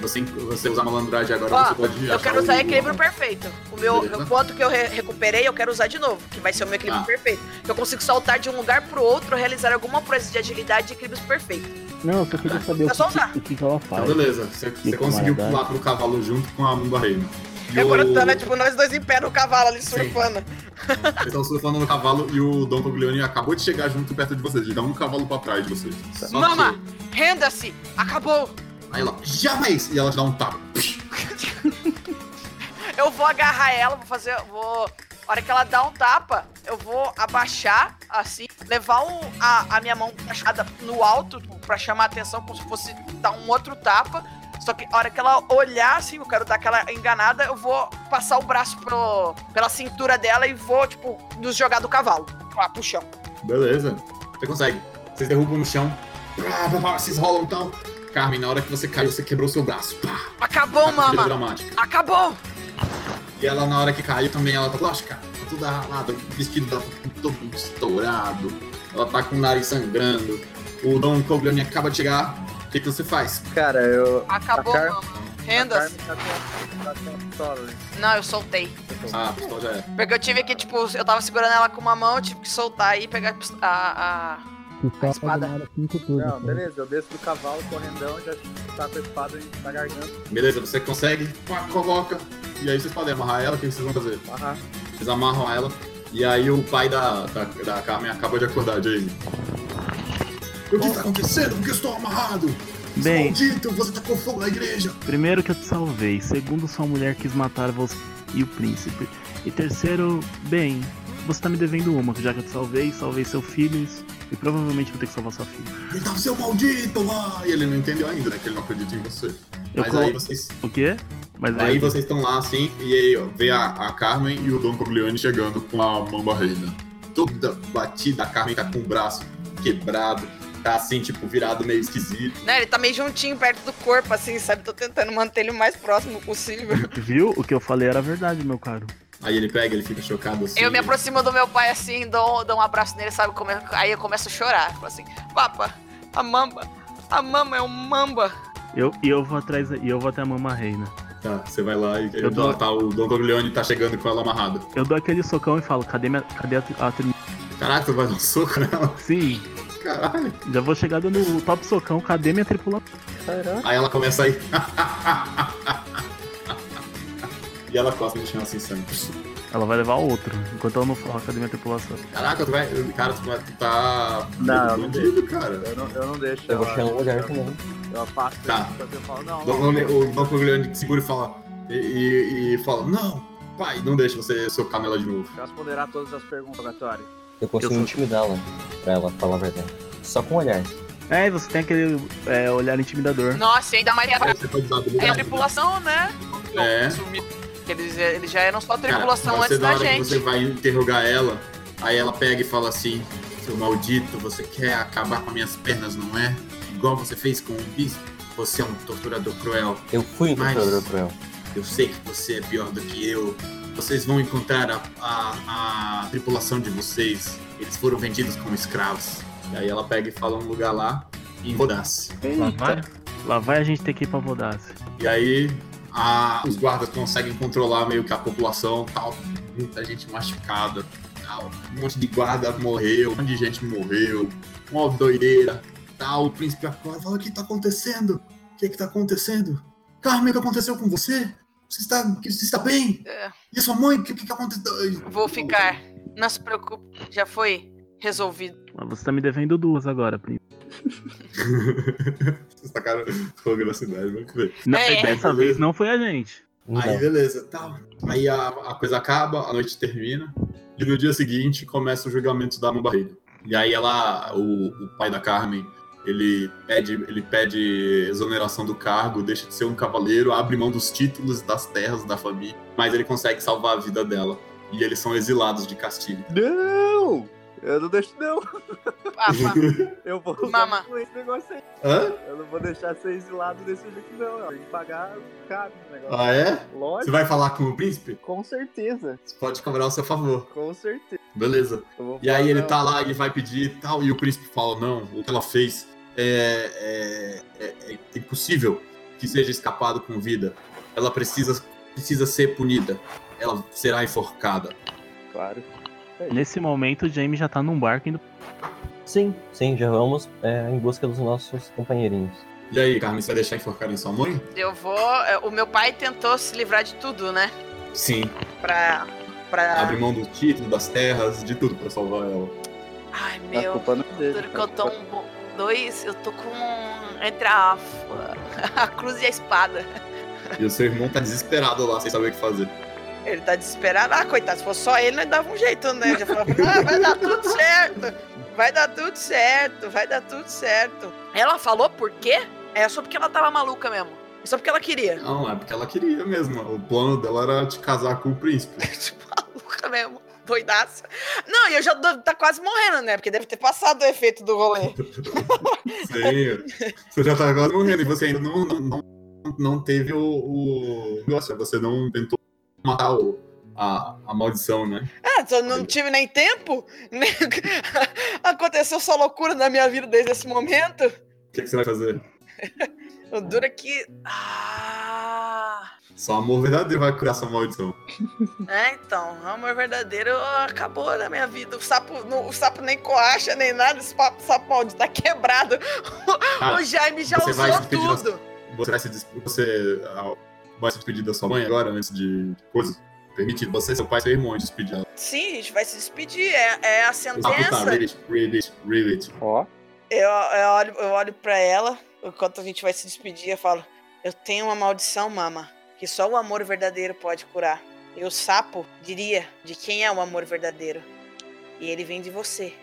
Você, você usar malandragem agora, Ó, você pode eu quero usar o- equilíbrio perfeito. O meu o ponto que eu re- recuperei, eu quero usar de novo, que vai ser o meu equilíbrio Ah. perfeito. Que eu consigo saltar de um lugar pro outro, realizar alguma coisa de agilidade e equilíbrio perfeito. Não, eu só queria saber É o que, usar. o que que ela faz. Então, beleza. Você, você conseguiu pular pro cavalo junto com a Mumba Reina. E Agora o- tá, né? Tipo, nós dois em pé no cavalo ali surfando. Vocês estão surfando no cavalo e o Dom Coglione acabou de chegar junto perto de vocês. Ele dá um cavalo pra trás de vocês. Só Mama, que- renda-se! Acabou! Aí ela, jamais! E ela te dá um tapa. Eu vou agarrar ela, vou fazer. Vou. A hora que ela dá um tapa, eu vou abaixar, assim, levar o- a, a minha mão baixada no alto pra chamar a atenção, como se fosse dar um outro tapa. Só que a hora que ela olhar, assim, eu quero dar aquela enganada, eu vou passar o braço pro, pela cintura dela e vou, tipo, nos jogar do cavalo. Lá pro chão. Beleza. Você consegue. Vocês derrubam no chão. Vocês rolam então. Carmen, na hora que você caiu, você quebrou seu braço. Acabou, tiro mama! dramática. Acabou! E ela, na hora que caiu, também ela tá, lógico, cara, tá toda ralada, o vestido dela tá todo estourado. Ela tá com o nariz sangrando. O Dom Coglione acaba de chegar. O que, que você faz? Cara, eu. Acabou, a Car- a tá com, a ali. Não, eu soltei. Ah, a pistola já é. Porque eu tive que, tipo, eu tava segurando ela com uma mão, eu tive que soltar aí e pegar a pist- a. a... espada. Não, beleza, eu desço do cavalo correndão e já tá com a espada na garganta. Beleza, você consegue, pá, coloca. E aí vocês podem amarrar ela, o que vocês vão fazer? Aham. Vocês amarram ela. E aí o pai da, da, da Carmen acaba de acordar, Jamie. O que está acontecendo? Por que eu estou amarrado? Bem, Maldito, você tacou fogo na igreja. primeiro que eu te salvei. Segundo, sua mulher quis matar você e o príncipe. E terceiro, bem, você tá me devendo uma, já que eu te salvei, salvei seu filho e e provavelmente vou ter que salvar sua filha. Então, seu maldito lá! E ele não entendeu ainda, né? Que ele não acredita em você. Eu Mas colo- aí vocês. O quê? Mas Aí vocês estão lá assim, e aí ó, vê a, a Carmen e o Dom Coglione chegando com a Mamba Reina. Toda batida, a Carmen tá com o braço quebrado, tá assim, tipo, virado meio esquisito. Né, ele tá meio juntinho perto do corpo, assim, sabe? Tô tentando manter ele o mais próximo possível. Viu? O que eu falei era verdade, meu caro. Aí ele pega, ele fica chocado assim. Eu me aproximo do meu pai assim, dou, dou um abraço nele, sabe? Come- Aí eu começo a chorar. Falo assim, papa, a mamba, a mama é um mamba. Eu, e eu vou atrás, e eu vou até a Mama Reina. Tá, você vai lá e Eu dou- tá, o Dom Coglione tá chegando com ela amarrada. Eu dou aquele socão e falo, cadê, minha, cadê a, a Caraca, tu vai dar um soco nela? Sim. Caralho. Já vou chegar dando o top socão, cadê minha tripulação? Aí ela começa a ir. e ela costa no chão assim, sangue. Ela vai levar outro, enquanto ela não fala, cadê minha tripulação? Caraca, tu vai. Cara, tu, vai, tu tá. Não, eu não cara. Eu não, eu não deixo. Eu vou ela- chegar no lugar também. Eu afasto Tá. eu falo, não, Dom- não. O Dom Coglione segura e fala. E, e- e fala: Não, pai, não deixa você socar nela de novo. Eu responderá todas as perguntas obrigatórias. Eu consigo sou- intimidá-la pra ela falar a verdade. Só com um olhar. É, e você tem aquele é, olhar intimidador. Nossa, e ainda mais usar a é a tripulação, né? É. Eles, eles já eram só Cara, tripulação você, antes na da hora que gente. você vai interrogar ela, aí ela pega e fala assim: Seu maldito, você quer acabar com minhas pernas, não é? Igual você fez com o bispo. Você é um torturador cruel. Eu fui um torturador cruel. Eu sei que você é pior do que eu. Vocês vão encontrar a, a, a tripulação de vocês. Eles foram vendidos como escravos. E aí ela pega e fala um lugar lá em Rodace. Lá vai, lá vai a gente ter que ir pra Vodasse. E aí a- os guardas conseguem controlar meio que a população tal. Muita gente machucada. Tal. Um monte de guarda morreu, um monte de gente morreu. Uma doideira. Tal. O príncipe acorda e fala: O que tá acontecendo? O que que tá acontecendo? Carmen, o que aconteceu com você? Você está, você está bem? É, E a sua mãe? O que, que aconteceu? vou ficar. Não se preocupe, já foi resolvido. Mas você tá me devendo duas agora, príncipe. Vocês tacaram fogo na cidade, vamos ver. Não, É. Dessa vez não foi a gente. Aí beleza, tal. Aí a, a coisa acaba, a noite termina. E no dia seguinte começa o julgamento da Mão Barreira. E aí ela, o, o pai da Carmen, Ele pede, ele pede exoneração do cargo, deixa de ser um cavaleiro, abre mão dos títulos, das terras da família, mas ele consegue salvar a vida dela. E eles são exilados de Castilho. Não! Eu não deixo, não. Mama. Eu vou Mama. com esse negócio aí. Hã? Eu não vou deixar ser exilado desse jeito, não. Tem que pagar caro o negócio. Ah, é? Lógico. Você vai falar com o príncipe? Com certeza. Você pode cobrar ao seu favor. Com certeza. Beleza. E aí ele não. tá lá, ele vai pedir e tal, e o príncipe fala, não, o que ela fez é, é, é- é impossível que seja escapado com vida. Ela precisa, precisa ser punida. Ela será enforcada. Claro. Nesse momento, o Jamie já tá num barco indo. Sim, sim, já vamos é, em busca dos nossos companheirinhos. E aí, Carmen, você vai deixar enforcar em sua mãe? Eu vou. é, O meu pai tentou se livrar de tudo, né? Sim. Pra. pra... Abre mão do título, das terras, de tudo pra salvar ela. Ai, A meu. culpa não é dele. Tudo que eu tô um bo- dois, eu tô com. Entre a, a cruz e a espada. E o seu irmão tá desesperado lá, sem saber o que fazer. Ele tá desesperado. Ah, coitado, se fosse só ele, nós dava um jeito, né? Eu já falava, ah, vai dar tudo certo. Vai dar tudo certo, vai dar tudo certo. Ela falou por quê? É só porque ela tava maluca mesmo. É só porque ela queria. Não, é porque ela queria mesmo. O plano dela era te casar com o príncipe. maluca mesmo. Doidaça. Não, e eu já tô, tá quase morrendo, né? Porque deve ter passado o efeito do rolê. Sim, você já tá quase morrendo e você ainda não, não, não, não teve o, o negócio, você não tentou matar o, a, a maldição, né? Ah, só não tive nem tempo. Nem... Aconteceu só loucura na minha vida desde esse momento. O que, que você vai fazer? O duro é que. Ah. Só amor verdadeiro vai curar essa maldição. É, então, o amor verdadeiro acabou na minha vida. O sapo, não- o sapo nem coacha, nem nada. Esse papo, sapo maldito tá quebrado. Ah, o Jaime já você usou tudo. Você vai se despedir, você ah, vai se despedir da sua mãe agora, antes de coisa? Permitido, você, seu pai e seu irmão despedir ela. Sim, a gente vai se despedir. É, é a Ah, tá, sentença. read it, read it, read it. Ó. Eu, eu, olho, eu olho pra ela, enquanto a gente vai se despedir, eu falo: Eu tenho uma maldição, mama, que só o amor verdadeiro pode curar. E o sapo diria de quem é o amor verdadeiro. E ele vem de você.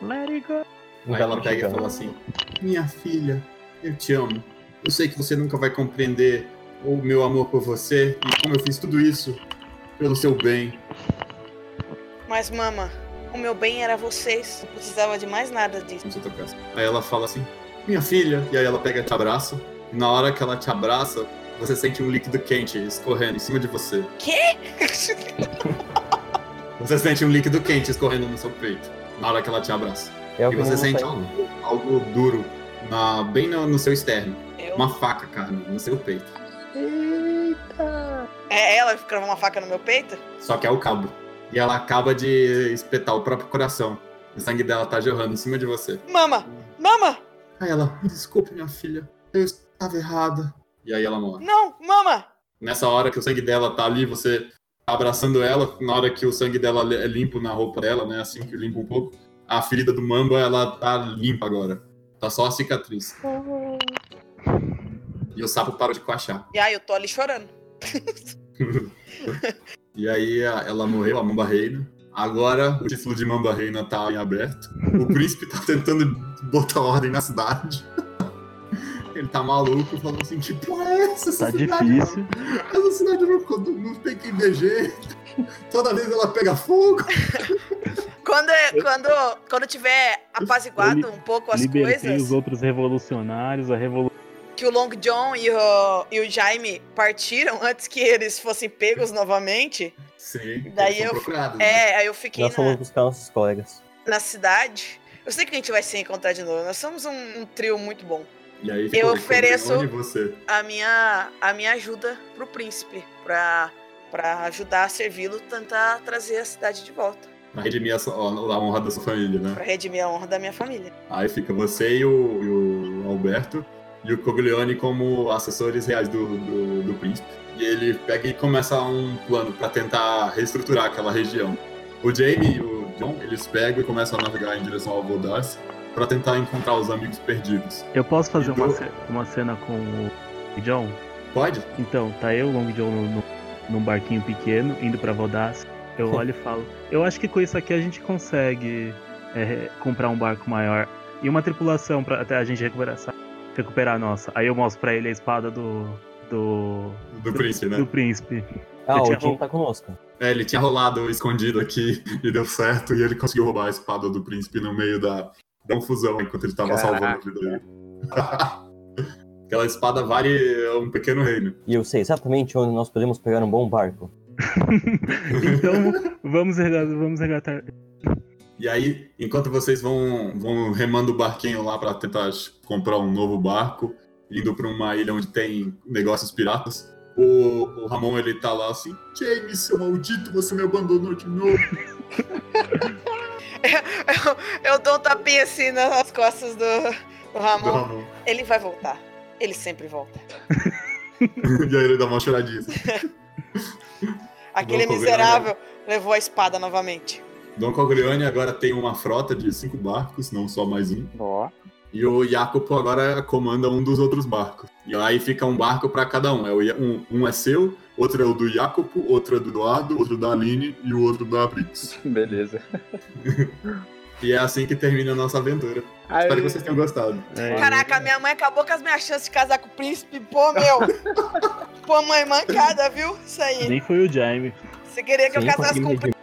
Let it go. Ela pega e fala assim: Minha filha, eu te amo. Eu sei que você nunca vai compreender o meu amor por você e como eu fiz tudo isso pelo seu bem. Mas, mama, o meu bem era vocês. Não precisava de mais nada disso. Se Aí ela fala assim: Minha filha. E aí ela pega e te abraça. E na hora que ela te abraça, você sente um líquido quente escorrendo em cima de você. Quê? Você sente um líquido quente escorrendo no seu peito. Na hora que ela te abraça. É e você sente algo, algo duro na, bem no, no seu externo. Eu? Uma faca, Carmen, no seu peito. Eita! É ela que cravou uma faca no meu peito? Só que é o cabo. E ela acaba de espetar o próprio coração. O sangue dela tá jorrando em cima de você. Mama! Mama! Aí ela, me desculpe, minha filha. Eu estava errada. E aí ela morre. Não! Mama! Nessa hora que o sangue dela tá ali, você tá abraçando ela. Na hora que o sangue dela é limpo na roupa dela, né? Assim que limpa um pouco. A ferida do Mamba, ela tá limpa agora. Tá só a cicatriz. E o sapo parou de coachar. E aí, eu tô ali chorando. E aí ela morreu, a Mamba Reina. Agora o título de Mamba Reina tá em aberto. O príncipe tá tentando botar ordem na cidade. Ele tá maluco, falando assim, que porra é essa? Essa Tá cidade, difícil. Essa cidade não, não tem quem jeito. Toda vez ela pega fogo. Quando, quando, quando tiver apaziguado um pouco as Libertei coisas, os outros revolucionários, a revolução. Que o Long John e o, e o Jaime partiram antes que eles fossem pegos novamente. Sim, Daí eu, procurados, né? é, aí eu fiquei Nós fomos na, buscar nossos colegas. na cidade. Eu sei que a gente vai se encontrar de novo. Nós somos um, um trio muito bom. E aí Eu ofereço- Onde você? A minha, a minha ajuda pro príncipe, pra, pra ajudar a servi-lo, tentar trazer a cidade de volta. Pra redimir a, a honra da sua família, né? Pra redimir a honra da minha família. Aí fica você e o, e o Alberto e o Coglione como assessores reais do, do, do príncipe. E ele pega e começa um plano pra tentar reestruturar aquela região. O Jamie e o John, eles pegam e começam a navegar em direção ao Vodas pra tentar encontrar os amigos perdidos. Eu posso fazer uma, Então- ce- uma cena com o John? Pode? Então, tá eu, o Long John, no, no- num barquinho pequeno, indo pra Vodas. Eu olho e falo, eu acho que com isso aqui a gente consegue é, comprar um barco maior e uma tripulação pra até a gente recuperar, essa- recuperar a nossa. Aí eu mostro pra ele a espada do. Do. Do príncipe, né? Do príncipe. Ah, Eu o Jim tá conosco. É, ele tinha rolado escondido aqui e deu certo, e ele conseguiu roubar a espada do príncipe no meio da, da confusão enquanto ele tava salvando a vida dele. Aquela espada vale um pequeno reino. E eu sei exatamente onde nós podemos pegar um bom barco. Então vamos regatar. Vamos regatar. E aí, enquanto vocês vão, vão remando o barquinho lá pra tentar comprar um novo barco, indo pra uma ilha onde tem negócios piratas, o, o Ramon ele tá lá assim: James, seu maldito, você me abandonou de novo. Eu, eu dou um tapinha assim nas costas do, do Ramon. Do Ramon. Ele vai voltar. Ele sempre volta. e aí ele dá uma choradinha. assim. Aquele miserável levou a espada novamente. Dom Coglione agora tem uma frota de cinco barcos, não só mais um. Ó. E o Jacopo agora comanda um dos outros barcos. E aí fica um barco pra cada um. É um, um é seu, outro é o do Jacopo, outro é do Eduardo, outro da Aline e o outro da Brix. Beleza. E é assim que termina a nossa aventura. Aí- Espero que vocês tenham gostado. Caraca, minha mãe acabou com as minhas chances de casar com o príncipe. Pô, meu. Pô, mãe, mancada, viu? Isso aí. Nem foi o Jaime. Você queria que eu Sim, casasse com o consegui